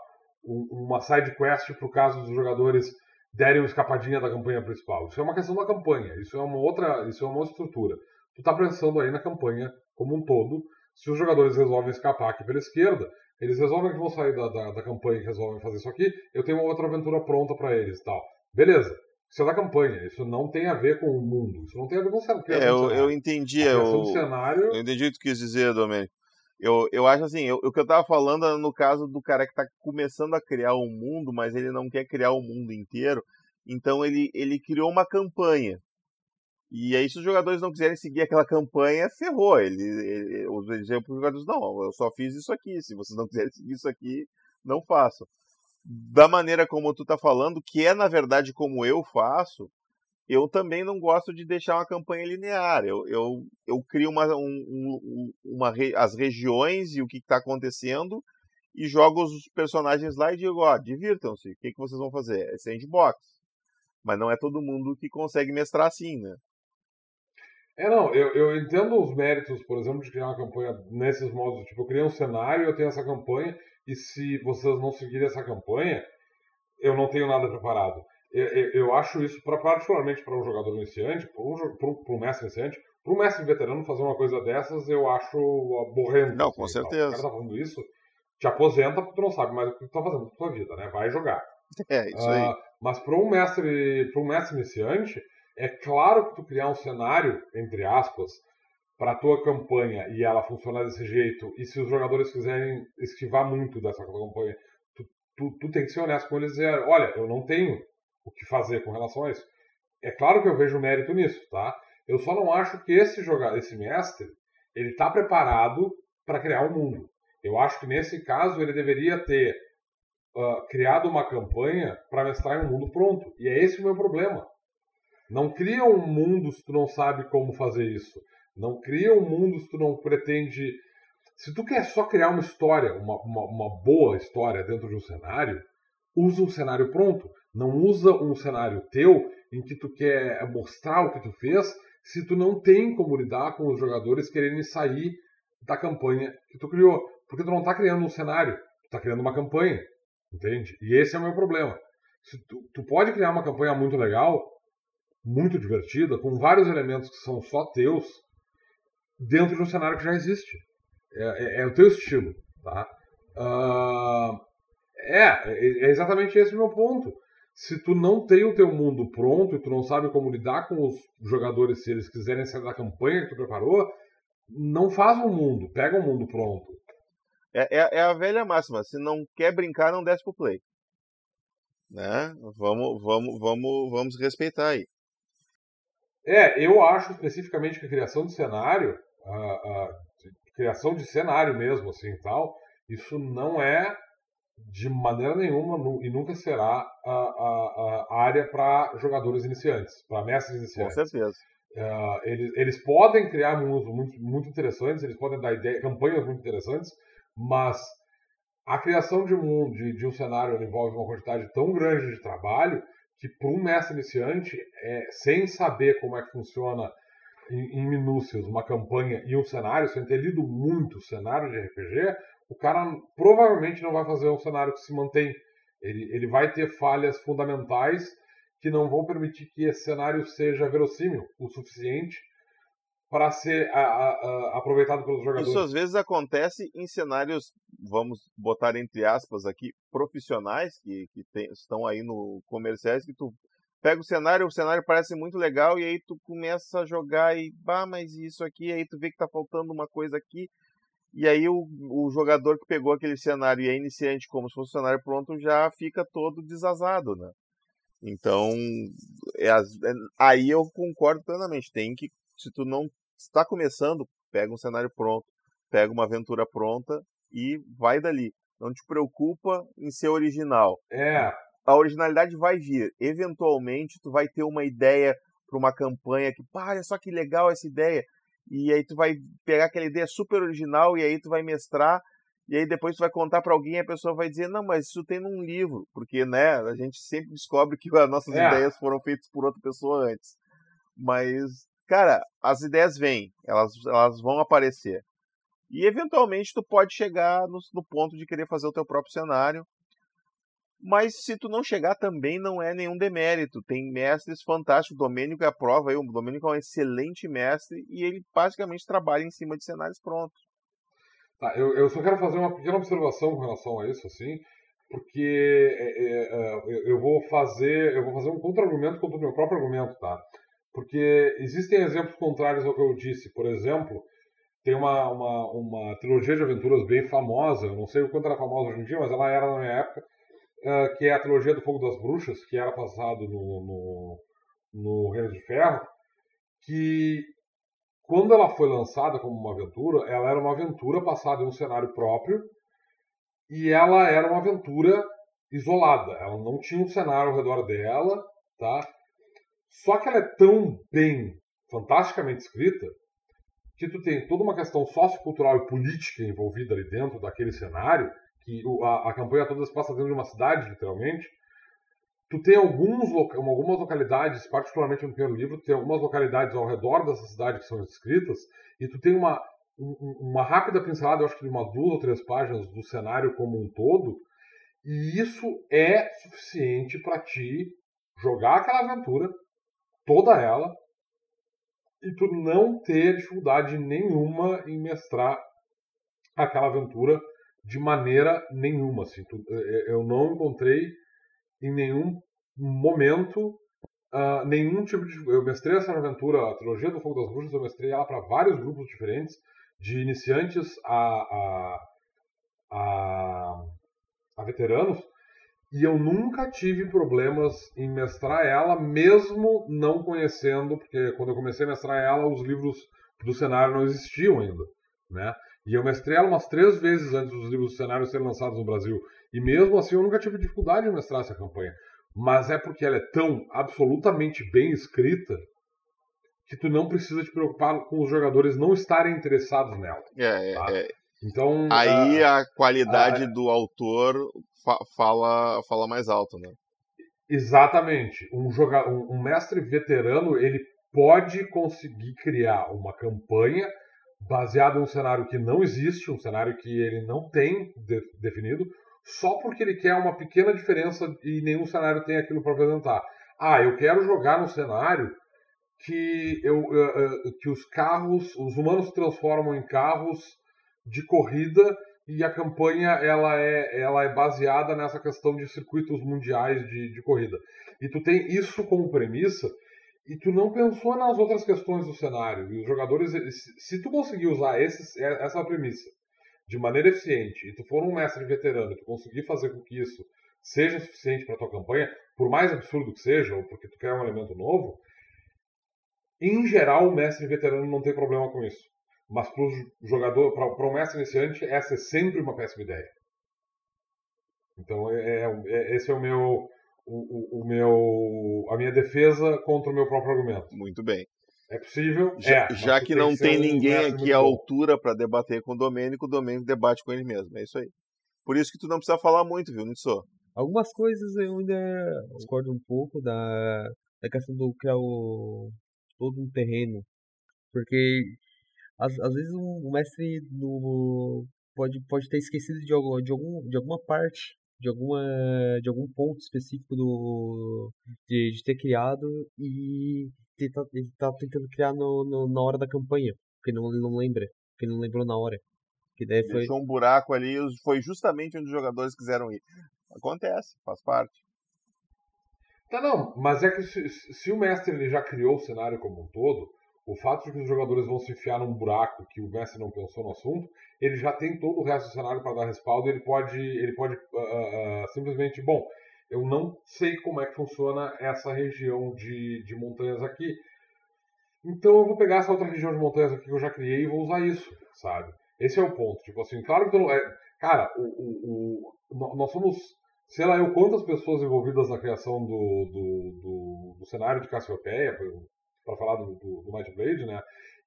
uma side quest pro caso dos jogadores derem uma escapadinha da campanha principal. Isso é uma questão da campanha, isso é uma outra, isso é uma outra estrutura. Tu tá pensando aí na campanha como um todo. Se os jogadores resolvem escapar aqui pela esquerda, eles resolvem que vão sair da, da, da campanha e resolvem fazer isso aqui, eu tenho uma outra aventura pronta para eles tal. Beleza. Isso é da campanha, isso não tem a ver com o mundo, isso não tem a ver com o cenário. É, eu, eu entendi. Eu, cenário... eu entendi o que tu quis dizer, Domênico. Eu, eu acho assim, eu, o que eu tava falando é no caso do cara que tá começando a criar um mundo, mas ele não quer criar o um mundo inteiro. Então ele, ele criou uma campanha. E aí, se os jogadores não quiserem seguir aquela campanha, ferrou. Ele, ele, os jogadores, não, eu só fiz isso aqui. Se vocês não quiserem seguir isso aqui, não façam. Da maneira como tu tá falando, que é na verdade como eu faço, eu também não gosto de deixar uma campanha linear. Eu, eu, eu crio uma, um, uma, as regiões e o que está acontecendo e jogo os personagens lá e digo, ó, divirtam-se. O que, que vocês vão fazer? É sandbox. Mas não é todo mundo que consegue mestrar assim, né? É, não, eu, eu entendo os méritos, por exemplo, de criar uma campanha nesses modos. Tipo, eu criei um cenário, eu tenho essa campanha, e se vocês não seguirem essa campanha, eu não tenho nada preparado. Eu, eu, eu acho isso, pra, particularmente para um jogador iniciante, para um, um, mestre iniciante, para um mestre veterano fazer uma coisa dessas, eu acho aborrendo. Não, com assim, certeza. O cara tá falando isso, te aposenta porque tu não sabe mais o que tu tá fazendo com tua vida, né? Vai jogar. É, isso aí. Uh, mas para um mestre, para um mestre iniciante, é claro que tu criar um cenário, entre aspas, para a tua campanha e ela funcionar desse jeito, e se os jogadores quiserem esquivar muito dessa campanha, tu, tu, tu tem que ser honesto com eles e dizer, olha, eu não tenho o que fazer com relação a isso. É claro que eu vejo mérito nisso, tá? Eu só não acho que esse jogador, esse mestre, ele está preparado para criar um mundo. Eu acho que nesse caso ele deveria ter uh, criado uma campanha para mestrar em um mundo pronto. E é esse o meu problema. Não cria um mundo se tu não sabe como fazer isso. Não cria um mundo se tu não pretende. Se tu quer só criar uma história, uma, uma, uma boa história dentro de um cenário, usa um cenário pronto. Não usa um cenário teu em que tu quer mostrar o que tu fez se tu não tem como lidar com os jogadores querendo sair da campanha que tu criou. Porque tu não está criando um cenário, tu está criando uma campanha. Entende? E esse é o meu problema. Tu, tu, pode criar uma campanha muito legal, muito divertida, com vários elementos que são só teus, dentro de um cenário que já existe. É, é, é o teu estilo. Tá? Uh, é, é exatamente esse o meu ponto. Se tu não tem o teu mundo pronto e tu não sabe como lidar com os jogadores se eles quiserem sair da campanha que tu preparou, não faz um mundo, pega um mundo pronto. É, é, é, a velha máxima. Se não quer brincar, não desce pro play. Né? Vamos, vamos, vamos, vamos respeitar aí. É, eu acho especificamente que a criação de cenário, a, a criação de cenário mesmo, assim tal, isso não é de maneira nenhuma e nunca será a, a, a área para jogadores iniciantes, para mestres iniciantes. Com certeza. Uh, eles, eles podem criar mundos muito, muito interessantes, eles podem dar ideia, campanhas muito interessantes, mas a criação de, um, de, de um cenário envolve uma quantidade tão grande de trabalho que para um mestre iniciante, é, sem saber como é que funciona em, em, minúcias uma campanha e um cenário, sem ter lido muito cenário de RPG, o cara provavelmente não vai fazer um cenário que se mantém. Ele, ele vai ter falhas fundamentais que não vão permitir que esse cenário seja verossímil o suficiente para ser a, a, a, aproveitado pelos jogadores. Isso às vezes acontece em cenários, vamos botar entre aspas aqui, profissionais, que, que tem, estão aí no comerciais, que tu pega o cenário, o cenário parece muito legal, e aí tu começa a jogar e, bah, mas isso aqui, aí tu vê que tá faltando uma coisa aqui, e aí o, o jogador que pegou aquele cenário e é iniciante como se fosse um cenário pronto, já fica todo desazado, né? Então, é, é, aí eu concordo plenamente, tem que, se tu não está começando, pega um cenário pronto, pega uma aventura pronta e vai dali. Não te preocupa em ser original. É. A originalidade vai vir. Eventualmente, tu vai ter uma ideia para uma campanha que, pá, olha só que legal essa ideia. E aí tu vai pegar aquela ideia super original e aí tu vai mestrar e aí depois tu vai contar para alguém e a pessoa vai dizer, não, mas isso tem num livro, porque, né, a gente sempre descobre que as nossas é. ideias foram feitas por outra pessoa antes. Mas cara, as ideias vêm, elas, elas vão aparecer. E eventualmente tu pode chegar no, no, ponto de querer fazer o teu próprio cenário. Mas se tu não chegar também não é nenhum demérito. Tem mestres fantásticos. O Domênico é a prova aí. O Domênico é um excelente mestre e ele basicamente trabalha em cima de cenários prontos. Tá, eu, eu só quero fazer uma pequena observação com relação a isso, assim, porque é, é, é eu vou fazer eu vou fazer um contra-argumento contra o meu próprio argumento, tá? Porque existem exemplos contrários ao que eu disse. Por exemplo, tem uma, uma, uma trilogia de aventuras bem famosa, eu não sei o quanto era famosa hoje em dia, mas ela era na minha época, uh, que é a trilogia do Fogo das Bruxas, que era passado no, no, no Reino de Ferro, que quando ela foi lançada como uma aventura, ela era uma aventura passada em um cenário próprio e ela era uma aventura isolada. Ela não tinha um cenário ao redor dela, tá? Só que ela é tão bem, fantasticamente escrita, que tu tem toda uma questão sociocultural e política envolvida ali dentro daquele cenário, que a, a campanha toda se passa dentro de uma cidade, literalmente. Tu tem alguns, algumas localidades, particularmente no primeiro livro, tu tem algumas localidades ao redor dessa cidade que são descritas, e tu tem uma, uma rápida pincelada, eu acho que de uma duas ou três páginas do cenário como um todo, e isso é suficiente para ti jogar aquela aventura, toda ela e tu não ter dificuldade nenhuma em mestrar aquela aventura de maneira nenhuma. Assim, tu, é, é, eu não encontrei em nenhum momento uh, nenhum tipo de. Eu mestrei essa aventura, a trilogia do Fogo das Bruxas, eu mestrei ela para vários grupos diferentes, de iniciantes a, a, a, a veteranos, e eu nunca tive problemas em mestrar ela, mesmo não conhecendo, porque quando eu comecei a mestrar ela, os livros do cenário não existiam ainda, né? E eu mestrei ela umas três vezes antes dos livros do cenário serem lançados no Brasil. E mesmo assim eu nunca tive dificuldade em mestrar essa campanha. Mas é porque ela é tão absolutamente bem escrita que tu não precisa te preocupar com os jogadores não estarem interessados nela. É, tá? é, Então, aí a, a qualidade a, do autor fa fala, fala mais alto, né? Exatamente. Um, joga um, mestre veterano ele pode conseguir criar uma campanha baseada em um cenário que não existe, um cenário que ele não tem de definido, só porque ele quer uma pequena diferença e nenhum cenário tem aquilo para apresentar. Ah, eu quero jogar no cenário que, eu, uh, uh, que os carros, os humanos se transformam em carros de corrida e a campanha ela é, ela é baseada nessa questão de circuitos mundiais de, de corrida. E tu tem isso como premissa e tu não pensou nas outras questões do cenário. E os jogadores, se tu conseguir usar esse, essa premissa de maneira eficiente e tu for um mestre veterano e tu conseguir fazer com que isso seja suficiente para tua campanha, por mais absurdo que seja, ou porque tu quer um elemento novo, em geral o mestre veterano não tem problema com isso. Mas para o jogador, para o mestre iniciante, essa é sempre uma péssima ideia. Então, é, é, é, esse é o meu, o, o, o, meu, a minha defesa contra o meu próprio argumento. Muito bem. É possível. Já, é, já tu que não ser tem ninguém aqui à altura para debater com o Domênico, o Domênico debate com ele mesmo. É isso aí. Por isso que tu não precisa falar muito, viu, Nitso? Algumas coisas eu ainda discordo um pouco da, da questão do criar o, todo um terreno. Porque às, às vezes um, um mestre no, pode, pode ter esquecido de, algum, de, algum, de alguma parte, de, alguma, de algum ponto específico do, de, de ter criado e ele tá, ele tá tentando criar no, no- na hora da campanha, porque não, ele não lembra, porque ele não lembrou na hora. Que daí foi, Deixou um buraco ali, foi justamente onde os jogadores quiseram ir. Acontece, faz parte. Tá, não, mas é que se, se o mestre ele já criou o cenário como um todo, o fato de que os jogadores vão se enfiar num buraco que o mestre não pensou no assunto, ele já tem todo o resto do cenário para dar respaldo, ele pode, ele pode ah, ah, simplesmente, bom, eu não sei como é que funciona essa região de, de montanhas aqui, então eu vou pegar essa outra região de montanhas aqui que eu já criei e vou usar isso, sabe? Esse é o ponto. Tipo assim, claro que tu não é. Cara, o, o, o- nó- nós somos, sei lá, eu quantas pessoas envolvidas na criação do, do, do, do cenário de Cassiopeia, para falar do, do, do Might Blade, né?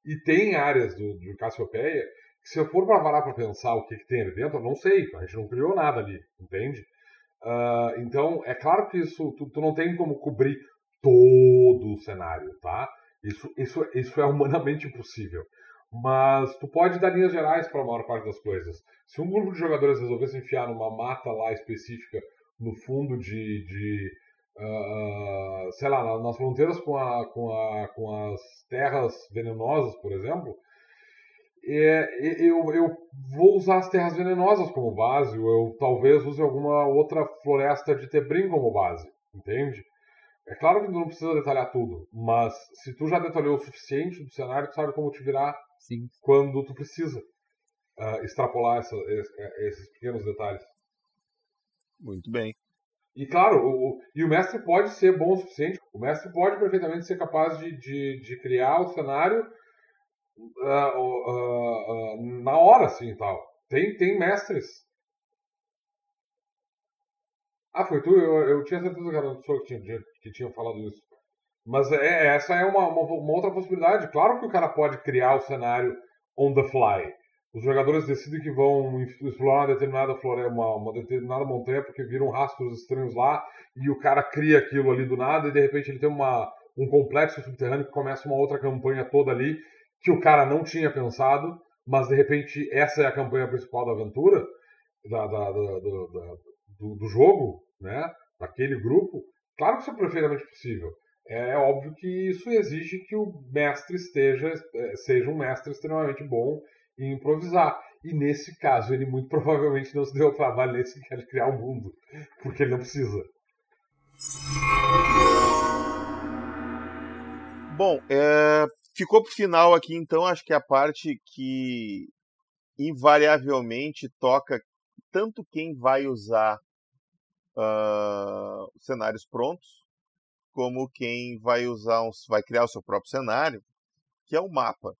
E tem áreas do, de Cassiopeia que se eu for para parar para pensar o que, que tem ali dentro, eu não sei, a gente não criou nada ali, entende? Ah, então, é claro que isso, tu, tu não tem como cobrir todo o cenário, tá? Isso, isso, isso é humanamente impossível. Mas tu pode dar linhas gerais para a maior parte das coisas. Se um grupo de jogadores resolvesse enfiar numa mata lá específica, no fundo de. de ah, sei lá, na- nas fronteiras com, a, com, a, com as terras venenosas, por exemplo, é, eu, eu vou usar as terras venenosas como base, ou eu talvez use alguma outra floresta de Tebrim como base, entende? É claro que tu não precisa detalhar tudo, mas se tu já detalhou o suficiente do cenário, tu sabe como te virar sim, quando tu precisa ah, extrapolar essa- es- esses pequenos detalhes. Muito bem. E claro, o, e o mestre pode ser bom o suficiente, o mestre pode perfeitamente ser capaz de, de, de criar o cenário o- ah, ah, na hora, assim, tal. Tem, tem mestres. Ah, foi tu? Eu, eu tinha certeza que era a pessoa que tinha, que tinha falado isso. Mas é, essa é uma, uma, uma outra possibilidade. Claro que o cara pode criar o cenário on the fly. Os jogadores decidem que vão explorar uma determinada floresta, uma, uma determinada montanha porque viram rastros estranhos lá e o cara cria aquilo ali do nada e de repente ele tem uma, um complexo subterrâneo que começa uma outra campanha toda ali que o cara não tinha pensado, mas de repente essa é a campanha principal da aventura, da, da- da- do- do, jogo, né? Daquele grupo. Claro que isso é perfeitamente possível. É óbvio que isso exige que o mestre esteja, eh, seja um mestre extremamente bom em improvisar. E nesse caso, ele muito provavelmente não se deu ao trabalho nem sequer de criar um mundo, porque ele não precisa. Bom, é, ficou pro final aqui, então, acho que a parte que invariavelmente toca tanto quem vai usar ah, cenários prontos, como quem vai usar um, vai criar o seu próprio cenário, que é o mapa.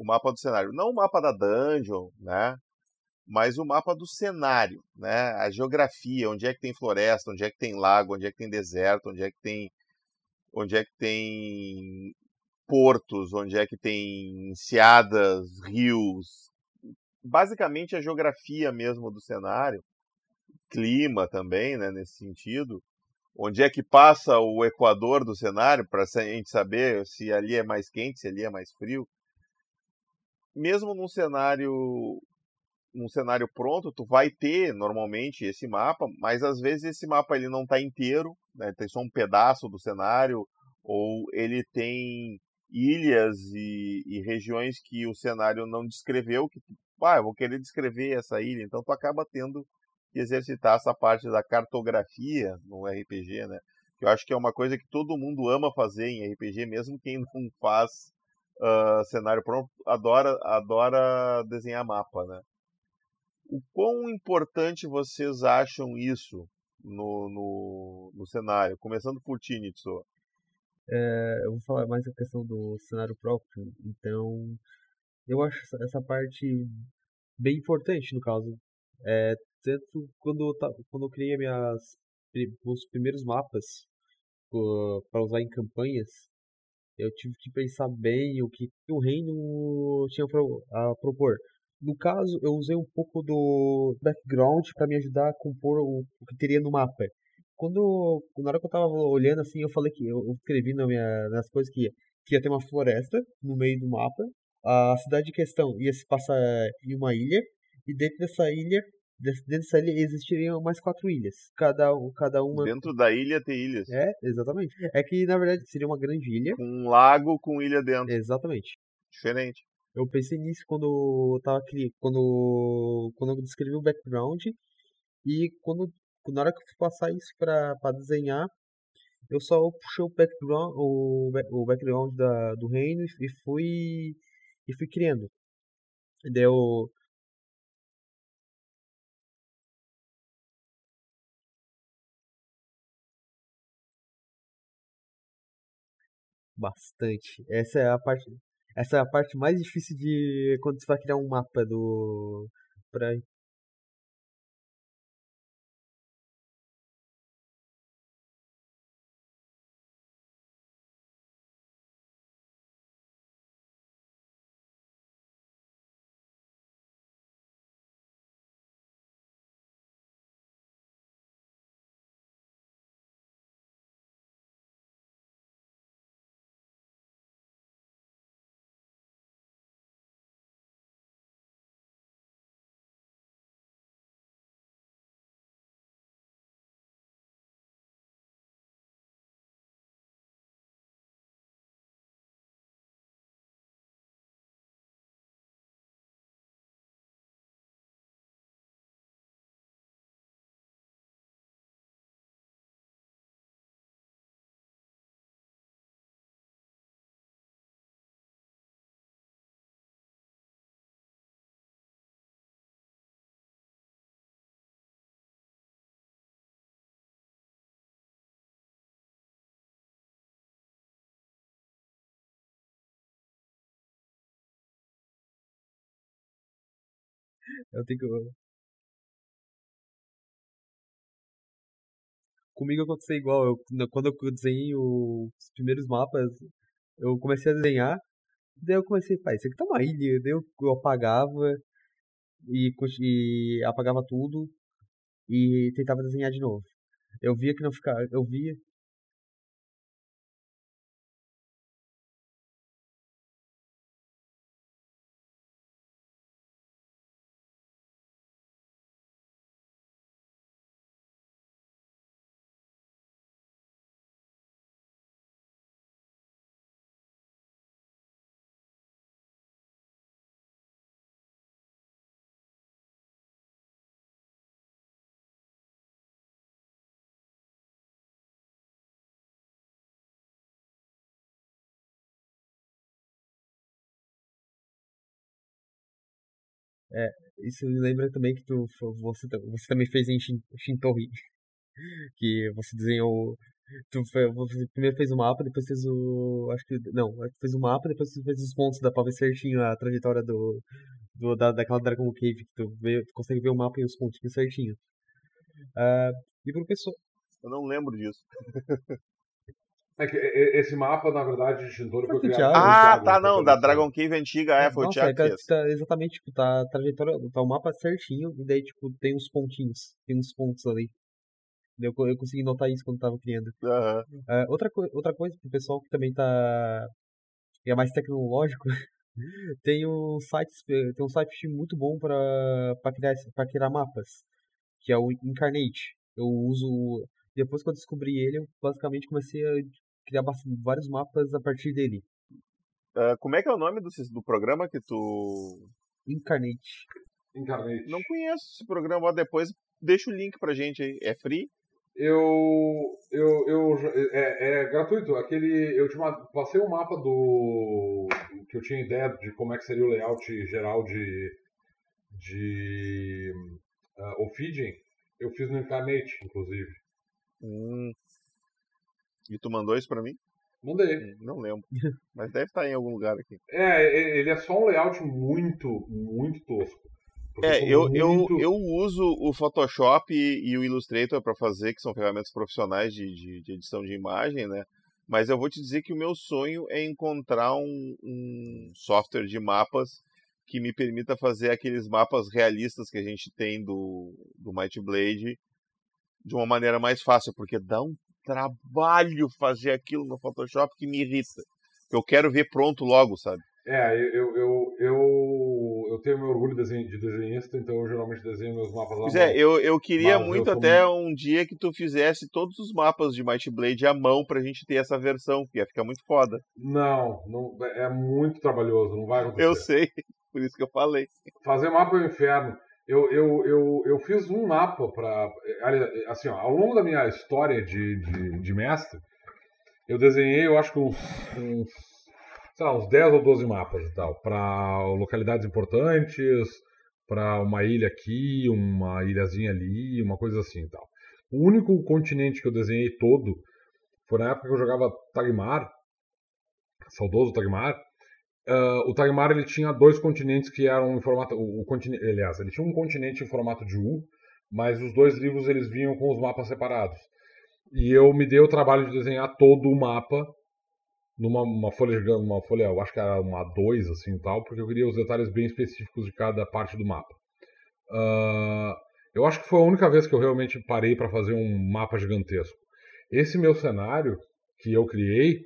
O mapa do cenário. Não o mapa da dungeon, né? Mas o mapa do cenário, né? A geografia, onde é que tem floresta, onde é que tem lago, onde é que tem deserto, onde é que tem onde é que tem portos, onde é que tem enseadas, rios. Basicamente a geografia mesmo do cenário, clima também, né, nesse sentido. Onde é que passa o equador do cenário, para a gente saber se ali é mais quente, se ali é mais frio. Mesmo num cenário num cenário pronto, tu vai ter normalmente esse mapa, mas às vezes esse mapa ele não está inteiro, né? tem só um pedaço do cenário, ou ele tem ilhas e, e regiões que o cenário não descreveu, que ah, eu vou querer descrever essa ilha, então tu acaba tendo que exercitar essa parte da cartografia no RPG, né? Que eu acho que é uma coisa que todo mundo ama fazer em RPG, mesmo quem não faz ah, cenário pronto, adora, adora desenhar mapa, né? O quão importante vocês acham isso no, no, no cenário? Começando por ti, Nitsu. É, eu vou falar mais a questão do cenário próprio, então eu acho essa, parte bem importante no caso. É, tanto quando eu, quando eu criei minhas, os primeiros mapas para usar em campanhas, Eu tive que pensar bem o que o reino tinha a propor. No caso, eu usei um pouco do background para me ajudar a compor o, o, que teria no mapa. Quando, na hora que eu tava olhando assim, eu falei que eu, escrevi na minha, nas coisas que que ia ter uma floresta no meio do mapa. A cidade em questão ia se passar em uma ilha e dentro dessa ilha dessa ilha existiriam mais quatro ilhas. Cada, cada uma. Dentro da ilha tem ilhas. É, exatamente. É que na verdade seria uma grande ilha. Um lago com ilha dentro. Exatamente. Diferente. Eu pensei nisso quando eu tava quando quando eu descrevi o background e quando na hora que eu fui passar isso para desenhar, eu só puxei o background o, o background da, do reino e fui e fui criando. Deu bastante. Essa é a parte essa é a parte mais difícil de quando você vai criar um mapa do para Eu tenho que. Comigo aconteceu igual. Eu, quando eu desenhei os primeiros mapas, eu comecei a desenhar. Daí eu comecei, pai, isso aqui tá uma ilha. Daí eu, eu apagava e, e apagava tudo e tentava desenhar de novo. Eu via que não ficava. Eu via. É, isso me lembra também que tu, você, você também fez em Shintori. Que você desenhou. Tu você primeiro fez o mapa, depois fez o. Acho que. Não, fez o mapa, depois fez os pontos, dá pra ver certinho a trajetória do. do da, daquela Dragon Cave, que tu, vê, tu consegue ver o mapa e os pontinhos certinho. Uh, e pro pessoal. Eu não lembro disso. É que esse mapa, na verdade, de Shintori foi criado. Ah, tá, não, da Dragon Cave antiga, é, foi Nossa, o Thiago é, que tá, Exatamente, tipo, tá a trajetória, tá o mapa certinho, e daí, tipo, tem uns pontinhos, tem uns pontos ali. Eu, eu consegui notar isso quando tava criando. Uhum. Uh, outra, co outra coisa pro pessoal que também tá. é mais tecnológico, tem um site, tem um site muito bom para criar, pra criar mapas, que é o Incarnate. Eu uso. Depois que eu descobri ele, eu basicamente comecei a criar vários mapas a partir dele. Uh, como é que é o nome do, do programa que tu. Incarnate. Incarnate. Não conheço esse programa, depois deixa o link pra gente aí. É free? Eu. Eu. eu é, é gratuito. Aquele. Eu te passei um mapa do. que eu tinha ideia de como é que seria o layout geral de. de. Uh, Ophidian. Eu fiz no Incarnate, inclusive. Hum. E tu mandou isso pra mim? Mandei. Hum, não lembro. Mas deve estar em algum lugar aqui. É, ele é só um layout muito, muito tosco. É, eu, muito... eu, eu uso o Photoshop e, e o Illustrator para fazer, que são ferramentas profissionais de, de, de, edição de imagem, né? Mas eu vou te dizer que o meu sonho é encontrar um, um software de mapas que me permita fazer aqueles mapas realistas que a gente tem do, do Might Blade de uma maneira mais fácil, porque dá um trabalho fazer aquilo no Photoshop que me irrita. Eu quero ver pronto logo, sabe? É, eu, eu, eu, eu tenho meu orgulho de desenhista, então eu geralmente desenho meus mapas lá. Pois é, eu, eu queria muito eu até um dia que tu fizesse todos os mapas de Might Blade à mão pra gente ter essa versão, que ia ficar muito foda. Não, não é muito trabalhoso, não vai acontecer. Eu sei, por isso que eu falei. Fazer mapa é o inferno. Eu, eu, eu, eu fiz um mapa para. Assim, ó, ao longo da minha história de, de, de mestre, eu desenhei, eu acho que uns, uns sei lá, uns 10 ou 12 mapas e tal, para localidades importantes, para uma ilha aqui, uma ilhazinha ali, uma coisa assim e tal. O único continente que eu desenhei todo foi na época que eu jogava Tagmar, saudoso Tagmar. Uh, o Tagmar ele tinha dois continentes que eram em formato, o, o continente, aliás, ele tinha um continente em formato de U, mas os dois livros eles vinham com os mapas separados. E eu me dei o trabalho de desenhar todo o mapa numa uma folha, uma folha, eu acho que era uma A2, assim tal, porque eu queria os detalhes bem específicos de cada parte do mapa. Uh, eu acho que foi a única vez que eu realmente parei para fazer um mapa gigantesco. Esse meu cenário que eu criei,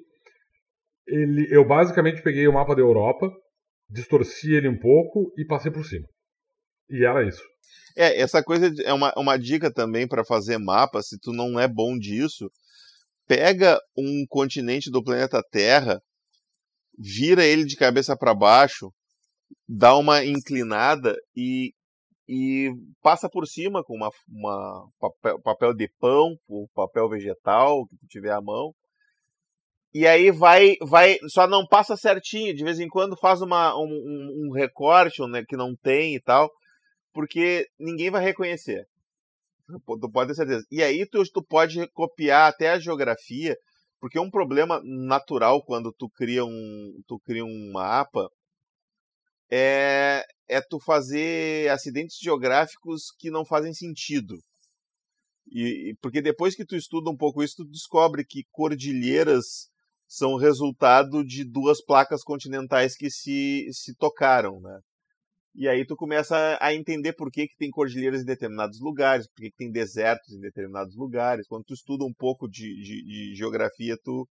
ele, eu basicamente peguei o mapa da Europa, distorci ele um pouco e passei por cima. E era isso. É, essa coisa é uma, uma dica também para fazer mapa, se tu não é bom disso, pega um continente do planeta Terra, vira ele de cabeça para baixo, dá uma inclinada e, e passa por cima com uma, uma papel, papel de pão, ou papel vegetal que tu tiver à mão. E aí vai, vai, só não passa certinho. De vez em quando faz uma, um, um recorte né, que não tem e tal, porque ninguém vai reconhecer. Tu pode ter certeza. E aí tu, tu pode copiar até a geografia, porque um problema natural quando tu cria um, tu cria um mapa é, é tu fazer acidentes geográficos que não fazem sentido. E, porque depois que tu estuda um pouco isso, tu descobre que cordilheiras são resultado de duas placas continentais que se, se tocaram, né? E aí tu começa a entender por que, que tem cordilheiras em determinados lugares, por que, que tem desertos em determinados lugares. Quando tu estuda um pouco de, de, de geografia, tu,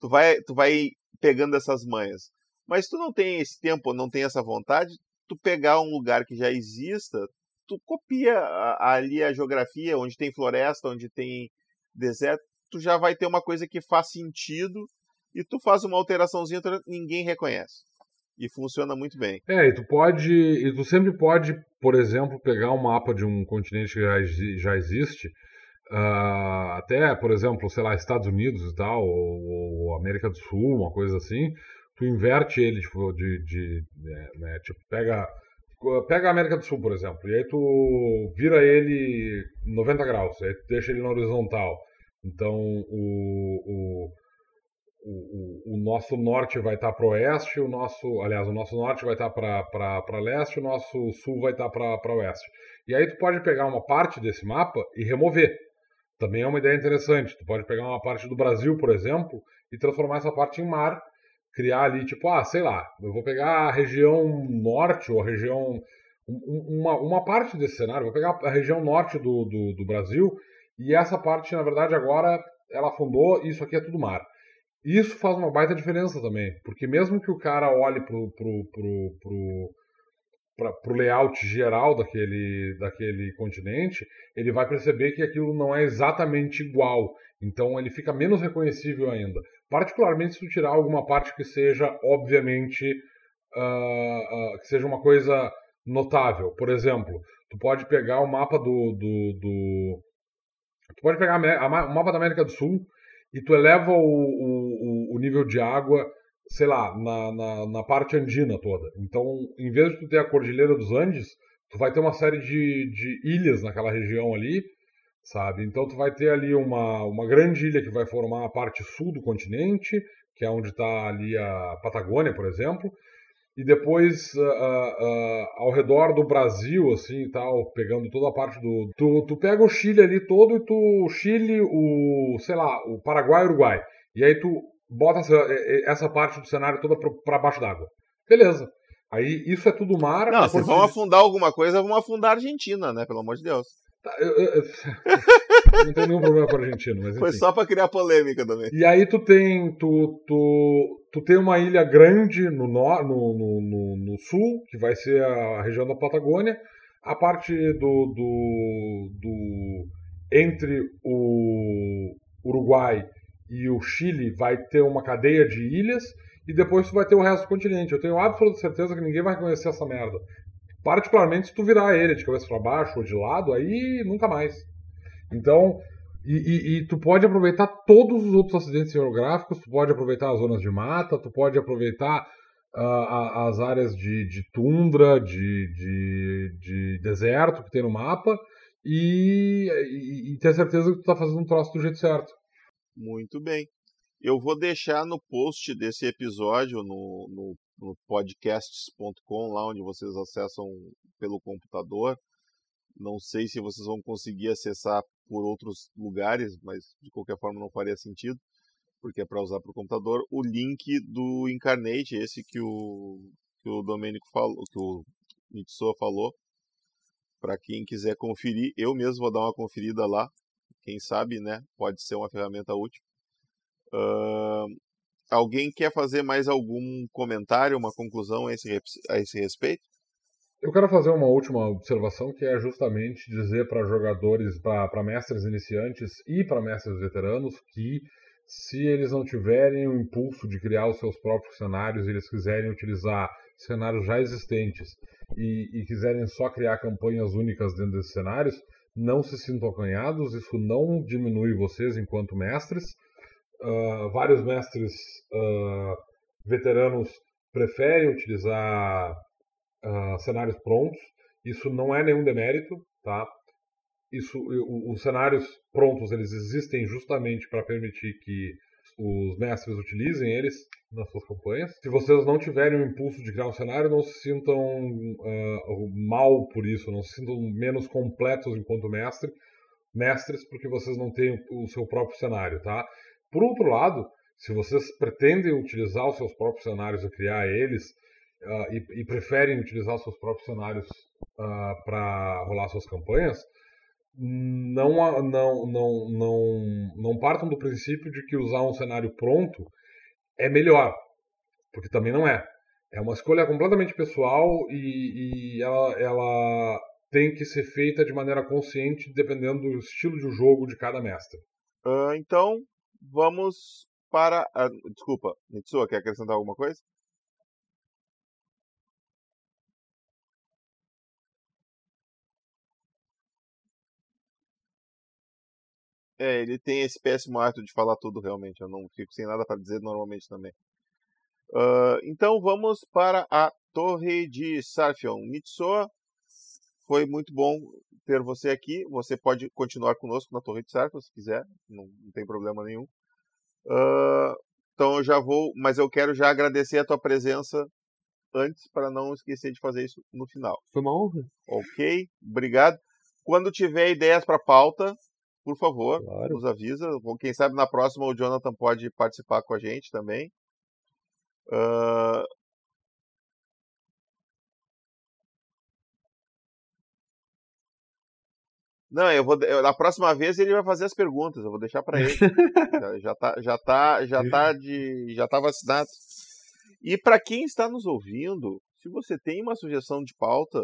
tu, vai, tu vai pegando essas manhas. Mas tu não tem esse tempo, não tem essa vontade, tu pegar um lugar que já exista, tu copia ali a geografia, onde tem floresta, onde tem deserto, tu já vai ter uma coisa que faz sentido e tu faz uma alteraçãozinha, ninguém reconhece e funciona muito bem. É, e tu pode, e tu sempre pode, por exemplo, pegar um mapa de um continente que já, já existe, uh, até, por exemplo, sei lá, Estados Unidos e tal, ou, ou, América do Sul, uma coisa assim, tu inverte ele tipo, de, de, né, né, tipo, pega pega a América do Sul, por exemplo, e aí tu vira ele 90 graus, aí tu deixa ele na horizontal. Então, o, o o, o, nosso norte vai estar para o oeste, o nosso, aliás, o nosso norte vai estar para leste, o nosso sul vai estar para oeste. E aí tu pode pegar uma parte desse mapa e remover. Também é uma ideia interessante. Tu pode pegar uma parte do Brasil, por exemplo, e transformar essa parte em mar, criar ali tipo, ah, sei lá, eu vou pegar a região norte ou a região uma, uma parte desse cenário, vou pegar a região norte do, do, do Brasil e essa parte, na verdade, agora ela afundou e isso aqui é tudo mar. Isso faz uma baita diferença também, porque mesmo que o cara olhe pro, pro, pro, pro, pra, pro layout geral daquele, daquele continente, ele vai perceber que aquilo não é exatamente igual. Então ele fica menos reconhecível ainda. Particularmente se tu tirar alguma parte que seja, obviamente, uh, uh, que seja uma coisa notável. Por exemplo, tu pode pegar o mapa do. do, do tu pode pegar o mapa da América do Sul e tu eleva o, o, o nível de água, sei lá, na, na, na, parte andina toda. Então, em vez de tu ter a Cordilheira dos Andes, tu vai ter uma série de, de ilhas naquela região ali, sabe? Então, tu vai ter ali uma, uma grande ilha que vai formar a parte sul do continente, que é onde está ali a Patagônia, por exemplo, e depois uh, uh, ao redor do Brasil, assim e tal, pegando toda a parte do. Tu, tu pega o Chile ali todo e tu. O Chile, o. sei lá, o Paraguai e o Uruguai. E aí tu bota essa, essa parte do cenário toda para baixo d'água. Beleza. Aí isso é tudo mar. Não, se vão afundar alguma coisa, vão afundar a Argentina, né? Pelo amor de Deus. Tá, eu, eu, eu... não tenho nenhum problema com a Argentina, mas enfim. Foi só para criar polêmica também. E aí tu tem tu, tu, tu tem uma ilha grande no, no, no, no, no sul, que vai ser a região da Patagônia. A parte do, do, do entre o Uruguai e o Chile vai ter uma cadeia de ilhas e depois tu vai ter o resto do continente. Eu tenho absoluta certeza que ninguém vai conhecer essa merda. Particularmente se tu virar ele de cabeça para baixo ou de lado, aí nunca mais. Então, e, e, e, tu pode aproveitar todos os outros acidentes geográficos, tu pode aproveitar as zonas de mata, tu pode aproveitar uh, as áreas de, de tundra, de, de, de, deserto que tem no mapa e, e, ter certeza que tu tá fazendo um troço do jeito certo. Muito bem. Eu vou deixar no post desse episódio, no, no, no podcasts.com, lá onde vocês acessam pelo computador. Não sei se vocês vão conseguir acessar por outros lugares, mas de qualquer forma não faria sentido, porque é para usar para o computador. O link do Incarnate, esse que o, que o Domênico falou, que o Mitsuo falou, para quem quiser conferir. Eu mesmo vou dar uma conferida lá, quem sabe, né? Pode ser uma ferramenta útil. Uh, alguém quer fazer mais algum comentário, uma conclusão a esse, a esse respeito? Eu quero fazer uma última observação que é justamente dizer para jogadores, para mestres iniciantes e para mestres veteranos que se eles não tiverem o impulso de criar os seus próprios cenários, eles quiserem utilizar cenários já existentes e, e quiserem só criar campanhas únicas dentro desses cenários, não se sintam acanhados, isso não diminui vocês enquanto mestres. Uh, vários mestres uh, veteranos preferem utilizar uh, cenários prontos. Isso não é nenhum demérito, tá? Isso, os cenários prontos eles existem justamente para permitir que os mestres utilizem eles nas suas campanhas. Se vocês não tiverem o impulso de criar um cenário, não se sintam uh, mal por isso, não se sintam menos completos enquanto mestre, mestres, porque vocês não têm o seu próprio cenário, tá? Por outro lado, se vocês pretendem utilizar os seus próprios cenários e criar eles, uh, e, e, preferem utilizar seus próprios cenários uh, para rolar suas campanhas, não, não, não, não, não partam do princípio de que usar um cenário pronto é melhor, porque também não é. É uma escolha completamente pessoal e, e ela, ela tem que ser feita de maneira consciente, dependendo do estilo de jogo de cada mestre. Uh, então, vamos para. Desculpa, Mitsuo, quer acrescentar alguma coisa? É, ele tem esse péssimo hábito de falar tudo realmente. Eu não fico sem nada para dizer normalmente também. Uh, então vamos para a Torre de Sarfion. Mitsoa, foi muito bom ter você aqui. Você pode continuar conosco na Torre de Sarfion se quiser, não, não tem problema nenhum. Uh, então eu já vou, mas eu quero já agradecer a tua presença antes para não esquecer de fazer isso no final. Foi uma honra. Ok, obrigado. Quando tiver ideias para pauta, por favor, claro. nos avisa. Quem sabe na próxima o Jonathan pode participar com a gente também. Uh... Não, eu vou. Eu, na próxima vez ele vai fazer as perguntas. Eu vou deixar para ele. já, já tá, já tá, já tá de, já tá vacinado. E para quem está nos ouvindo, se você tem uma sugestão de pauta,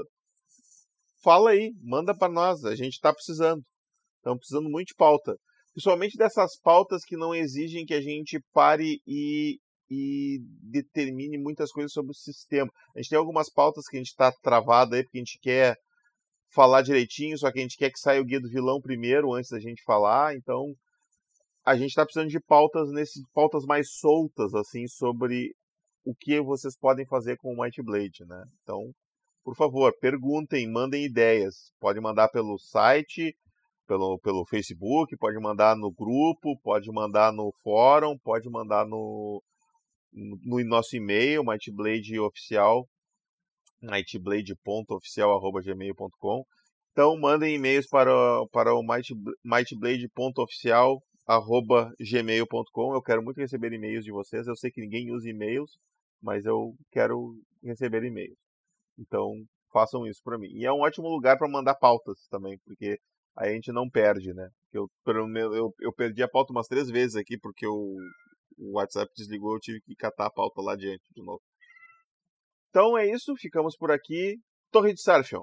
fala aí, manda para nós. A gente está precisando. Estamos precisando muito de pauta. Principalmente dessas pautas que não exigem que a gente pare e, e determine muitas coisas sobre o sistema. A gente tem algumas pautas que a gente está travado aí, porque a gente quer falar direitinho, só que a gente quer que saia o guia do vilão primeiro, antes da gente falar. Então, a gente está precisando de pautas nesses pautas mais soltas, assim, sobre o que vocês podem fazer com o Might Blade, né? Então, por favor, perguntem, mandem ideias. Pode mandar pelo site, pelo, pelo Facebook, pode mandar no grupo, pode mandar no fórum, pode mandar no, no, no nosso e-mail, mightbladeoficial, mightblade.oficial.gmail.com. Então mandem e-mails para, para o mightblade.oficial arroba gmail.com. Eu quero muito receber e-mails de vocês. Eu sei que ninguém usa e-mails, mas eu quero receber e-mails. Então, façam isso para mim. E é um ótimo lugar para mandar pautas também, porque aí a gente não perde, né? Eu, eu, eu perdi a pauta umas três vezes aqui, porque o, o WhatsApp desligou, eu tive que catar a pauta lá adiante de novo. Então é isso, ficamos por aqui. Torre de Sarfion.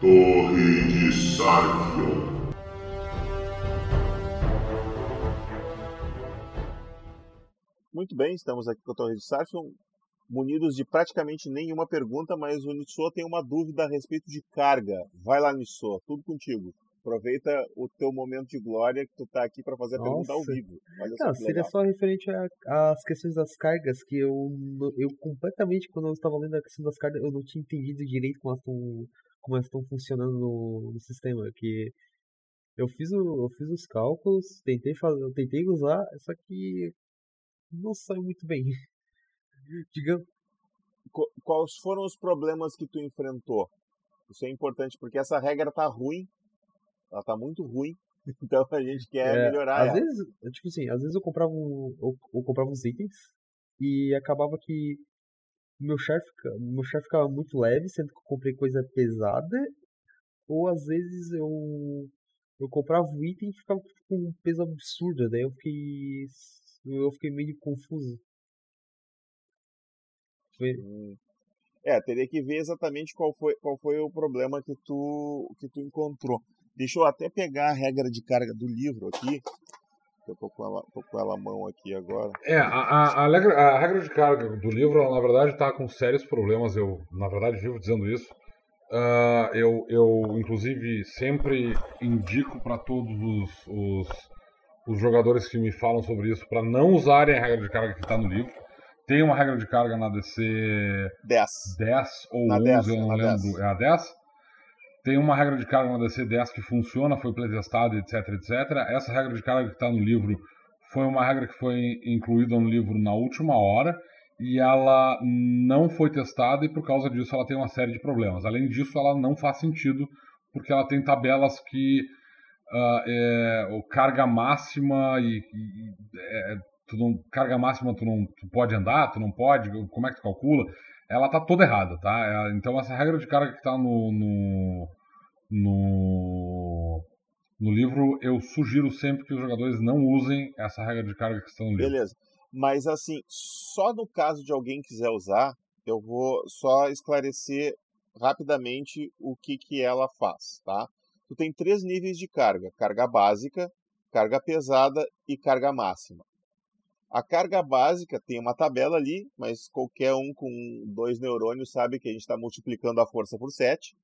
Torre de Sarfion. Muito bem, estamos aqui com a Torre de Sarfion, munidos de praticamente nenhuma pergunta, mas o Nissoa tem uma dúvida a respeito de carga. Vai lá, Nissoa, tudo contigo. Aproveita o teu momento de glória que tu tá aqui para fazer a pergunta ao vivo. Olha Não, seria legal. só referente às questões das cargas, que eu, eu completamente, quando eu estava lendo a questão das cargas, eu não tinha entendido direito como elas estão, como elas estão funcionando no, no sistema. Que eu fiz, o, eu fiz os cálculos, tentei, fazer, tentei usar, só que não saiu muito bem. Digamos. Quais foram os problemas que tu enfrentou? Isso é importante porque essa regra tá ruim, ela tá muito ruim, então a gente quer é, melhorar às ela. Vezes, tipo assim, às vezes eu comprava, um, eu, eu comprava uns itens e acabava que meu char, meu char ficava muito leve, sendo que eu comprei coisa pesada, ou às vezes eu eu comprava o item e ficava com um peso absurdo, daí eu fiquei eu fiquei meio confuso. Foi... Hum. É, teria que ver exatamente qual foi, qual foi o problema que tu, que tu encontrou. Deixa eu até pegar a regra de carga do livro aqui. Eu tô com ela, tô com ela à mão aqui agora. É, a, a, a, regra, a regra de carga do livro, na verdade, está com sérios problemas. Eu, na verdade, vivo dizendo isso. Uh, eu, eu, inclusive, sempre indico para todos os, os os jogadores que me falam sobre isso para não usarem a regra de carga que está no livro. Tem uma regra de carga na DC 10, 10 ou na 11, 10, eu não lembro. 10. É a 10? Tem uma regra de carga na DC 10 que funciona, foi playtestada, etc, etc. Essa regra de carga que está no livro foi uma regra que foi incluída no livro na última hora e ela não foi testada e por causa disso ela tem uma série de problemas. Além disso, ela não faz sentido porque ela tem tabelas que uh, é, o carga máxima e, e é, tu não, carga máxima tu não tu pode andar, tu não pode, como é que tu calcula? Ela tá toda errada, tá? É, então essa regra de carga que tá no, no, no, no livro, eu sugiro sempre que os jogadores não usem essa regra de carga que está no livro. Beleza. Mas assim, só no caso de alguém quiser usar, eu vou só esclarecer rapidamente o que, que ela faz, tá? tu tem três níveis de carga: carga básica, carga pesada e carga máxima. A carga básica tem uma tabela ali, mas qualquer um com dois neurônios sabe que a gente está multiplicando a força por 7.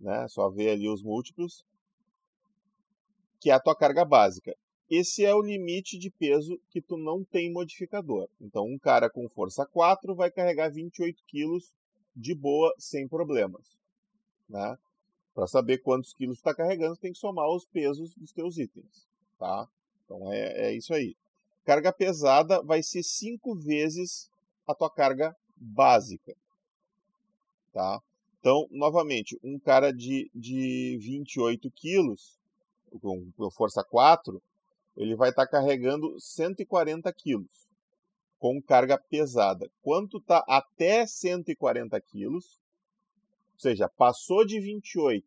Né? Só ver ali os múltiplos. Que é a tua carga básica. Esse é o limite de peso que tu não tem modificador. Então, um cara com força 4 vai carregar 28 quilos de boa, sem problemas. Né? Para saber quantos quilos está carregando, tem que somar os pesos dos teus itens, tá? Então é, é isso aí. Carga pesada vai ser cinco vezes a tua carga básica, tá? Então, novamente, um cara de, de 28 quilos, com, com força 4, ele vai estar tá carregando 140 quilos com carga pesada. Quanto está até 140 quilos, seja, passou de 28,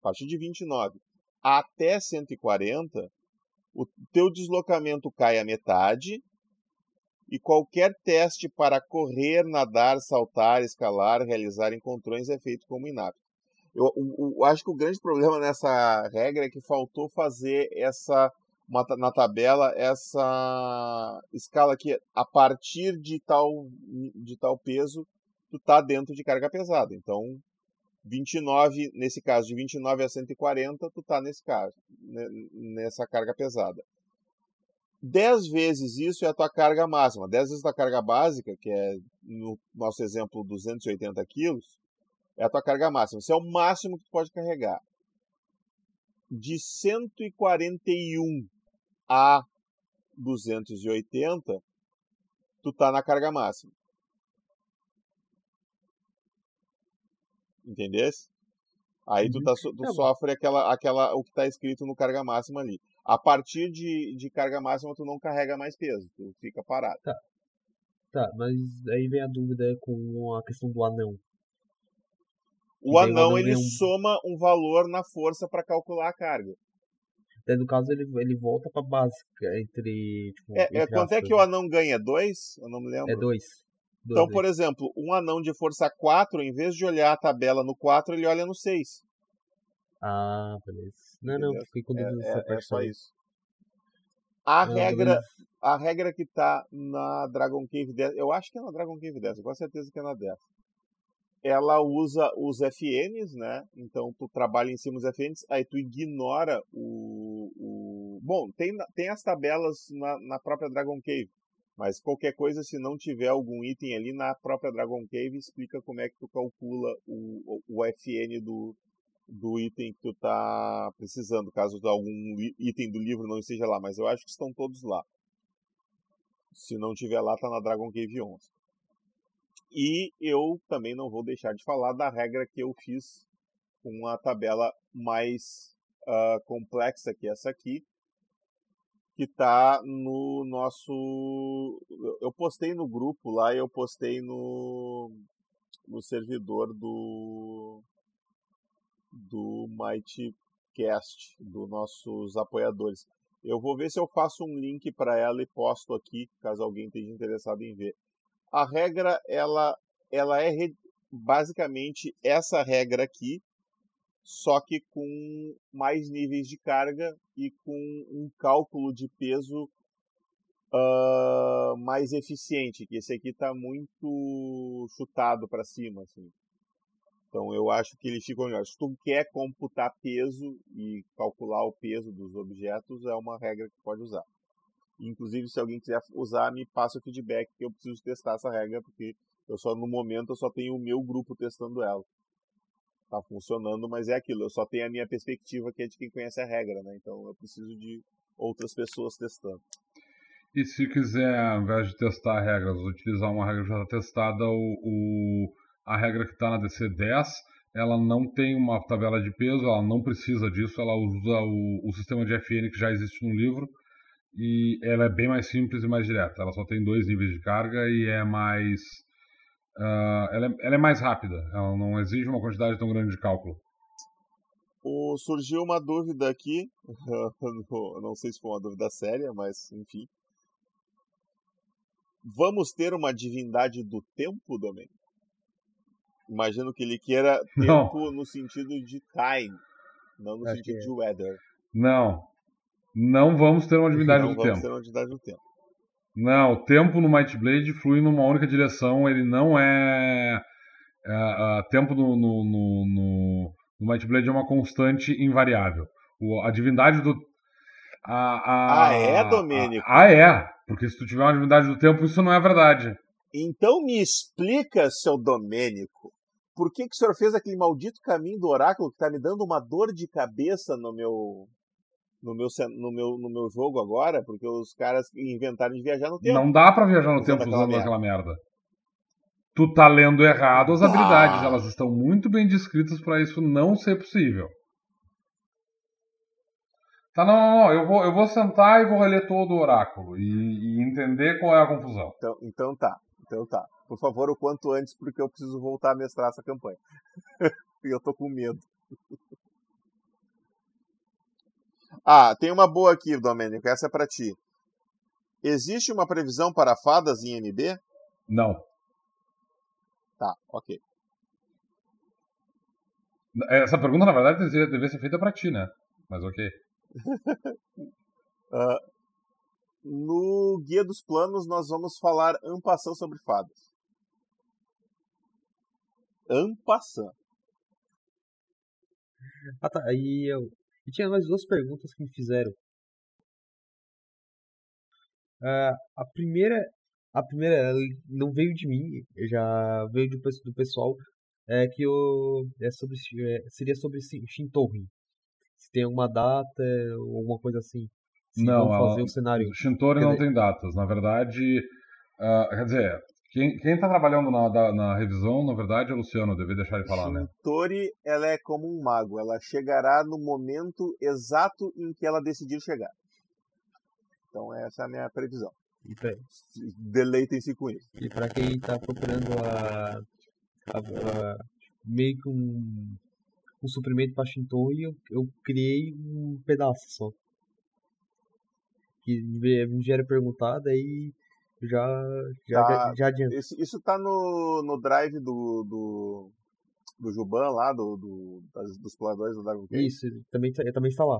a partir de 29 até 140, o teu deslocamento cai a metade e qualquer teste para correr, nadar, saltar, escalar, realizar encontrões é feito como inapto. Eu, eu, eu, acho que o grande problema nessa regra é que faltou fazer essa uma, na tabela essa escala que a partir de tal de tal peso tu tá dentro de carga pesada. Então, 29, nesse caso, de 29 a 140, tu tá nesse caso, né, nessa carga pesada. 10 vezes isso é a tua carga máxima. 10 vezes a tua carga básica, que é, no nosso exemplo, 280 quilos, é a tua carga máxima. Isso é o máximo que tu pode carregar. De 141 a 280, tu tá na carga máxima. Entendesse? Aí tu, Uhum. tá, tu É, sofre aquela, aquela, o que tá escrito no carga máxima ali. A partir de, de carga máxima, tu não carrega mais peso, tu fica parado. Tá, mas aí vem a dúvida com a questão do anão. O daí o anão, anão ele um- soma um valor na força para calcular a carga. Daí no caso ele, ele volta pra básica, entre. Tipo, É, é, entre quanto é aspas, que o né? anão ganha? Dois? Eu não me lembro. É dois. Então, por exemplo, um anão de força 4, em vez de olhar a tabela no 4, ele olha no 6. Ah, beleza. Não, não, Entendeu? fiquei com É, dúvida é- é parte só isso. A Não, regra, beleza. a regra que tá na Dragon Cave 10, eu acho que é na Dragon Cave 10, eu com certeza que é na 10. Ela usa os FNs, né? Então tu trabalha em cima dos FNs, aí tu ignora o. o... Bom, tem, tem as tabelas na, na própria Dragon Cave, mas qualquer coisa, se não tiver algum item ali na própria Dragon Cave, explica como é que tu calcula o, o, FN do, do item que tu tá precisando, caso algum item do livro não esteja lá, mas eu acho que estão todos lá. Se não tiver lá, tá na Dragon Cave 11. E eu também não vou deixar de falar da regra que eu fiz com a tabela mais ah, complexa que essa aqui, que tá no nosso. eu- postei no grupo lá e eu postei no, no servidor do do Mightcast, dos nossos apoiadores. Eu vou ver se eu faço um link para ela e posto aqui, caso alguém esteja interessado em ver. A regra, ela, ela é re- basicamente essa regra aqui, só que com mais níveis de carga e com um cálculo de peso ah, mais eficiente, que esse aqui está muito chutado para cima, assim. Então eu acho que ele fica melhor. Se tu quer computar peso e calcular o peso dos objetos, é uma regra que pode usar. Inclusive, se alguém quiser usar, me passa o feedback que eu preciso testar essa regra, porque eu só no momento eu só tenho o meu grupo testando ela. Tá funcionando, mas é aquilo, eu só tenho a minha perspectiva que é de quem conhece a regra, né? Então eu preciso de outras pessoas testando. E se quiser, ao invés de testar regras, utilizar uma regra já testada, o, o- a regra que está na DC10, ela não tem uma tabela de peso, ela não precisa disso, ela usa o, o sistema de FN que já existe no livro e ela é bem mais simples e mais direta. Ela só tem dois níveis de carga e é mais. Ah, ela, é, ela é mais rápida, ela não exige uma quantidade tão grande de cálculo. Surgiu uma dúvida aqui, não sei se foi uma dúvida séria, mas enfim. Vamos ter uma divindade do tempo, Domênico? Imagino que ele queira Não. tempo no sentido de time, não no Acho sentido que é. de weather. Não. Não vamos ter uma divindade não do vamos tempo. ter uma divindade do tempo. Não, o tempo no Might Blade flui numa única direção, ele não é. é, é, tempo no, no, no, no, no Might Blade é uma constante invariável. O- a divindade do. A, a- Ah, é, Domênico? Ah, é. Porque se tu tiver uma divindade do tempo, isso não é verdade. Então me explica, seu Domênico, por que, que o senhor fez aquele maldito caminho do oráculo que tá me dando uma dor de cabeça no meu. No meu, no, meu, no meu jogo agora, porque os caras inventaram de viajar no tempo. Não dá pra viajar no tempo usando aquela merda. Tu tá lendo errado as habilidades, Ah. elas estão muito bem descritas pra isso não ser possível. Tá, não, não, não. Eu vou, eu vou sentar e vou reler todo o oráculo e, e entender qual é a confusão. Então, então tá, então tá. Por favor, o quanto antes, porque eu preciso voltar a mestrar essa campanha. e eu tô com medo. Ah, tem uma boa aqui, Domênico, essa é pra ti. Existe uma previsão para fadas em MB? Não. Tá, ok. Essa pergunta, na verdade, deveria, ser feita pra ti, né? Mas ok. Ah, no Guia dos Planos, nós vamos falar ampassão sobre fadas. Ampassão. Ah tá, aí eu. E tinha mais duas perguntas que me fizeram. Ah, a primeira. A primeira não veio de mim, já veio do, pes- do pessoal. É que eu. É sobre, é, seria sobre Shi- Shintorin. Se tem alguma data ou alguma coisa assim. Se Não, vão ela- fazer o cenário. Shintori não tem datas. Na verdade, ah, quer dizer, Quem, quem tá trabalhando na, da, na revisão, na verdade, é o Luciano, eu devia deixar ele falar, né? Tori, ela é como um mago, ela chegará no momento exato em que ela decidir chegar. Então essa é a minha previsão. E pra, Deleitem-se com isso. e pra quem tá procurando a, a- a- meio que um, um suprimento pra Shintori, eu, eu criei um pedaço só. Que me me gera perguntada aí já, já, Tá. já adianta. Isso, isso tá no, no drive do, do, do Juban lá, do, do, das- dos exploradores do Dragon Quest. Isso, também, tá- também está lá.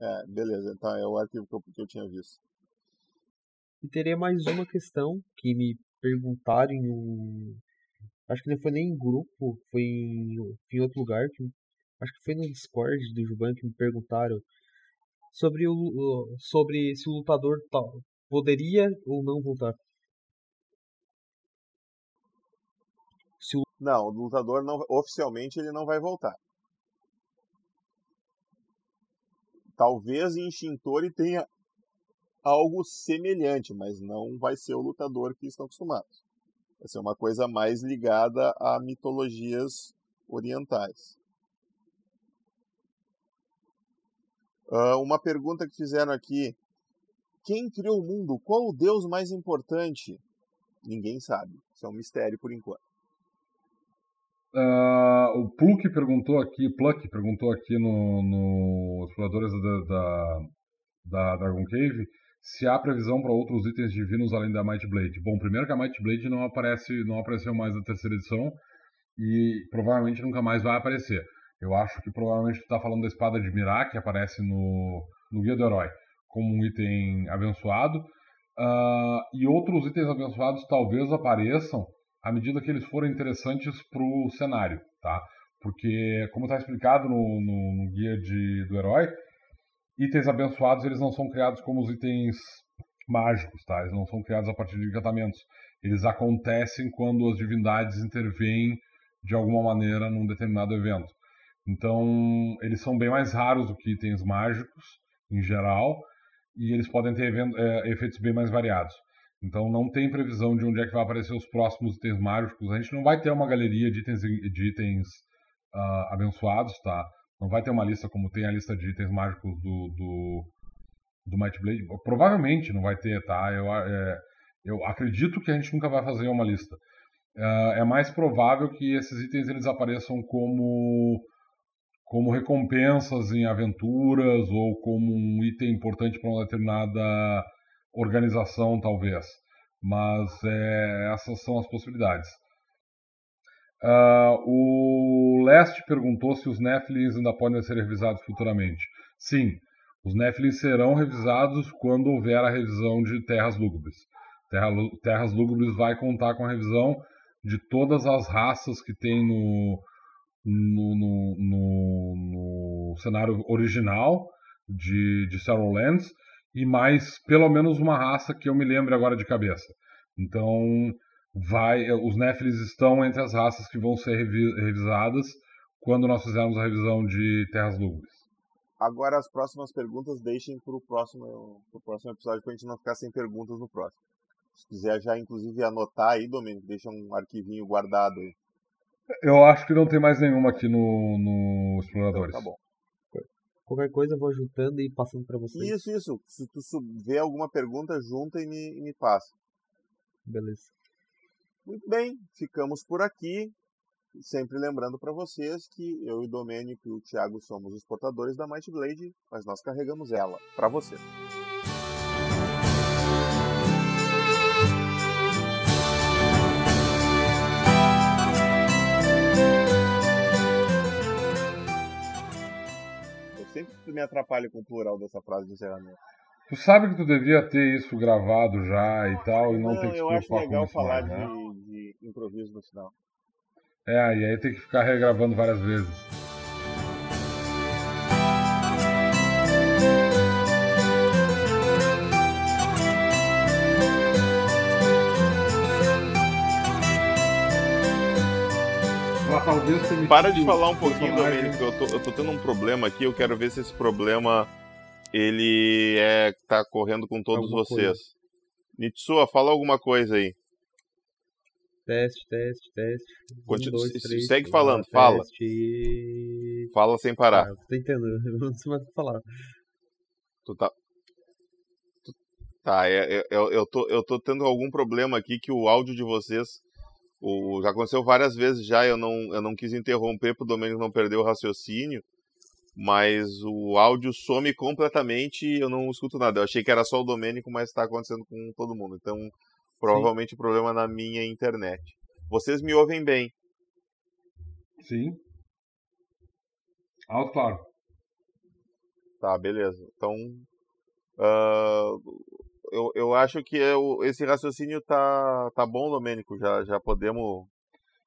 É, beleza. Então é o arquivo que eu, que eu tinha visto. E teria mais uma questão que me perguntaram em um. Acho que não foi nem em grupo, foi em, em outro lugar. Que, acho que foi no Discord do Juban que me perguntaram sobre, o- sobre se o lutador tal poderia ou não voltar. O, Não, o lutador não, oficialmente ele não vai voltar. Talvez em Shintori tenha algo semelhante, mas não vai ser o lutador que estão acostumados. Vai ser uma coisa mais ligada a mitologias orientais. Ah, uma pergunta que fizeram aqui: quem criou o mundo? Qual o deus mais importante? Ninguém sabe. Isso é um mistério por enquanto. Ah, o Pluck perguntou aqui, Pluck perguntou aqui no, no Exploradores da, da, da Dragon Cave se há previsão para outros itens divinos além da Might Blade. Bom, primeiro que a Might Blade não aparece, não apareceu mais na terceira edição e provavelmente nunca mais vai aparecer. Eu acho que provavelmente tu está falando da espada de Mirá, que aparece no, no Guia do Herói como um item abençoado. Ah, e outros itens abençoados talvez apareçam à medida que eles forem interessantes para o cenário, tá? Porque, como está explicado no, no- no guia de, do herói, itens abençoados eles não são criados como os itens mágicos, tá? Eles não são criados a partir de encantamentos. Eles acontecem quando as divindades intervêm de alguma maneira num determinado evento. Então, eles são bem mais raros do que itens mágicos, em geral, e eles podem ter eh, efeitos bem mais variados. Então não tem previsão de onde é que vai aparecer os próximos itens mágicos. A gente não vai ter uma galeria de itens, de itens ah, abençoados, tá? Não vai ter uma lista como tem a lista de itens mágicos do, do, do Might Blade. Provavelmente não vai ter, tá? Eu, é, eu acredito que a gente nunca vai fazer uma lista. Ah, é mais provável que esses itens eles apareçam como como recompensas em aventuras ou como um item importante para uma determinada organização, talvez. Mas é, essas são as possibilidades. Ah, o Leste perguntou se os Nephilims ainda podem ser revisados futuramente. Sim, os Nephilims serão revisados quando houver a revisão de Terras Lúgubres. Terra, Terras Lúgubres vai contar com a revisão de todas as raças que tem no, no, no, no- no cenário original de, de Shadowlands e mais pelo menos uma raça que eu me lembro agora de cabeça. Então, vai, os Nephilims estão entre as raças que vão ser revi- revisadas quando nós fizermos a revisão de Terras Lúgubres. Agora as próximas perguntas deixem para o próximo, próximo episódio para a gente não ficar sem perguntas no próximo. Se quiser já inclusive anotar aí, Domênico, deixa um arquivinho guardado aí. Eu acho que não tem mais nenhuma aqui no, no Então, Exploradores. tá bom. qualquer coisa eu vou juntando e passando pra vocês. Isso, isso. Se tu vê alguma pergunta, junta e me, e me passa. Beleza. Muito bem, ficamos por aqui. Sempre lembrando para vocês que eu e o Domênico e o Thiago somos os portadores da Might Blade, mas nós carregamos ela para você. Sempre me atrapalho com o plural dessa frase de encerramento. Tu sabe que tu devia ter isso gravado já e tal, e não, ter que se eu acho preocupar legal falar mais, né? de, de improviso no final. É, e aí tem que ficar regravando várias vezes. Talvez tenha Para de falar um pouquinho, Domênico, eu tô, eu tô tendo um problema aqui, eu quero ver se esse problema ele é tá correndo com todos Alguma vocês. Nitsua, fala alguma coisa aí. Teste, teste, teste. Continua- um, dois, três, segue falando, teste. fala. Fala sem parar. Ah, tô tentando, eu não sei mais o que falar. Tu tá. Tá, é- é- eu, eu, tô, eu tô tendo algum problema aqui que o áudio de vocês. O, já aconteceu várias vezes já, eu não, eu não quis interromper pro Domênico não perder o raciocínio, mas o áudio some completamente e eu não escuto nada. Eu achei que era só o Domênico, mas tá acontecendo com todo mundo. Então, provavelmente o problema é na minha internet. Vocês me ouvem bem. Sim. Alto, claro. Tá, beleza. Então, ah, eu, eu acho que eu- esse raciocínio tá, tá bom, Domênico. Já, já podemos.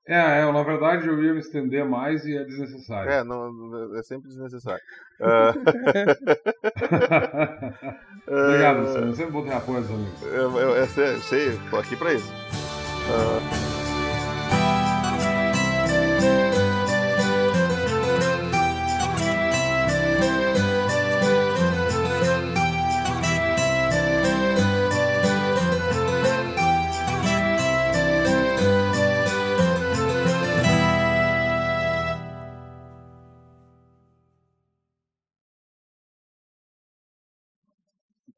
É, é, na verdade eu ia me estender mais e é desnecessário. É, não, é sempre desnecessário. Ah, Obrigado, Luciano. Sempre vou ter apoio dos amigos. eu, eu, eu sei, eu sei, tô aqui pra isso.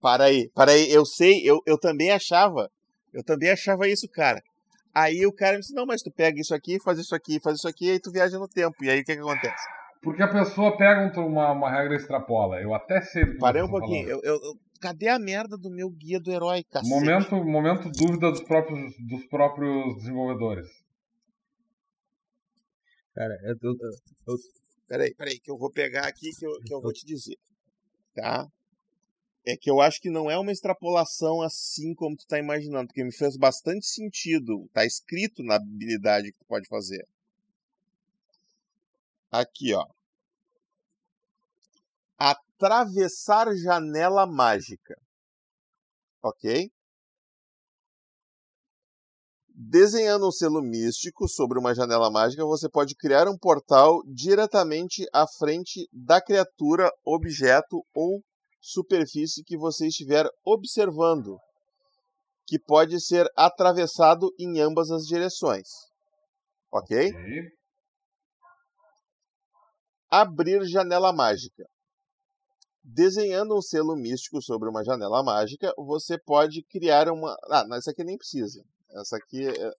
Para aí, para aí, eu sei, eu, eu também achava, eu também achava isso, cara. Aí o cara me disse, não, mas tu pega isso aqui, faz isso aqui, faz isso aqui, e aí tu viaja no tempo. E aí o que que acontece? Porque a pessoa pega um- uma, uma regra e extrapola. Eu até sei do que Parei um pouquinho, eu, eu- eu- cadê a merda do meu guia do herói, cacete? Momento, momento dúvida dos próprios, dos próprios desenvolvedores. Cara, eu, eu, eu, Peraí, peraí, que eu vou pegar aqui que eu, que eu vou te dizer, tá? É que eu acho que não é uma extrapolação assim como tu tá imaginando, porque me fez bastante sentido, tá escrito na habilidade que tu pode fazer. Aqui, ó. Atravessar janela mágica. Ok? Desenhando um selo místico sobre uma janela mágica, você pode criar um portal diretamente à frente da criatura, objeto ou superfície que você estiver observando, que pode ser atravessado em ambas as direções. Ok? Ok? Abrir janela mágica. Desenhando um selo místico sobre uma janela mágica, você pode criar uma. Ah, não, essa aqui nem precisa. Essa aqui é.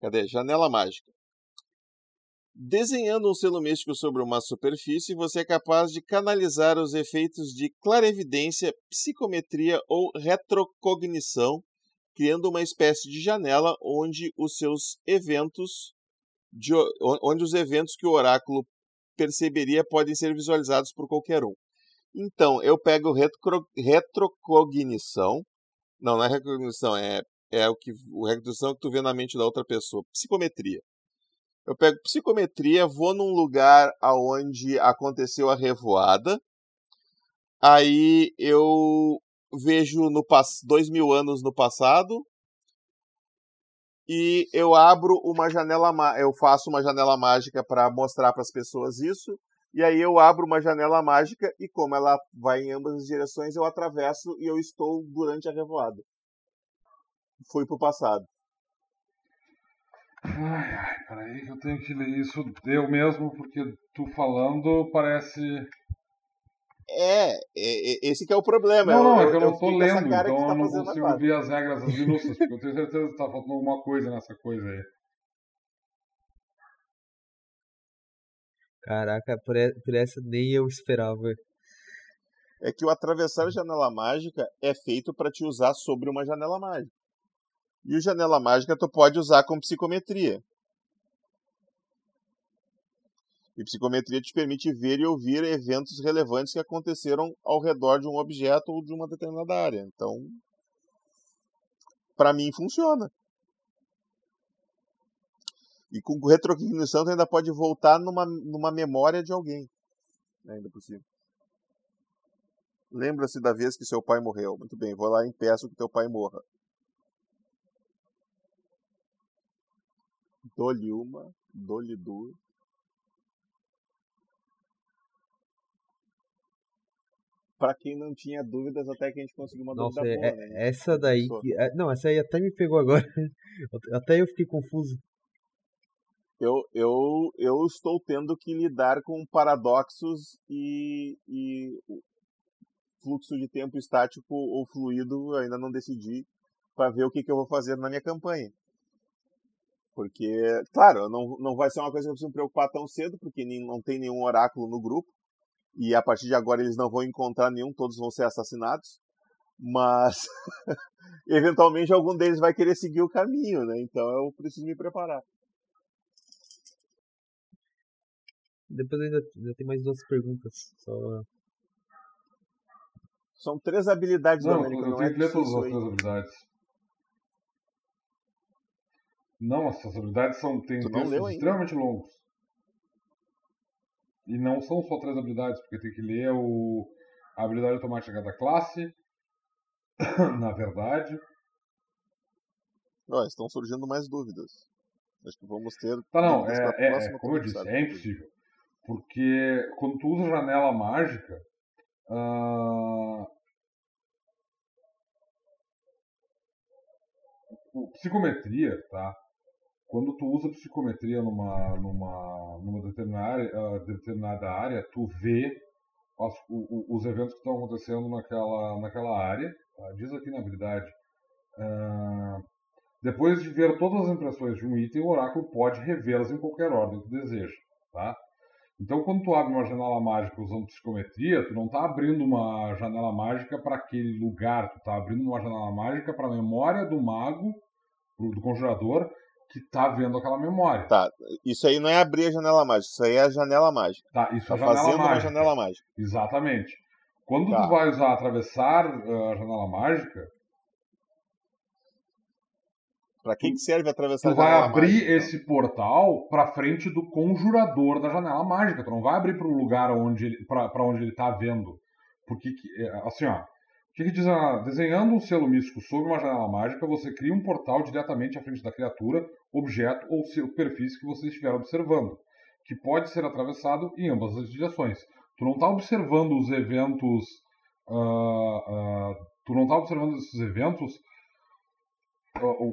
Cadê? Janela mágica. Desenhando um selo místico sobre uma superfície, você é capaz de canalizar os efeitos de clarevidência, psicometria ou retrocognição, criando uma espécie de janela onde os seus eventos, de, onde os eventos que o oráculo perceberia podem ser visualizados por qualquer um. Então, eu pego retro, retrocognição. Não, não é retrocognição, é, é o que o retrocognição que tu vê na mente da outra pessoa. Psicometria. Eu pego psicometria, vou num lugar aonde aconteceu a revoada. Aí eu vejo no dois mil anos no passado e eu abro uma janela, eu faço uma janela mágica para mostrar para as pessoas isso. E aí eu abro uma janela mágica e como ela vai em ambas as direções, eu atravesso e eu estou durante a revoada. Fui pro passado. Ai, ai, peraí que eu tenho que ler isso eu mesmo, porque tu falando parece. É, é, é esse que é o problema. Não, não, é que eu não tô lendo, então tá eu não consigo ver as regras, as minúcias, porque eu tenho certeza que tá faltando alguma coisa nessa coisa aí. caraca, por, por essa nem eu esperava. É que o atravessar a janela mágica é feito para te usar sobre uma janela mágica. E o janela mágica tu pode usar com psicometria. E psicometria te permite ver e ouvir eventos relevantes que aconteceram ao redor de um objeto ou de uma determinada área. Então, para mim funciona. E com retrocognição tu ainda pode voltar numa, numa memória de alguém. né, Ainda possível. Lembra-se da vez que seu pai morreu. Muito bem, vou lá e impeço que teu pai morra. Dou-lhe uma, dou-lhe duas. para quem não tinha dúvidas, até que a gente conseguiu uma Nossa, dúvida é- boa, é- né? essa daí. Que- é, não, essa aí até me pegou agora. Até eu fiquei confuso. Eu, eu, eu estou tendo que lidar com paradoxos e, e fluxo de tempo estático ou fluido, eu ainda não decidi, para ver o que, que eu vou fazer na minha campanha. Porque, claro, não, não vai ser uma coisa que eu preciso me preocupar tão cedo, porque nem, não tem nenhum oráculo no grupo, e a partir de agora eles não vão encontrar nenhum, todos vão ser assassinados. Mas, eventualmente, algum deles vai querer seguir o caminho, né? Então eu preciso me preparar. Depois ainda, ainda tem mais duas perguntas. Só... São três habilidades, Não, Domênico, eu não tenho é três habilidades. Não, essas habilidades são, têm textos ainda? extremamente longos. E não são só três habilidades, porque tem que ler o, a habilidade automática da classe, na verdade. Ó, estão surgindo mais dúvidas. Acho que vamos ter. Tá, não, é, é- como eu disse, é impossível. Porque quando tu usa janela mágica, o- psicometria, tá? Quando tu usa psicometria numa, numa, numa determinada, área, ah, determinada área, tu vê os eventos que estão acontecendo naquela, naquela área. tá? Diz aqui na habilidade. ah, depois de ver todas as impressões de um item, o oráculo pode revê-las em qualquer ordem que deseja. Tá? Então, quando tu abre uma janela mágica usando psicometria, tu não está abrindo uma janela mágica para aquele lugar, tu está abrindo uma janela mágica para a memória do mago, do conjurador, que está vendo aquela memória. Tá, isso aí não é abrir a janela mágica, isso aí é a janela mágica. Tá, isso Tá é janela fazendo uma mágica. janela mágica. Exatamente. Quando Tá. tu vai usar atravessar ah, a janela mágica, Pra que, que serve atravessar tu a vai janela abrir mágica? então? esse portal para frente do conjurador da janela mágica. Tu não vai abrir para um lugar onde ele, para onde ele está vendo. Porque, que- é, assim, ó. Que, que diz a, Desenhando um selo místico sobre uma janela mágica, você cria um portal diretamente à frente da criatura, objeto ou superfície que você estiver observando, que pode ser atravessado em ambas as direções. Tu não está observando os eventos. ah, ah, tu não está observando esses eventos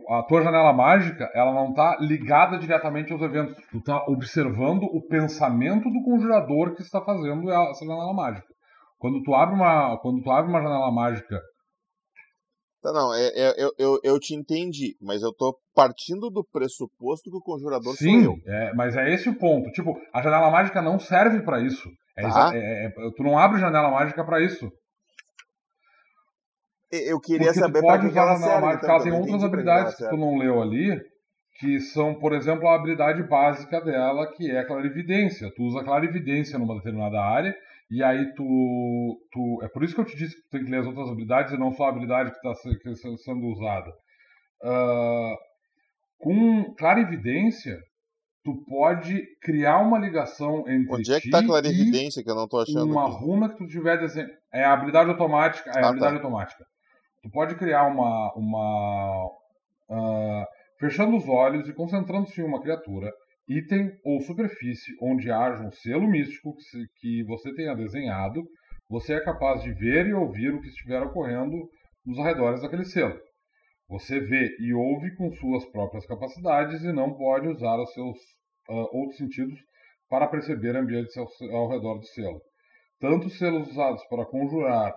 a tua janela mágica, ela não está ligada diretamente aos eventos. Tu está observando o pensamento do conjurador que está fazendo essa janela mágica. Quando tu abre uma, quando tu abre uma janela mágica, Tá, não, é, é- eu, eu, eu te entendi, mas eu tô partindo do pressuposto que o conjurador sim, é, mas é esse o ponto. Tipo, a janela mágica não serve para isso. É Tá. é- é- tu não abre janela mágica para isso. Eu queria Porque tu saber pra pode usar a ela janela mágica. então, Ela tem outras habilidades que tu não leu ali, que são, por exemplo, a habilidade básica dela, que é a clarividência. Tu usa clarividência numa determinada área, e aí tu, tu. É por isso que eu te disse que tu tem que ler as outras habilidades e não só a habilidade que está sendo usada. Ah, com clarividência, tu pode criar uma ligação entre Onde é que tá a clarividência que eu não tô achando uma aqui? runa que tu tiver desenho. É a habilidade automática. É a Ah, habilidade tá. automática. Tu pode criar uma. uma ah, fechando os olhos e concentrando-se em uma criatura, item ou superfície onde haja um selo místico que, você tenha desenhado, você é capaz de ver e ouvir o que estiver ocorrendo nos arredores daquele selo. Você vê e ouve com suas próprias capacidades e não pode usar os seus ah, outros sentidos para perceber ambientes ao, ao redor do selo. Tanto os selos usados para conjurar.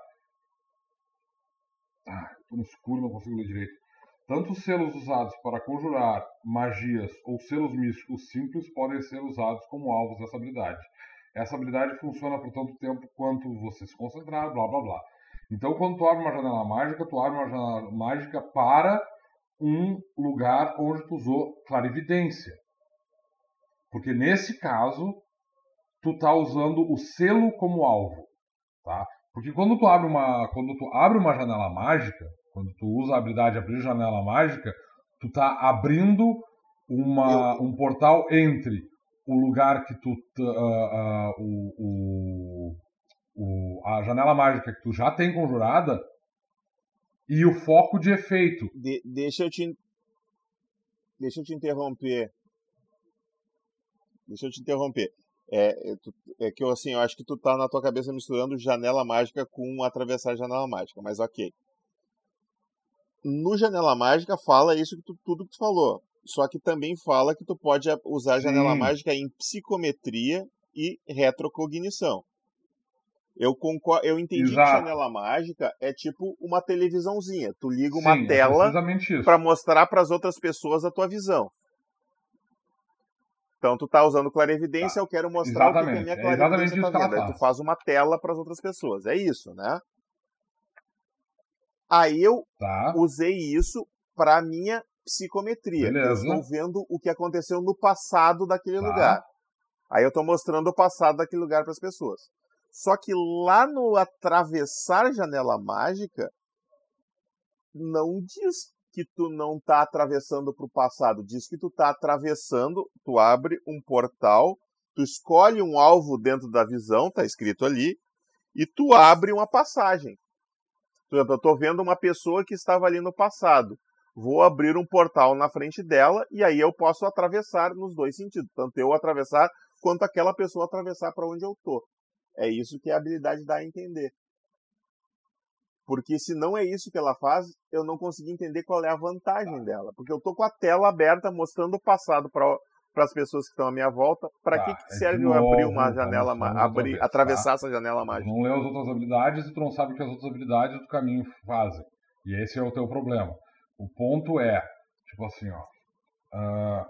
Ah, estou no escuro, não consigo ler direito. Tanto os selos usados para conjurar magias ou selos místicos simples podem ser usados como alvos dessa habilidade. Essa habilidade funciona por tanto tempo quanto você se concentrar, blá blá blá. Então, quando tu abre uma janela mágica, tu abre uma janela mágica para um lugar onde tu usou clarividência. Porque nesse caso, tu tá usando o selo como alvo, tá? Porque quando tu abre uma, quando tu abre uma janela mágica, quando tu usa a habilidade abrir janela mágica, tu tá abrindo uma, um portal entre o lugar que tu ah, ah, o, o, a janela mágica que tu já tem conjurada e o foco de efeito. De- deixa eu te. Deixa eu te interromper. Deixa eu te interromper. É, é, é, que eu assim, eu acho que tu tá na tua cabeça misturando janela mágica com atravessar janela mágica, mas ok. No janela mágica fala isso que tu, tudo que tu falou. Só que também fala que tu pode usar a janela Sim. mágica em psicometria e retrocognição. Eu concordo, eu entendi Exato. que janela mágica é tipo uma televisãozinha. Tu liga uma Sim, é tela isso. para mostrar para as outras pessoas a tua visão. Então tu tá usando clarevidência, eu quero mostrar o que Exatamente, minha é exatamente clarevidência isso tá vendo. Aí tu faz. faz uma tela para as outras pessoas. É isso, né? Aí eu Tá? usei isso para minha psicometria. Eu Beleza. estou vendo o que aconteceu no passado daquele Tá. lugar. Aí eu estou mostrando o passado daquele lugar para as pessoas. Só que lá no atravessar janela mágica, não diz que tu não tá atravessando para o passado, diz que tu tá atravessando, tu abre um portal, tu escolhe um alvo dentro da visão, tá escrito ali, e tu abre uma passagem. Eu estou vendo uma pessoa que estava ali no passado. Vou abrir um portal na frente dela e aí eu posso atravessar nos dois sentidos. Tanto eu atravessar quanto aquela pessoa atravessar para onde eu tô. É isso que a habilidade dá a entender. Porque se não é isso que ela faz, eu não consegui entender qual é a vantagem dela. Porque eu tô com a tela aberta mostrando o passado para as pessoas que estão à minha volta. Para Tá, que, que é serve eu abrir uma janela, outra abrir, vez, atravessar tá? essa janela mágica? não lê as outras habilidades e tu não sabe o que as outras habilidades do caminho fazem. E esse é o teu problema. O ponto é, tipo assim, ó. ah,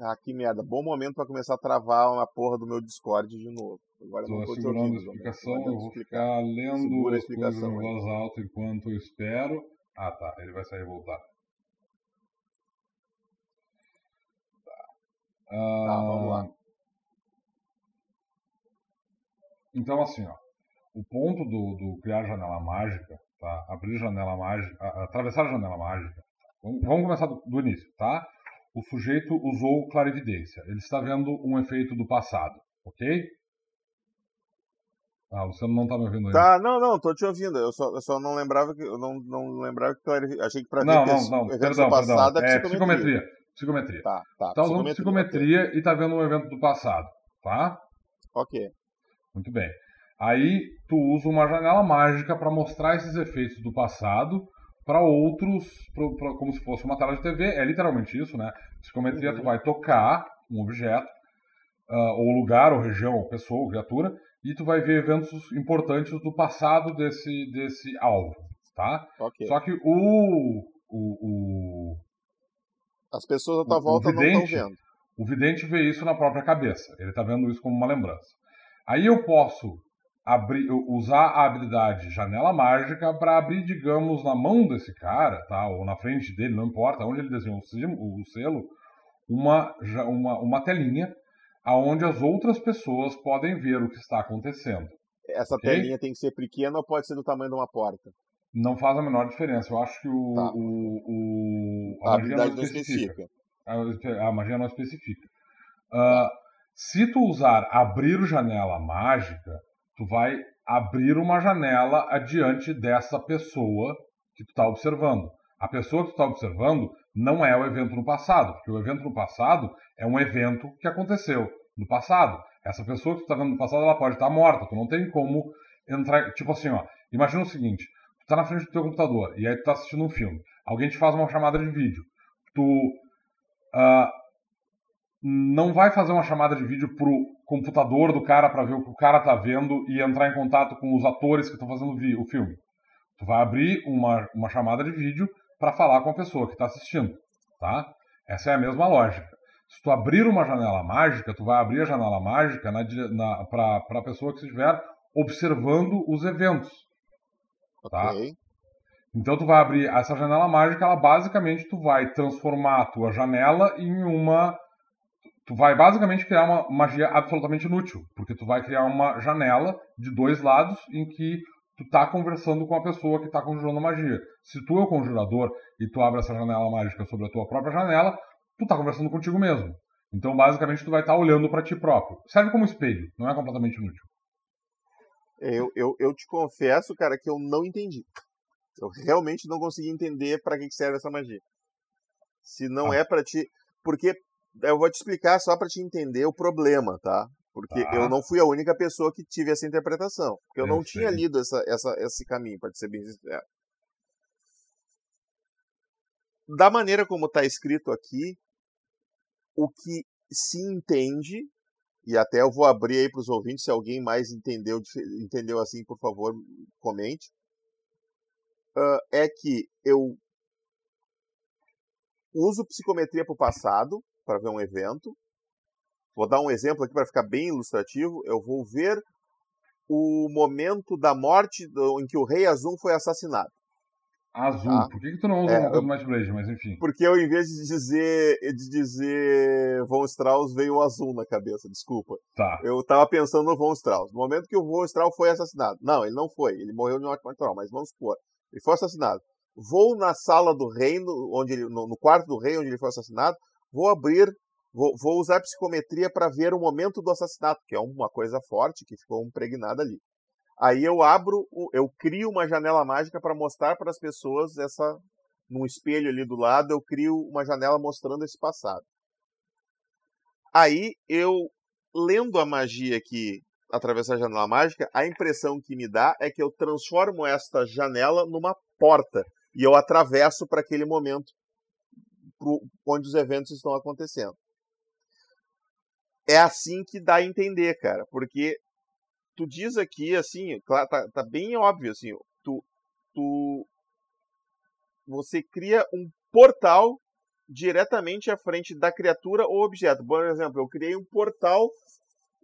Ah, que merda. Bom momento para começar a travar uma porra do meu Discord de novo. Agora eu Tô não tô te segurando a explicação, Não eu vou explicar. ficar lendo Segura as coisas em voz alta enquanto eu espero. Ah, tá, ele vai sair e voltar. Tá. Tá, vamos lá. Ah, Então, assim, ó, o ponto do, do criar janela mágica, tá? Abrir janela mágica, atravessar a janela mágica. Vamos, vamos começar do, do início, tá? O sujeito usou clarividência. Ele está vendo um efeito do passado, ok? Ah, você não está me ouvindo ainda. Tá, não, não, tô te ouvindo. Eu só, eu só não lembrava que. Eu não, não lembrava que clarifi- Achei que Não, ver não, não, eventos perdão, do passado perdão. é É psicometria. Psicometria. Tá, tá. Tá usando psicometria, psicometria e tá vendo um evento do passado, tá? Ok. Muito bem. Aí tu usa uma janela mágica para mostrar esses efeitos do passado para outros, pro- pro- como se fosse uma tela de TV. É literalmente isso, né? Psicometria Uhum. tu vai tocar um objeto, ah, ou lugar, ou região, ou pessoa, ou criatura, e tu vai ver eventos importantes do passado desse, desse alvo, tá? Ok. Só que o, o, o, As pessoas à tua o volta não estão vidente- vendo. o vidente vê isso na própria cabeça. Ele está vendo isso como uma lembrança. Aí eu posso abrir, usar a habilidade janela mágica para abrir, digamos, na mão desse cara, tá? Ou na frente dele, não importa, onde ele desenhou o selo, o uma, uma, uma telinha aonde as outras pessoas podem ver o que está acontecendo. Essa Ok. telinha tem que ser pequena ou pode ser do tamanho de uma porta? Não faz a menor diferença. Eu acho que o, Tá. o, o- A, magia habilidade não especifica. A, a magia não especifica. Ah, se tu usar abrir janela mágica, tu vai abrir uma janela adiante dessa pessoa que tu está observando. A pessoa que tu está observando não é o evento no passado, porque o evento no passado é um evento que aconteceu no passado. Essa pessoa que tu está vendo no passado, ela pode estar morta. Tu não tem como entrar. Tipo assim, ó. Imagina o seguinte: tá na frente do teu computador e aí tu tá assistindo um filme. Alguém te faz uma chamada de vídeo. Tu ah, não vai fazer uma chamada de vídeo pro computador do cara para ver o que o cara tá vendo e entrar em contato com os atores que estão fazendo o filme. Tu vai abrir uma, uma chamada de vídeo para falar com a pessoa que está assistindo, tá? Essa é a mesma lógica. Se tu abrir uma janela mágica, tu vai abrir a janela mágica para a pessoa que estiver observando os eventos. Tá. Então tu vai abrir essa janela mágica, ela basicamente tu vai transformar a tua janela em uma tu vai basicamente criar uma magia absolutamente inútil, porque tu vai criar uma janela de dois lados em que tu tá conversando com a pessoa que tá conjurando a magia. Se tu é o conjurador e tu abre essa janela mágica sobre a tua própria janela, tu tá conversando contigo mesmo. Então basicamente tu vai estar olhando para ti próprio. Serve como espelho, não é completamente inútil. Eu, eu, eu te confesso, cara, que eu não entendi. Eu realmente não consegui entender para que serve essa magia. Se não Ah. é para ti. Porque Eu vou te explicar só para te entender o problema, tá? Porque Tá. eu não fui a única pessoa que tive essa interpretação. Porque eu, Eu não tinha sei. lido essa, essa, esse caminho, para ser bem sincero. Da maneira como está escrito aqui, o que se entende, e até eu vou abrir aí para os ouvintes, se alguém mais entendeu, entendeu assim, por favor, comente, ah, é que eu uso psicometria para o passado, para ver um evento. Vou dar um exemplo aqui para ficar bem ilustrativo. Eu vou ver o momento da morte do- em que o rei Azum foi assassinado. Azul. Tá. Por que, que tu não usa É, uma coisa Blade? Mas enfim. Porque eu, em vez de dizer, de dizer Von Strauss, veio o azul na cabeça, desculpa. Tá. Eu tava pensando no Von Strauss. No momento que o Von Strauss foi assassinado. Não, ele não foi. Ele morreu de morte natural, mas vamos supor. Ele foi assassinado. Vou na sala do reino, onde ele, no, no quarto do rei onde ele foi assassinado. Vou abrir, vou, vou usar psicometria para ver o momento do assassinato, que é uma coisa forte que ficou impregnada ali. Aí eu abro, eu crio uma janela mágica para mostrar para as pessoas essa num espelho ali do lado, eu crio uma janela mostrando esse passado. Aí eu lendo a magia aqui através da janela mágica, a impressão que me dá é que eu transformo esta janela numa porta e eu atravesso para aquele momento pro- onde os eventos estão acontecendo. É assim que dá a entender, cara, porque tu diz aqui assim, tá, tá bem óbvio assim, tu, tu você cria um portal diretamente à frente da criatura ou objeto. Por exemplo, eu criei um portal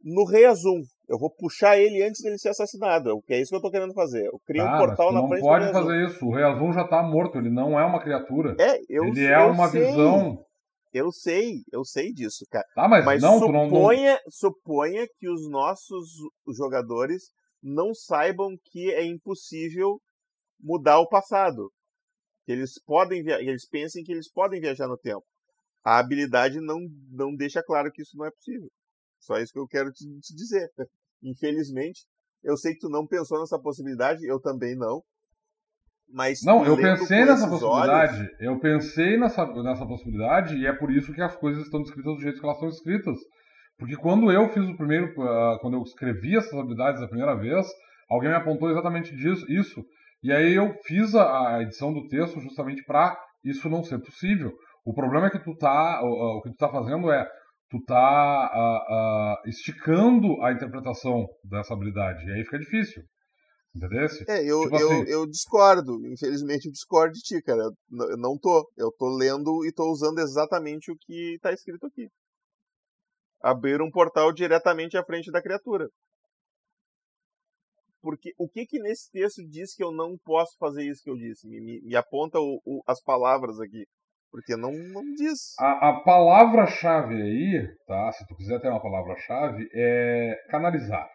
no Rei Azul. Eu vou puxar ele antes dele ser assassinado. É isso que eu tô querendo fazer. Eu criei Tá, um portal na não frente pode do Rei Azul. fazer isso. O Rei Azul já tá morto, ele não é uma criatura. É, eu ele sei, é eu uma sei, visão. Eu sei, eu sei disso, cara. Tá, mas, Mas não, tu não, suponha, suponha que os nossos jogadores não saibam que é impossível mudar o passado. Que eles podem eles pensem que eles podem viajar no tempo. A habilidade não, não deixa claro que isso não é possível. Só isso que eu quero te, te dizer. Infelizmente, eu sei que tu não pensou nessa possibilidade, eu também não. Mas Não, eu pensei nessa possibilidade. olhos- Eu pensei nessa, nessa possibilidade e é por isso que as coisas estão descritas do jeito que elas estão escritas. Porque quando eu fiz o primeiro, ah, quando eu escrevi essas habilidades a primeira vez, alguém me apontou exatamente disso, isso. E aí eu fiz a, a edição do texto justamente para isso não ser possível. O problema é que tu tá, o, o que tu tá fazendo é tu tá ah, ah, esticando a interpretação dessa habilidade. E aí fica difícil. Entendeu? É, eu, Tipo eu, assim- eu discordo. Infelizmente, eu discordo de ti, cara. Eu não tô. Eu tô lendo e tô usando exatamente o que tá escrito aqui. Abrir um portal diretamente à frente da criatura. Porque o que que nesse texto diz que eu não posso fazer isso que eu disse? Me, me- me aponta o- o- as palavras aqui. Porque não, não diz. A, a palavra-chave aí, tá? Se tu quiser ter uma palavra-chave, é canalizar,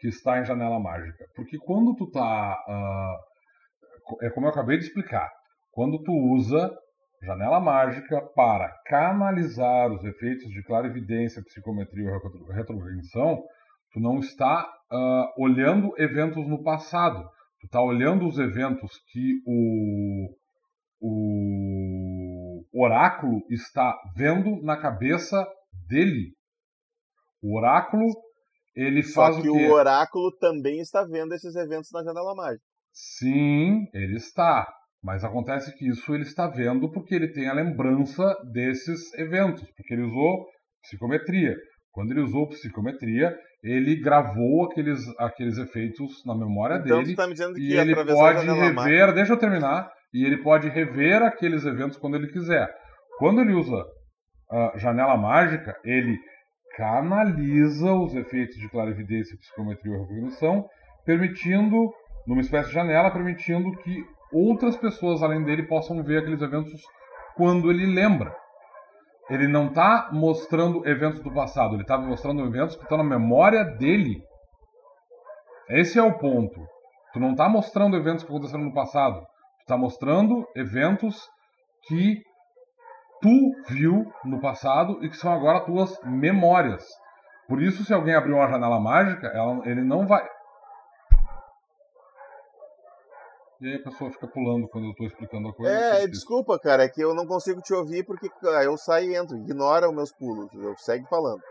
que está em janela mágica. Porque quando tu tá. ah, é como eu acabei de explicar. Quando tu usa janela mágica para canalizar os efeitos de clarividência, psicometria ou retro- retrocognição, tu não está ah, olhando eventos no passado. Tu está olhando os eventos que o, o oráculo está vendo na cabeça dele. O oráculo, ele faz Só que o oráculo também está vendo esses eventos na janela mágica. Sim, ele está. Mas acontece que isso ele está vendo porque ele tem a lembrança desses eventos, porque ele usou psicometria. Quando ele usou psicometria, ele gravou aqueles, aqueles efeitos na memória Então dele tá me dizendo e que ele atravessar a pode janela mágica. rever, deixa eu terminar, e ele pode rever aqueles eventos quando ele quiser. Quando ele usa a janela mágica, ele canaliza os efeitos de clarividência, psicometria ou recognição, permitindo, numa espécie de janela, permitindo que outras pessoas além dele possam ver aqueles eventos quando ele lembra. Ele não está mostrando eventos do passado, ele está mostrando eventos que estão na memória dele. Esse é o ponto. Tu não está mostrando eventos que aconteceram no passado. Tu está mostrando eventos que tu viu no passado e que são agora tuas memórias. Por isso, se alguém abrir uma janela mágica, ela- ele não vai. e aí a pessoa fica pulando quando eu tô explicando a coisa. É, desculpa, cara, é que eu não consigo te ouvir porque eu saio e entro, ignora os meus pulos, eu segue falando.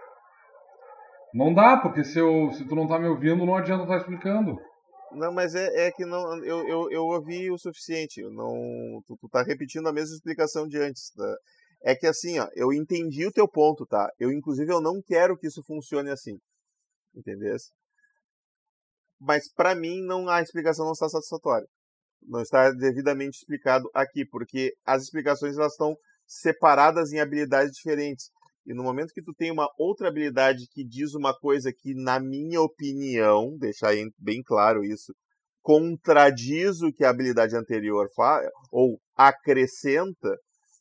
Não dá, porque se, eu, se tu não tá me ouvindo, não adianta estar explicando. Não, mas é, é que não, eu, eu, eu ouvi o suficiente, eu não, tu, tu tá repetindo a mesma explicação de antes. Tá? É que assim, ó, eu entendi o teu ponto, tá? Eu, inclusive, eu não quero que isso funcione assim, entendeu? Mas para mim, não a explicação não está satisfatória. Não está devidamente explicado aqui, porque as explicações elas estão separadas em habilidades diferentes. E no momento que tu tem uma outra habilidade que diz uma coisa que, na minha opinião, deixar em- bem claro isso, contradiz o que a habilidade anterior faz, ou acrescenta,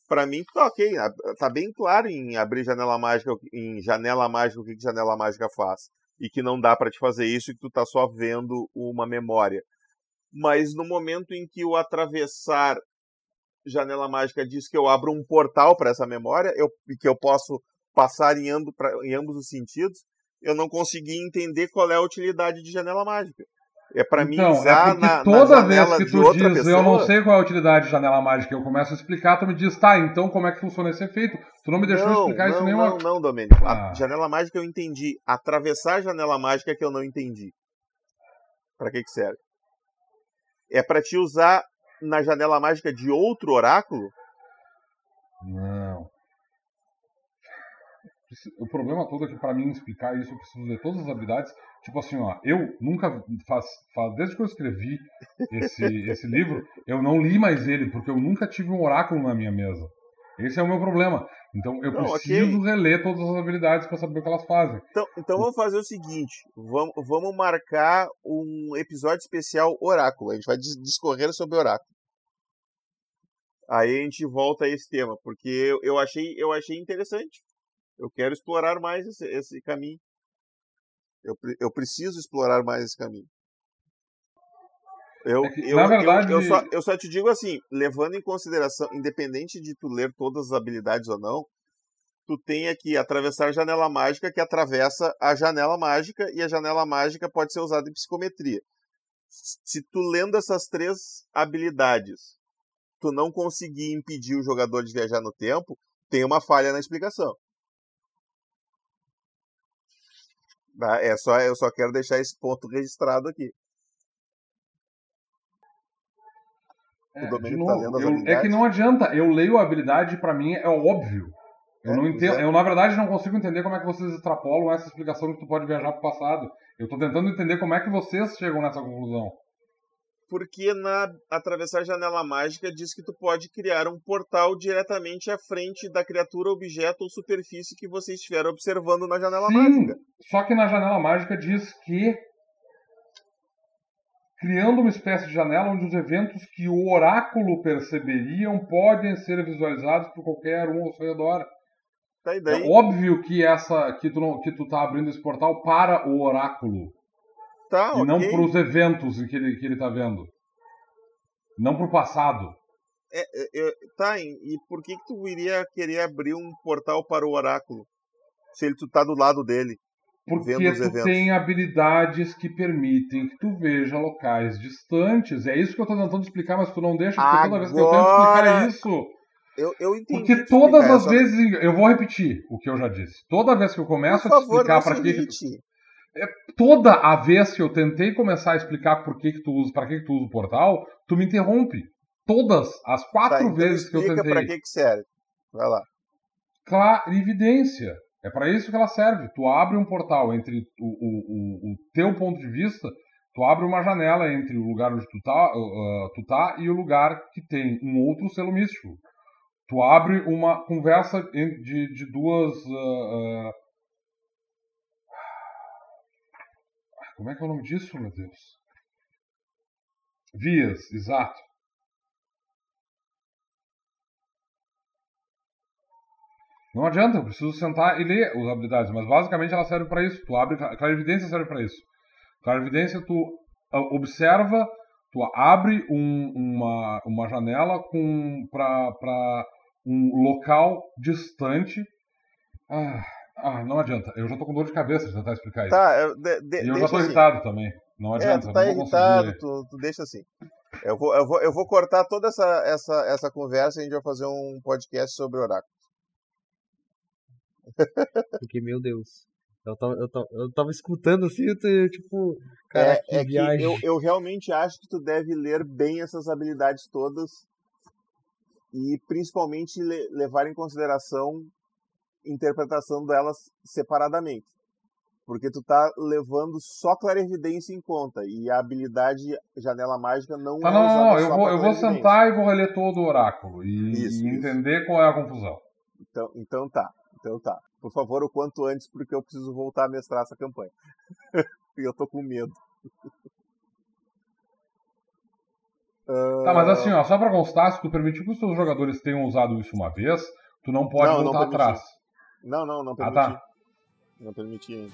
para mim, tá ok. Tá bem claro em abrir janela mágica, em janela mágica, o que, que janela mágica faz. E que não dá para te fazer isso e que tu tá só vendo uma memória. Mas no momento em que o atravessar janela mágica diz que eu abro um portal para essa memória eu, e que eu posso passar em, pra- em ambos os sentidos, eu não consegui entender qual é a utilidade de janela mágica. É para mim Então, usar é na, na toda vez janela que tu outra diz pessoa. eu não sei qual é a utilidade de janela mágica, eu começo a explicar, tu me diz, tá, então como é que funciona esse efeito? Tu não me deixou não, explicar isso não, nenhuma. não, não, Domênico. Ah. A janela mágica eu entendi. Atravessar a janela mágica é que eu não entendi. Para que que serve? É para te usar na janela mágica de outro oráculo? Não. O problema todo é que pra mim explicar isso eu preciso ler todas as habilidades. Tipo assim, ó, eu nunca faz, faz desde que eu escrevi esse, esse livro, eu não li mais ele porque eu nunca tive um oráculo na minha mesa. Esse é o meu problema. Então eu Não, preciso reler todas as habilidades pra saber o que elas fazem. Então, então vamos fazer o seguinte: vamos, vamos marcar um episódio especial Oráculo. A gente vai dis- discorrer sobre Oráculo. Aí a gente volta a esse tema, porque eu achei, eu achei interessante. Eu quero explorar mais esse, esse caminho. Eu, eu preciso explorar mais esse caminho. Eu, É que, eu, na eu- verdade- eu, só, eu só te digo assim, levando em consideração, independente de tu ler todas as habilidades ou não, tu tem aqui atravessar janela mágica que atravessa a janela mágica e a janela mágica pode ser usada em psicometria. Se tu lendo essas três habilidades, tu não conseguir impedir o jogador de viajar no tempo, tem uma falha na explicação. Tá? É só, eu só quero deixar esse ponto registrado aqui. O É, Domênico tá novo, lendo as eu- é que não adianta. Eu leio a habilidade pra mim é óbvio. Eu É, não entendo. é. Eu na verdade não consigo entender como é que vocês extrapolam essa explicação que tu pode viajar pro passado. Eu tô tentando entender como é que vocês chegam nessa conclusão. Porque na atravessar a janela mágica diz que tu pode criar um portal diretamente à frente da criatura, objeto ou superfície que você estiver observando na janela Sim, mágica. só que na janela mágica diz que criando uma espécie de janela onde os eventos que o oráculo perceberiam podem ser visualizados por qualquer um ao seu redor. Tá? É óbvio que essa que tu não, que tu tá abrindo esse portal para o oráculo Tá, e não ok. para os eventos que ele que ele tá vendo. Não para o passado. É, é, é, tá, e por que, que tu iria querer abrir um portal para o oráculo? Se ele tu tá do lado dele. Porque tu eventos. tem habilidades que permitem que tu veja locais distantes. É isso que eu tô tentando explicar, mas tu não deixa, porque toda vez que eu tento explicar é Agora- isso. Eu, eu entendi. Porque todas as só- vezes. Eu vou repetir o que eu já disse. Toda vez que eu começo Por a te favor, explicar não para que. Irrite. Toda a vez que eu tentei começar a explicar por que, que tu usa, para que, que tu usa o portal, tu me interrompe. Todas as Tá, quatro então vezes que eu tentei. pra que que serve. Vai lá. clarividência. É para isso que ela serve. Tu abre um portal entre o, o, o, o teu ponto de vista, tu abre uma janela entre o lugar onde tu tá, uh, tu tá e o lugar que tem um outro selo místico. Tu abre uma conversa de, de duas. uh, uh, Como é que é o nome disso, meu Deus? Vias, exato. Não adianta, eu preciso sentar e ler as habilidades, mas basicamente ela serve para isso. Tu abre, clarividência serve para isso. Clarividência tu ah, observa, tu abre um- uma, uma janela com para um local distante. Ah, ah, não adianta. Eu já tô com dor de cabeça de tentar explicar isso. Tá, eu- de- de- e eu já tô assim. irritado também. Não É, adianta, tu tá conseguir irritado, tu, tu deixa assim. Eu vou, eu vou, eu vou cortar toda essa, essa, essa conversa e a gente vai fazer um podcast sobre oráculos. Porque, meu Deus. Eu tava, eu tava, eu tava escutando assim, eu tipo, cara, é, que é viagem. que eu, eu realmente acho que tu deve ler bem essas habilidades todas e principalmente le- levar em consideração interpretação delas separadamente. Porque tu tá levando só clarividência em conta e a habilidade janela mágica não Tá, é não, usada não, não. Eu vou, eu vou sentar e vou reler todo o oráculo e, Isso, e isso. entender qual é a confusão. Então, então tá, então tá. Por favor, o quanto antes, porque eu preciso voltar a mestrar essa campanha. e eu tô com medo. Tá, mas assim, ó, só pra constar, se tu permitir que os teus jogadores tenham usado isso uma vez, tu não pode Não, não voltar permiti. atrás. Não, não, não Ah, permiti. tá. Não permiti ainda.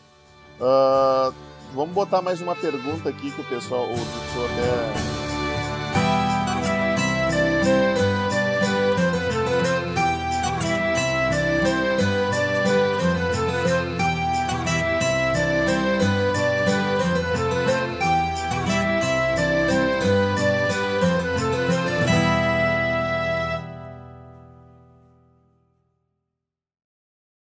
Ah, vamos botar mais uma pergunta aqui que o pessoal, o até